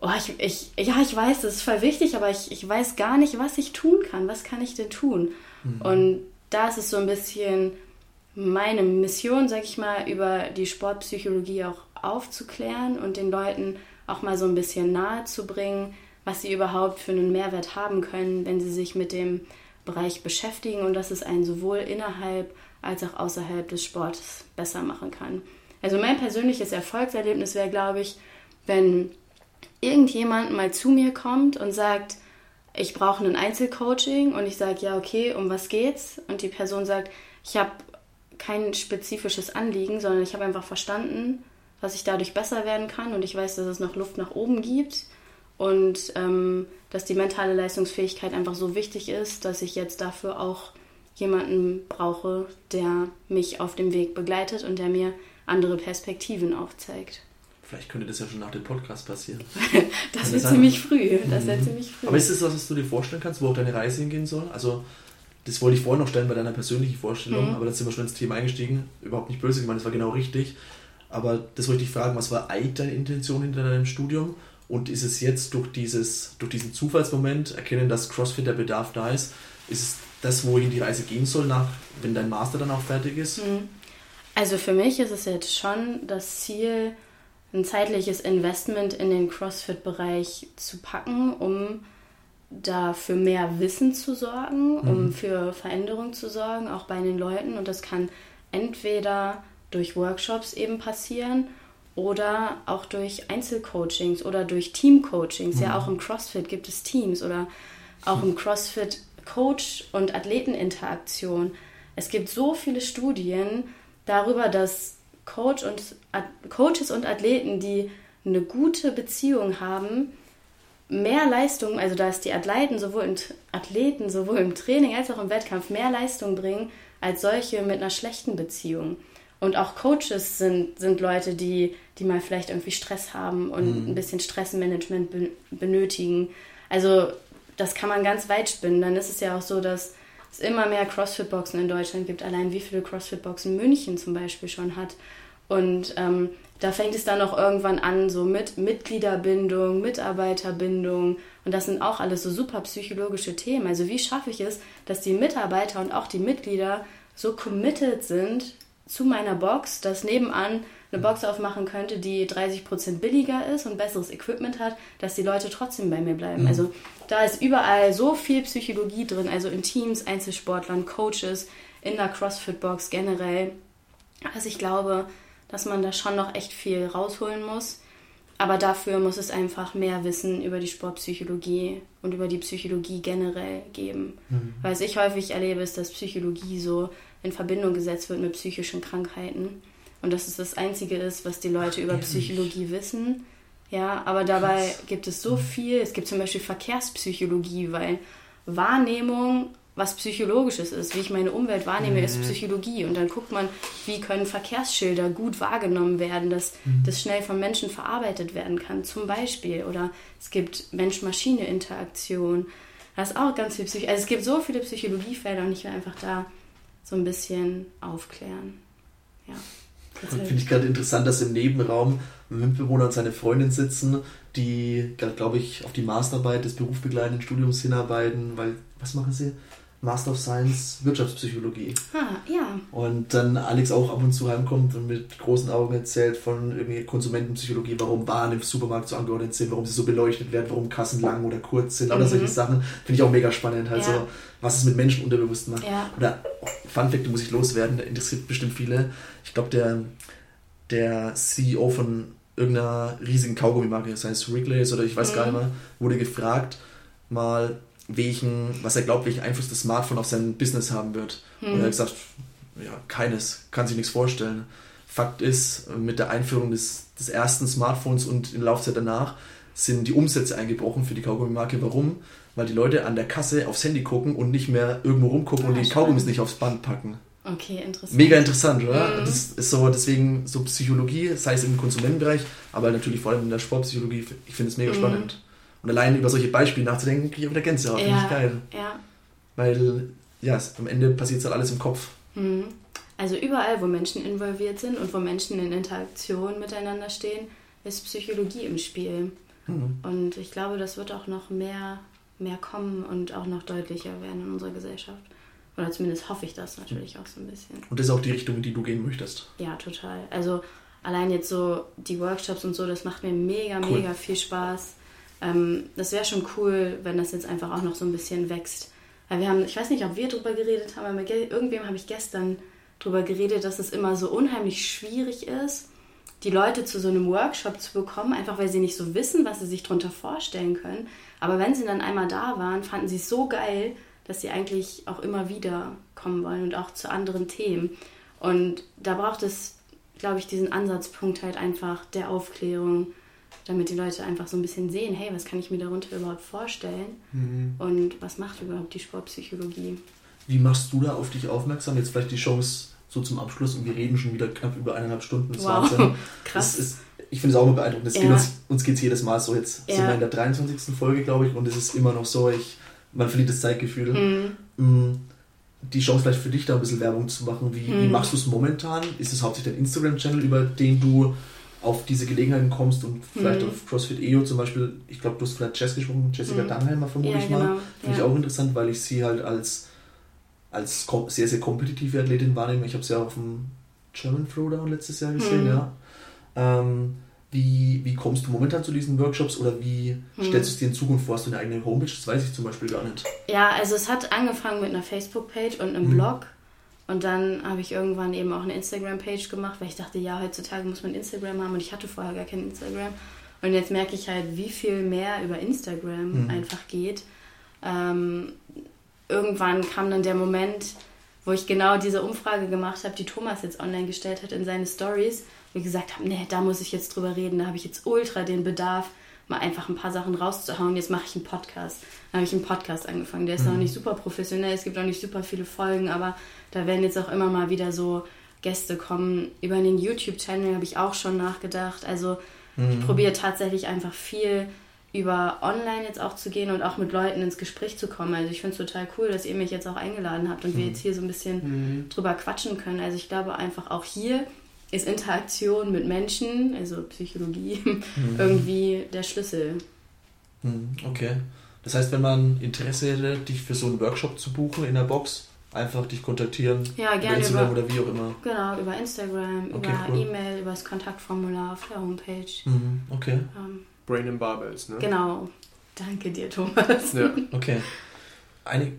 oh, ich, ich, ja, ich weiß, das ist voll wichtig, aber ich, ich weiß gar nicht, was ich tun kann. Was kann ich denn tun? Mhm. Und da ist so ein bisschen meine Mission, sag ich mal, über die Sportpsychologie auch aufzuklären und den Leuten auch mal so ein bisschen nahe zu bringen, was sie überhaupt für einen Mehrwert haben können, wenn sie sich mit dem Bereich beschäftigen und dass es einen sowohl innerhalb als auch außerhalb des Sports besser machen kann. Also mein persönliches Erfolgserlebnis wäre, glaube ich, wenn irgendjemand mal zu mir kommt und sagt, ich brauche ein Einzelcoaching und ich sage, ja, okay, um was geht's? Und die Person sagt, ich habe kein spezifisches Anliegen, sondern ich habe einfach verstanden, was ich dadurch besser werden kann und ich weiß, dass es noch Luft nach oben gibt und ähm, dass die mentale Leistungsfähigkeit einfach so wichtig ist, dass ich jetzt dafür auch jemanden brauche, der mich auf dem Weg begleitet und der mir andere Perspektiven aufzeigt. Vielleicht könnte das ja schon nach dem Podcast passieren. das wird ziemlich früh. Das wird mhm. ziemlich früh. Aber ist das was, was du dir vorstellen kannst, wo auch deine Reise hingehen soll? Also, das wollte ich vorhin noch stellen bei deiner persönlichen Vorstellung, mhm. aber dann sind wir schon ins Thema eingestiegen. Überhaupt nicht böse gemeint, das war genau richtig. Aber das wollte ich fragen, was war eigentlich deine Intention hinter deinem Studium? Und ist es jetzt durch, dieses, durch diesen Zufallsmoment erkennen, dass CrossFit der Bedarf da ist, ist es das, wohin die Reise gehen soll, nach, wenn dein Master dann auch fertig ist? Mhm. Also für mich ist es jetzt schon das Ziel, ein zeitliches Investment in den CrossFit-Bereich zu packen, um da für mehr Wissen zu sorgen, mhm. um für Veränderung zu sorgen, auch bei den Leuten. Und das kann entweder durch Workshops eben passieren oder auch durch Einzelcoachings oder durch Teamcoachings. Mhm. Ja, auch im CrossFit gibt es Teams oder auch im CrossFit Coach- und Athleteninteraktion. Es gibt so viele Studien darüber, dass Coach und, Coaches und Athleten, die eine gute Beziehung haben, mehr Leistung, also dass die Athleten sowohl im, Athleten sowohl im Training als auch im Wettkampf mehr Leistung bringen als solche mit einer schlechten Beziehung. Und auch Coaches sind, sind Leute, die, die mal vielleicht irgendwie Stress haben und mhm. ein bisschen Stressmanagement benötigen. Also das kann man ganz weit spinnen. Dann ist es ja auch so, dass es immer mehr CrossFit-Boxen in Deutschland gibt. Allein wie viele CrossFit-Boxen München zum Beispiel schon hat. Und ähm, da fängt es dann auch irgendwann an, so mit Mitgliederbindung, Mitarbeiterbindung. Und das sind auch alles so super psychologische Themen. Also wie schaffe ich es, dass die Mitarbeiter und auch die Mitglieder so committed sind zu meiner Box, dass nebenan eine Box aufmachen könnte, die 30% billiger ist und besseres Equipment hat, dass die Leute trotzdem bei mir bleiben. Mhm. Also da ist überall so viel Psychologie drin, also in Teams, Einzelsportlern, Coaches, in der CrossFit-Box generell. Also ich glaube, dass man da schon noch echt viel rausholen muss. Aber dafür muss es einfach mehr Wissen über die Sportpsychologie und über die Psychologie generell geben. Mhm. Was ich häufig erlebe, ist, dass Psychologie so in Verbindung gesetzt wird mit psychischen Krankheiten. Und dass es das Einzige ist, was die Leute Ach, über Psychologie wissen. Ja, aber dabei Krass. gibt es so mhm. viel. Es gibt zum Beispiel Verkehrspsychologie, weil Wahrnehmung was Psychologisches ist. Wie ich meine Umwelt wahrnehme, mhm. ist Psychologie. Und dann guckt man, wie können Verkehrsschilder gut wahrgenommen werden, dass mhm. das schnell von Menschen verarbeitet werden kann, zum Beispiel. Oder es gibt Mensch-Maschine-Interaktion. Das ist auch ganz viel Psychologie. Also es gibt so viele Psychologiefelder und ich will einfach da so ein bisschen aufklären. Ja. Finde ich gerade interessant, dass im Nebenraum ein Mitbewohner und seine Freundin sitzen, die, glaube ich, auf die Masterarbeit des berufsbegleitenden Studiums hinarbeiten, weil, was machen sie? Master of Science Wirtschaftspsychologie. Ah, ja. Und dann Alex auch ab und zu heimkommt und mit großen Augen erzählt von irgendwie Konsumentenpsychologie, warum Waren im Supermarkt so angeordnet sind, warum sie so beleuchtet werden, warum Kassen lang oder kurz sind, mhm. oder solche Sachen. Finde ich auch mega spannend. Also, ja. was es mit Menschen unterbewusst macht. Ja. Oder Fun Fact, muss ich loswerden, interessiert bestimmt viele. Ich glaube, der, der CEO von irgendeiner riesigen Kaugummimarke, das heißt Wrigley's oder ich weiß mhm. gar nicht mehr, wurde gefragt, mal welchen, was er glaubt, welchen Einfluss das Smartphone auf sein Business haben wird. Hm. Und er hat gesagt, ja, keines, kann sich nichts vorstellen. Fakt ist, mit der Einführung des, des ersten Smartphones und in der Laufzeit danach sind die Umsätze eingebrochen für die Kaugummi-Marke. Warum? Weil die Leute an der Kasse aufs Handy gucken und nicht mehr irgendwo rumgucken ah, und die Kaugummis nicht aufs Band packen. Okay, interessant. Mega interessant, oder? Mhm. Das ist so, deswegen so Psychologie, sei es im Konsumentenbereich, aber natürlich vor allem in der Sportpsychologie, ich finde es mega mhm. spannend. Und allein über solche Beispiele nachzudenken, kriege ich auch wieder Gänsehaut. Ja, Finde ich geil. Ja. Weil, ja, am Ende passiert es halt alles im Kopf. Mhm. Also überall, wo Menschen involviert sind und wo Menschen in Interaktion miteinander stehen, ist Psychologie im Spiel. Mhm. Und ich glaube, das wird auch noch mehr, mehr kommen und auch noch deutlicher werden in unserer Gesellschaft. Oder zumindest hoffe ich das natürlich auch so ein bisschen. Und das ist auch die Richtung, in die du gehen möchtest. Ja, total. Also allein jetzt so die Workshops und so, das macht mir mega, cool. mega viel Spaß. Ähm, das wäre schon cool, wenn das jetzt einfach auch noch so ein bisschen wächst. Weil wir haben, ich weiß nicht, ob wir drüber geredet haben, aber irgendwem habe ich gestern drüber geredet, dass es immer so unheimlich schwierig ist, die Leute zu so einem Workshop zu bekommen, einfach weil sie nicht so wissen, was sie sich darunter vorstellen können. Aber wenn sie dann einmal da waren, fanden sie es so geil, dass sie eigentlich auch immer wieder kommen wollen und auch zu anderen Themen. Und da braucht es glaube ich, diesen Ansatzpunkt halt einfach der Aufklärung, damit die Leute einfach so ein bisschen sehen, hey, was kann ich mir darunter überhaupt vorstellen mhm. und was macht überhaupt die Sportpsychologie. Wie machst du da auf dich aufmerksam? Jetzt vielleicht die Chance so zum Abschluss und wir reden schon wieder knapp über eineinhalb Stunden. Das wow. Wahnsinn. Krass. Ist, ich finde es auch immer beeindruckend. Ja. Geht uns uns geht es jedes Mal so. Jetzt ja. sind wir in der 23. Folge, glaube ich, und es ist immer noch so, ich, man verliert das Zeitgefühl. Mhm. Mm, die Chance vielleicht für dich da ein bisschen Werbung zu machen. Wie, mhm. wie machst du es momentan? Ist es hauptsächlich dein Instagram-Channel, über den du auf diese Gelegenheiten kommst und vielleicht mhm. auf CrossFit EO zum Beispiel, ich glaube, du hast vielleicht Jess gesprochen, Jessica mhm. Dannheimer vermute ja, ich mal. Genau. Finde ja. ich auch interessant, weil ich sie halt als, als sehr, sehr kompetitive Athletin wahrnehme. Ich habe sie ja auf dem German Throwdown letztes Jahr gesehen, mhm. ja. Ähm, wie, wie kommst du momentan zu diesen Workshops oder wie hm. stellst du es dir in Zukunft vor? Hast du eine eigene Homepage? Das weiß ich zum Beispiel gar nicht. Ja, also es hat angefangen mit einer Facebook-Page und einem hm. Blog. Und dann habe ich irgendwann eben auch eine Instagram-Page gemacht, weil ich dachte, ja, heutzutage muss man Instagram haben und ich hatte vorher gar kein Instagram. Und jetzt merke ich halt, wie viel mehr über Instagram mhm. einfach geht. Ähm, irgendwann kam dann der Moment, wo ich genau diese Umfrage gemacht habe, die Thomas jetzt online gestellt hat in seine Stories wie gesagt habe, nee, da muss ich jetzt drüber reden, da habe ich jetzt ultra den Bedarf, mal einfach ein paar Sachen rauszuhauen. Jetzt mache ich einen Podcast. Dann habe ich einen Podcast angefangen. Der ist mhm. noch nicht super professionell, es gibt noch nicht super viele Folgen, aber da werden jetzt auch immer mal wieder so Gäste kommen. Über den YouTube-Channel habe ich auch schon nachgedacht. Also mhm. ich probiere tatsächlich einfach viel über online jetzt auch zu gehen und auch mit Leuten ins Gespräch zu kommen. Also ich finde es total cool, dass ihr mich jetzt auch eingeladen habt und mhm. wir jetzt hier so ein bisschen mhm. drüber quatschen können. Also ich glaube einfach auch hier ist Interaktion mit Menschen, also Psychologie, mhm. irgendwie der Schlüssel. Mhm, okay. Das heißt, wenn man Interesse hätte, dich für so einen Workshop zu buchen in der Box, einfach dich kontaktieren. Ja, gerne. Über Instagram über, oder wie auch immer. Genau, über Instagram, okay, über cool. E-Mail, über das Kontaktformular auf der Homepage. Mhm, okay. Ähm, Brain and Barbells, ne? Genau. Danke dir, Thomas. Ja, okay. Eine,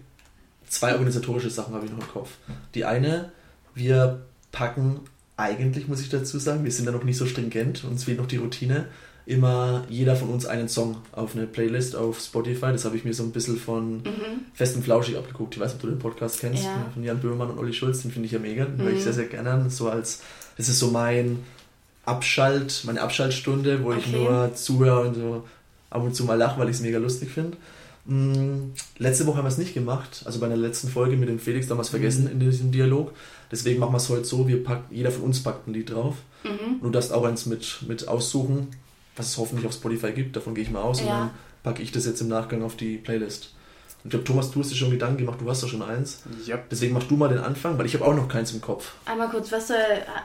zwei organisatorische Sachen habe ich noch im Kopf. Die eine, wir packen eigentlich, muss ich dazu sagen, wir sind da noch nicht so stringent, uns fehlt noch die Routine, immer jeder von uns einen Song auf eine Playlist auf Spotify. Das habe ich mir so ein bisschen von mhm. Fest und Flauschig abgeguckt. Ich weiß nicht, ob du den Podcast kennst, ja. von Jan Böhmermann und Olli Schulz, den finde ich ja mega, den mhm. höre ich sehr, sehr gerne. So als, das ist so mein Abschalt, meine Abschaltstunde, wo okay. ich nur zuhöre und so ab und zu mal lache, weil ich es mega lustig finde. Mm, letzte Woche haben wir es nicht gemacht, also bei der letzten Folge mit dem Felix damals vergessen mhm. in diesem Dialog. Deswegen machen wir es heute so, wir packen, jeder von uns packt ein Lied drauf. Mhm. du darfst auch eins mit, mit aussuchen, was es hoffentlich auf Spotify gibt, davon gehe ich mal aus. Ja. Und dann packe ich das jetzt im Nachgang auf die Playlist. Und ich glaube, Thomas, du hast dir schon Gedanken gemacht, du hast doch schon eins. Ja. Deswegen mach du mal den Anfang, weil ich habe auch noch keins im Kopf. Einmal kurz, was soll,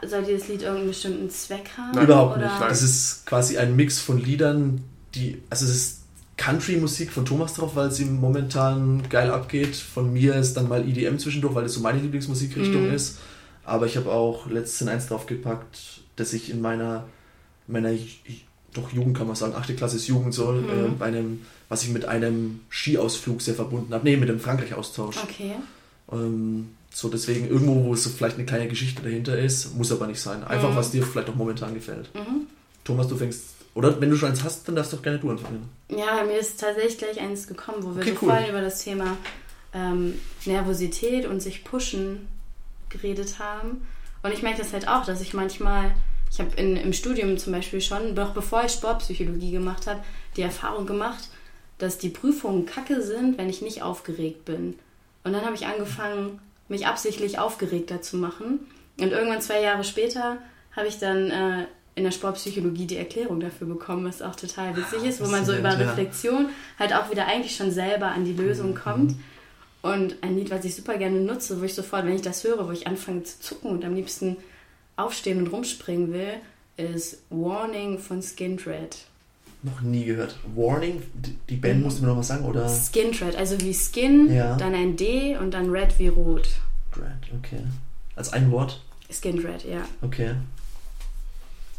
soll dieses Lied irgendeinen bestimmten Zweck haben? Nein, Überhaupt oder? nicht. Das ist quasi ein Mix von Liedern, die, also es ist Country-Musik von Thomas drauf, weil sie momentan geil abgeht. Von mir ist dann mal EDM zwischendurch, weil das so meine Lieblingsmusikrichtung mm. ist. Aber ich habe auch letztens eins draufgepackt, dass ich in meiner, meiner doch Jugend kann man sagen, 8. Klasse ist Jugend so, mm. äh, bei einem, was ich mit einem Skiausflug sehr verbunden habe. Nee, mit einem Frankreich-Austausch. Okay. Ähm, so deswegen irgendwo, wo es so vielleicht eine kleine Geschichte dahinter ist, muss aber nicht sein. Einfach, mm. was dir vielleicht auch momentan gefällt. -hmm. Thomas, du fängst oder wenn du schon eins hast, dann darfst du doch gerne du anfangen. Ja, mir ist tatsächlich gleich eins gekommen, wo wir okay, so cool. vorhin über das Thema ähm, Nervosität und sich pushen geredet haben. Und ich merke das halt auch, dass ich manchmal, ich habe im Studium zum Beispiel schon, noch bevor ich Sportpsychologie gemacht habe, die Erfahrung gemacht, dass die Prüfungen kacke sind, wenn ich nicht aufgeregt bin. Und dann habe ich angefangen, mich absichtlich aufgeregter zu machen. Und irgendwann zwei Jahre später habe ich dann äh, in der Sportpsychologie die Erklärung dafür bekommen, was auch total witzig ist, wo man so über Reflexion halt auch wieder eigentlich schon selber an die Lösung mhm. kommt. Und ein Lied, was ich super gerne nutze, wo ich sofort, wenn ich das höre, wo ich anfange zu zucken und am liebsten aufstehen und rumspringen will, ist Warning von Skin Dread. Noch nie gehört. Warning, die Band mhm. musst du mir nochmal sagen, oder? Skin Dread, also wie Skin, ja. dann ein D und dann Red wie Rot. Dread, okay. Als ein Wort? Skin Dread, ja. Okay.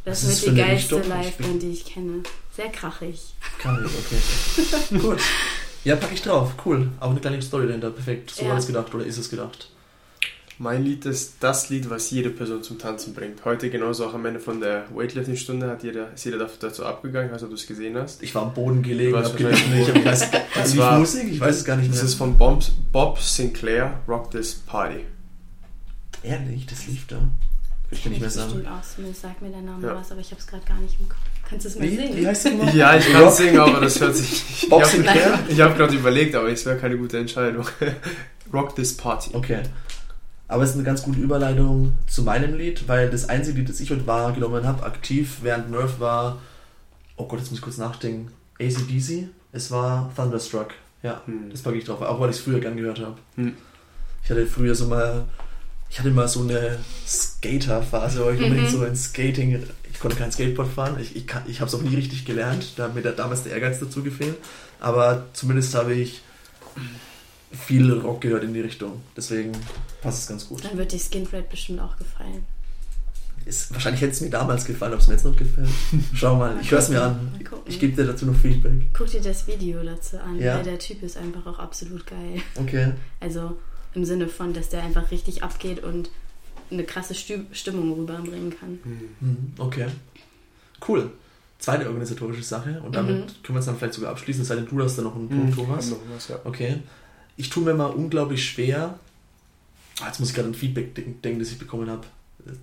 Das ist die geilste Liveband, die ich kenne. Sehr krachig. Krachig, okay. Gut. Ja, packe ich drauf. Cool. Auch eine kleine Story dahinter. Perfekt. So ja. war es gedacht oder ist es gedacht? Mein Lied ist das Lied, was jede Person zum Tanzen bringt. Heute genauso auch am Ende von der Weightlifting-Stunde hat jeder, ist jeder dazu abgegangen, als du es gesehen hast. Ich war am Boden gelegen, hab gelesen, ich weiß, das war Musik, ich weiß es gar nicht mehr. Das ist von Bob, Bob Sinclair, Rock This Party. Ehrlich, das lief da. Ich bin nicht mehr sagen. aus, zumindest sagt mir der Name ja. was, aber ich habe es gerade gar nicht im Kopf. Kannst du es mal Wie? singen? Wie heißt es mal? Ja, ich kann es singen, aber das hört sich. Ich habe hab gerade überlegt, aber es wäre keine gute Entscheidung. Rock This Party. Okay. Aber es ist eine ganz gute Überleitung zu meinem Lied, weil das einzige Lied, das ich heute wahrgenommen habe, aktiv, während Nerf war, oh Gott, jetzt muss ich kurz nachdenken, ACDC, es war Thunderstruck. Ja, hm. das packe ich drauf, auch weil ich es früher gern gehört habe. Hm. Ich hatte früher so mal, ich hatte mal so eine Skater-Phase, wo ich mhm. so ein Skating, ich konnte kein Skateboard fahren, ich, ich, ich habe es auch nie richtig gelernt, da hat mir da damals der Ehrgeiz dazu gefehlt, aber zumindest habe ich viel Rock gehört in die Richtung, deswegen passt es ganz gut. Dann wird die Skinfred bestimmt auch gefallen. Ist, wahrscheinlich hätte es mir damals gefallen, ob es mir jetzt noch gefällt. Schau mal, ich höre es mir an. Ich gebe dir dazu noch Feedback. Guck dir das Video dazu an, ja. weil der Typ ist einfach auch absolut geil. Okay. Also im Sinne von, dass der einfach richtig abgeht und eine krasse Stimmung rüberbringen kann. Mhm. Okay. Cool. Zweite organisatorische Sache und damit mhm. können wir es dann vielleicht sogar abschließen, es sei denn, du hast da noch einen Punkt, mhm. Thomas. Noch was, ja. Okay. Ich tue mir mal unglaublich schwer, ah, jetzt muss ich gerade an Feedback denken, das ich bekommen habe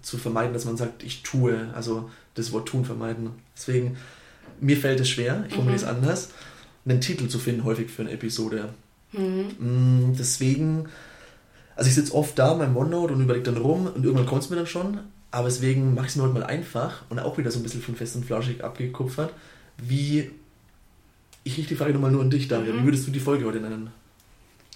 zu vermeiden, dass man sagt, ich tue, also das Wort tun vermeiden. Deswegen, mir fällt es schwer, ich formuliere mhm. es anders, einen Titel zu finden, häufig für eine Episode. Mhm. Mm, deswegen, also ich sitze oft da in meinem OneNote und überlege dann rum und irgendwann kommt es mir dann schon, aber deswegen mache ich es mir heute mal einfach und auch wieder so ein bisschen von fest und flauschig abgekupfert, wie, ich richte die Frage nochmal nur an dich, Daniel, mhm. wie würdest du die Folge heute nennen?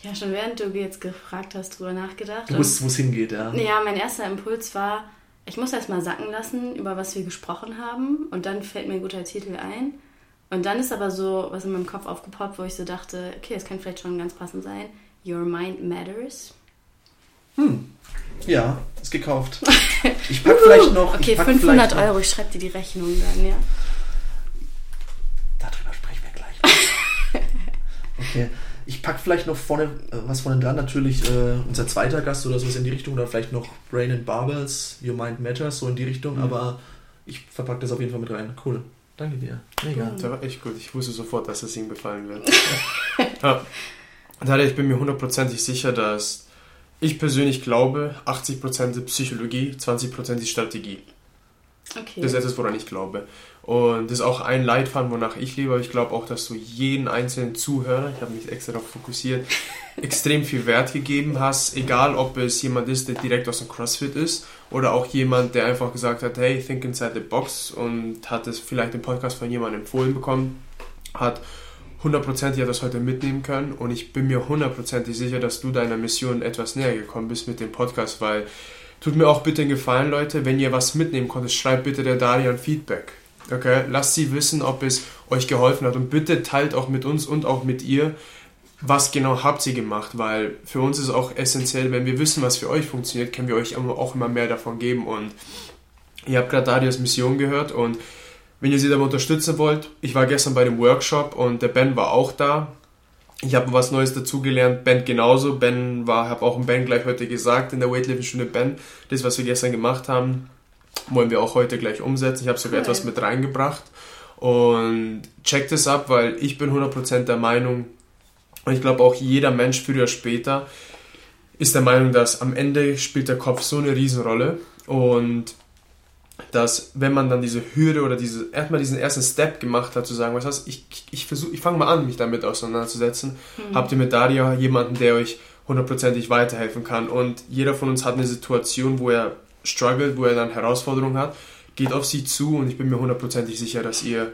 Ja, schon während du jetzt gefragt hast, drüber nachgedacht. Du wusstest, wo es hingeht, ja. Ja, mein erster Impuls war, ich muss erst mal sacken lassen, über was wir gesprochen haben. Und dann fällt mir ein guter Titel ein. Und dann ist aber so was in meinem Kopf aufgepoppt, wo ich so dachte, okay, das kann vielleicht schon ganz passend sein. Your Mind Matters. Hm. Ja, ist gekauft. Ich pack vielleicht noch. Okay, 500 Euro, ich schreibe dir die Rechnung dann, ja. Darüber sprechen wir gleich. okay. Ich packe vielleicht noch vorne äh, was vorne dran, natürlich äh, unser zweiter Gast oder sowas in die Richtung, oder vielleicht noch Brain and Barbells, Your Mind Matters, so in die Richtung, mhm. aber ich verpacke das auf jeden Fall mit rein. Cool. Danke dir. Mega. Mhm. Der war echt gut. Ich wusste sofort, dass es ihm gefallen wird. ja. Daher, ich bin mir hundertprozentig sicher, dass ich persönlich glaube, 80% Psychologie, 20% die Strategie. Okay. Das ist etwas, woran ich glaube. Und das ist auch ein Leitfaden, wonach ich lebe. Ich glaube auch, dass du jeden einzelnen Zuhörer, ich habe mich extra darauf fokussiert, extrem viel Wert gegeben hast. Egal, ob es jemand ist, der direkt aus dem CrossFit ist oder auch jemand, der einfach gesagt hat, hey, think inside the box und hat es vielleicht im Podcast von jemandem empfohlen bekommen, hat hundertprozentig das heute mitnehmen können. Und ich bin mir hundertprozentig sicher, dass du deiner Mission etwas näher gekommen bist mit dem Podcast, weil tut mir auch bitte einen Gefallen, Leute, wenn ihr was mitnehmen konntet, schreibt bitte der Darian Feedback Okay, lasst sie wissen, ob es euch geholfen hat und bitte teilt auch mit uns und auch mit ihr, was genau habt ihr gemacht, weil für uns ist auch essentiell, wenn wir wissen, was für euch funktioniert, können wir euch auch immer mehr davon geben und ihr habt gerade Darius Mission gehört und wenn ihr sie dabei unterstützen wollt, ich war gestern bei dem Workshop und der Ben war auch da. Ich habe was Neues dazugelernt, Ben genauso. Ben war, habe auch dem Ben gleich heute gesagt in der Weightlifting-Stunde, Ben, das, was wir gestern gemacht haben, wollen wir auch heute gleich umsetzen. Ich habe sogar cool. etwas mit reingebracht. Und checkt es ab, weil ich bin 100% der Meinung, und ich glaube auch jeder Mensch früher oder später ist der Meinung, dass am Ende spielt der Kopf so eine Riesenrolle und dass wenn man dann diese Hürde oder diese, erstmal diesen ersten Step gemacht hat, zu sagen, was heißt, ich, ich versuche, ich fange mal an, mich damit auseinanderzusetzen, mhm. habt ihr mit Daria jemanden, der euch hundertprozentig weiterhelfen kann und jeder von uns hat eine Situation, wo er struggelt, wo er dann Herausforderungen hat, geht auf sie zu und ich bin mir hundertprozentig sicher, dass ihr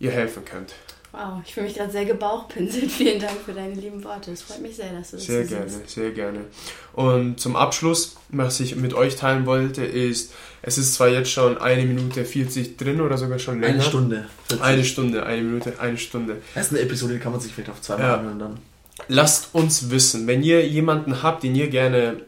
ihr helfen könnt. Wow, ich fühle mich gerade sehr gebauchpinselt. Vielen Dank für deine lieben Worte. Es freut mich sehr, dass du das Sehr gerne, siehst. sehr gerne. Und zum Abschluss, was ich mit euch teilen wollte, ist, es ist zwar jetzt schon eine Minute 40 drin oder sogar schon länger. Eine Stunde. 40. Eine Stunde, eine Minute, eine Stunde. Das ist eine Episode, die kann man sich vielleicht auf zwei Mal ja. anhören dann. Lasst uns wissen, wenn ihr jemanden habt, den ihr gerne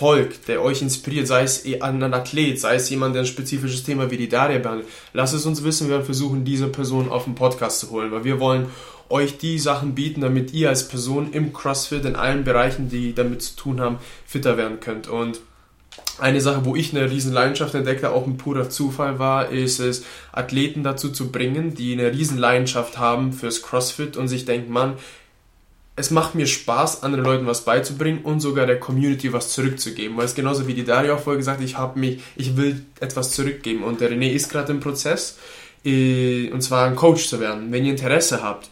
folgt, der euch inspiriert, sei es ein Athlet, sei es jemand, der ein spezifisches Thema wie die Daria behandelt, lasst es uns wissen, wir versuchen, diese Person auf den Podcast zu holen, weil wir wollen euch die Sachen bieten, damit ihr als Person im CrossFit in allen Bereichen, die damit zu tun haben, fitter werden könnt. Und eine Sache, wo ich eine riesen Leidenschaft entdeckte, auch ein purer Zufall war, ist es, Athleten dazu zu bringen, die eine riesen Leidenschaft haben fürs CrossFit und sich denken, Mann, es macht mir Spaß, anderen Leuten was beizubringen und sogar der Community was zurückzugeben. Weil es genauso wie die Daria auch vorher gesagt hat, ich habe mich, ich will etwas zurückgeben. Und der René ist gerade im Prozess, äh, und zwar ein Coach zu werden. Wenn ihr Interesse habt,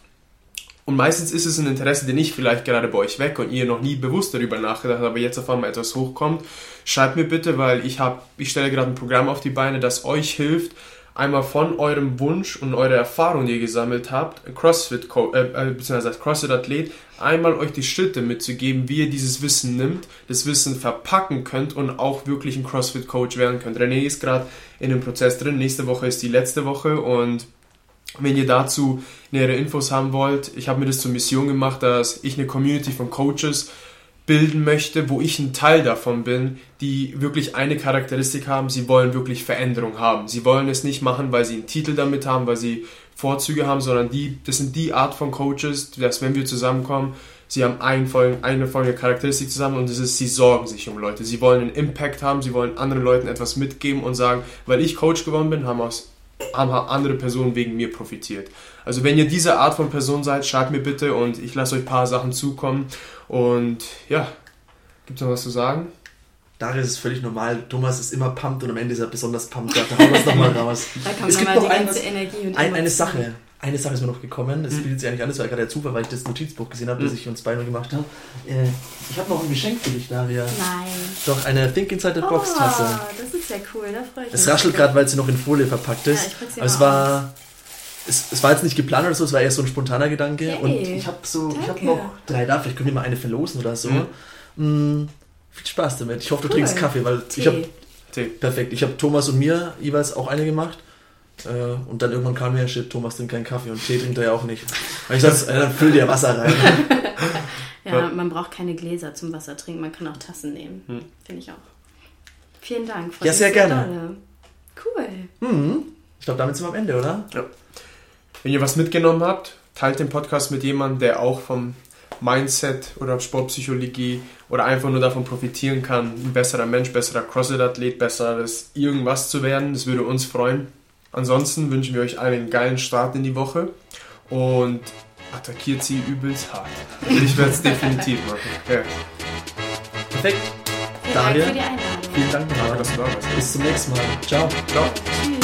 und meistens ist es ein Interesse, den ich vielleicht gerade bei euch weg und ihr noch nie bewusst darüber nachgedacht habt, aber jetzt auf einmal etwas hochkommt, schreibt mir bitte, weil ich habe, ich stelle gerade ein Programm auf die Beine, das euch hilft, einmal von eurem Wunsch und eurer Erfahrung, die ihr gesammelt habt, CrossFit, äh, äh, beziehungsweise CrossFit-Athlet, einmal euch die Schritte mitzugeben, wie ihr dieses Wissen nimmt, das Wissen verpacken könnt und auch wirklich ein CrossFit-Coach werden könnt. René ist gerade in dem Prozess drin, nächste Woche ist die letzte Woche und wenn ihr dazu nähere Infos haben wollt, ich habe mir das zur Mission gemacht, dass ich eine Community von Coaches bilden möchte, wo ich ein Teil davon bin, die wirklich eine Charakteristik haben, sie wollen wirklich Veränderung haben. Sie wollen es nicht machen, weil sie einen Titel damit haben, weil sie Vorzüge haben, sondern die, das sind die Art von Coaches, dass wenn wir zusammenkommen, sie haben ein, eine folgende Charakteristik zusammen und das ist, sie sorgen sich um Leute. Sie wollen einen Impact haben, sie wollen anderen Leuten etwas mitgeben und sagen, weil ich Coach geworden bin, haben aus haben andere Personen wegen mir profitiert. Also wenn ihr diese Art von Person seid, schreibt mir bitte und ich lasse euch ein paar Sachen zukommen. Und ja, gibt es noch was zu sagen? Darin ist es völlig normal. Thomas ist immer pumped und am Ende ist er besonders pumped. Da hauen wir es nochmal raus. Da kommt es gibt noch die ein, ganze Energie und ein, eine Sache. Eine Sache ist mir noch gekommen. Das mhm. bietet sich eigentlich an, das war gerade der Zufall, weil ich das Notizbuch gesehen habe, mhm. das ich uns beide gemacht habe. Äh, ich habe noch ein Geschenk für dich, Daria. Nein. Doch, eine Think Inside the Box Tasse. Oh, das ist ja cool, da freue ich mich. Es raschelt gerade, weil sie noch in Folie verpackt ist. Ja, ich Aber es war, es, es, war jetzt nicht geplant oder so, es war eher so ein spontaner Gedanke. Hey, und ich habe so, ich habe noch drei da, vielleicht können wir mal eine verlosen oder so. Mhm. Mm, viel Spaß damit. Ich hoffe, du trinkst Kaffee, weil Tee. ich habe Perfekt. Ich habe Thomas und mir jeweils auch eine gemacht. Äh, und dann irgendwann kam mir, shit, Thomas trinkt keinen Kaffee und Tee trinkt er ja auch nicht. Und ich dachte, dann füll dir Wasser rein. ja, man braucht keine Gläser zum Wasser trinken, man kann auch Tassen nehmen. Hm. Finde ich auch. Vielen Dank. Ja, sehr gerne. Dolle. Cool. Mhm. Ich glaube, damit sind wir am Ende, oder? Ja. Wenn ihr was mitgenommen habt, teilt den Podcast mit jemandem, der auch vom Mindset oder Sportpsychologie oder einfach nur davon profitieren kann, ein besserer Mensch, besserer CrossFit-Athlet, besseres irgendwas zu werden. Das würde uns freuen. Ansonsten wünschen wir euch einen geilen Start in die Woche und attackiert sie übelst hart. Ich werde es definitiv machen. Ja. Perfekt. Vielen Daniel, Dank für die Einladung. Vielen Dank, dass du da warst. Bis zum nächsten Mal. Ciao. Ciao. Tschüss.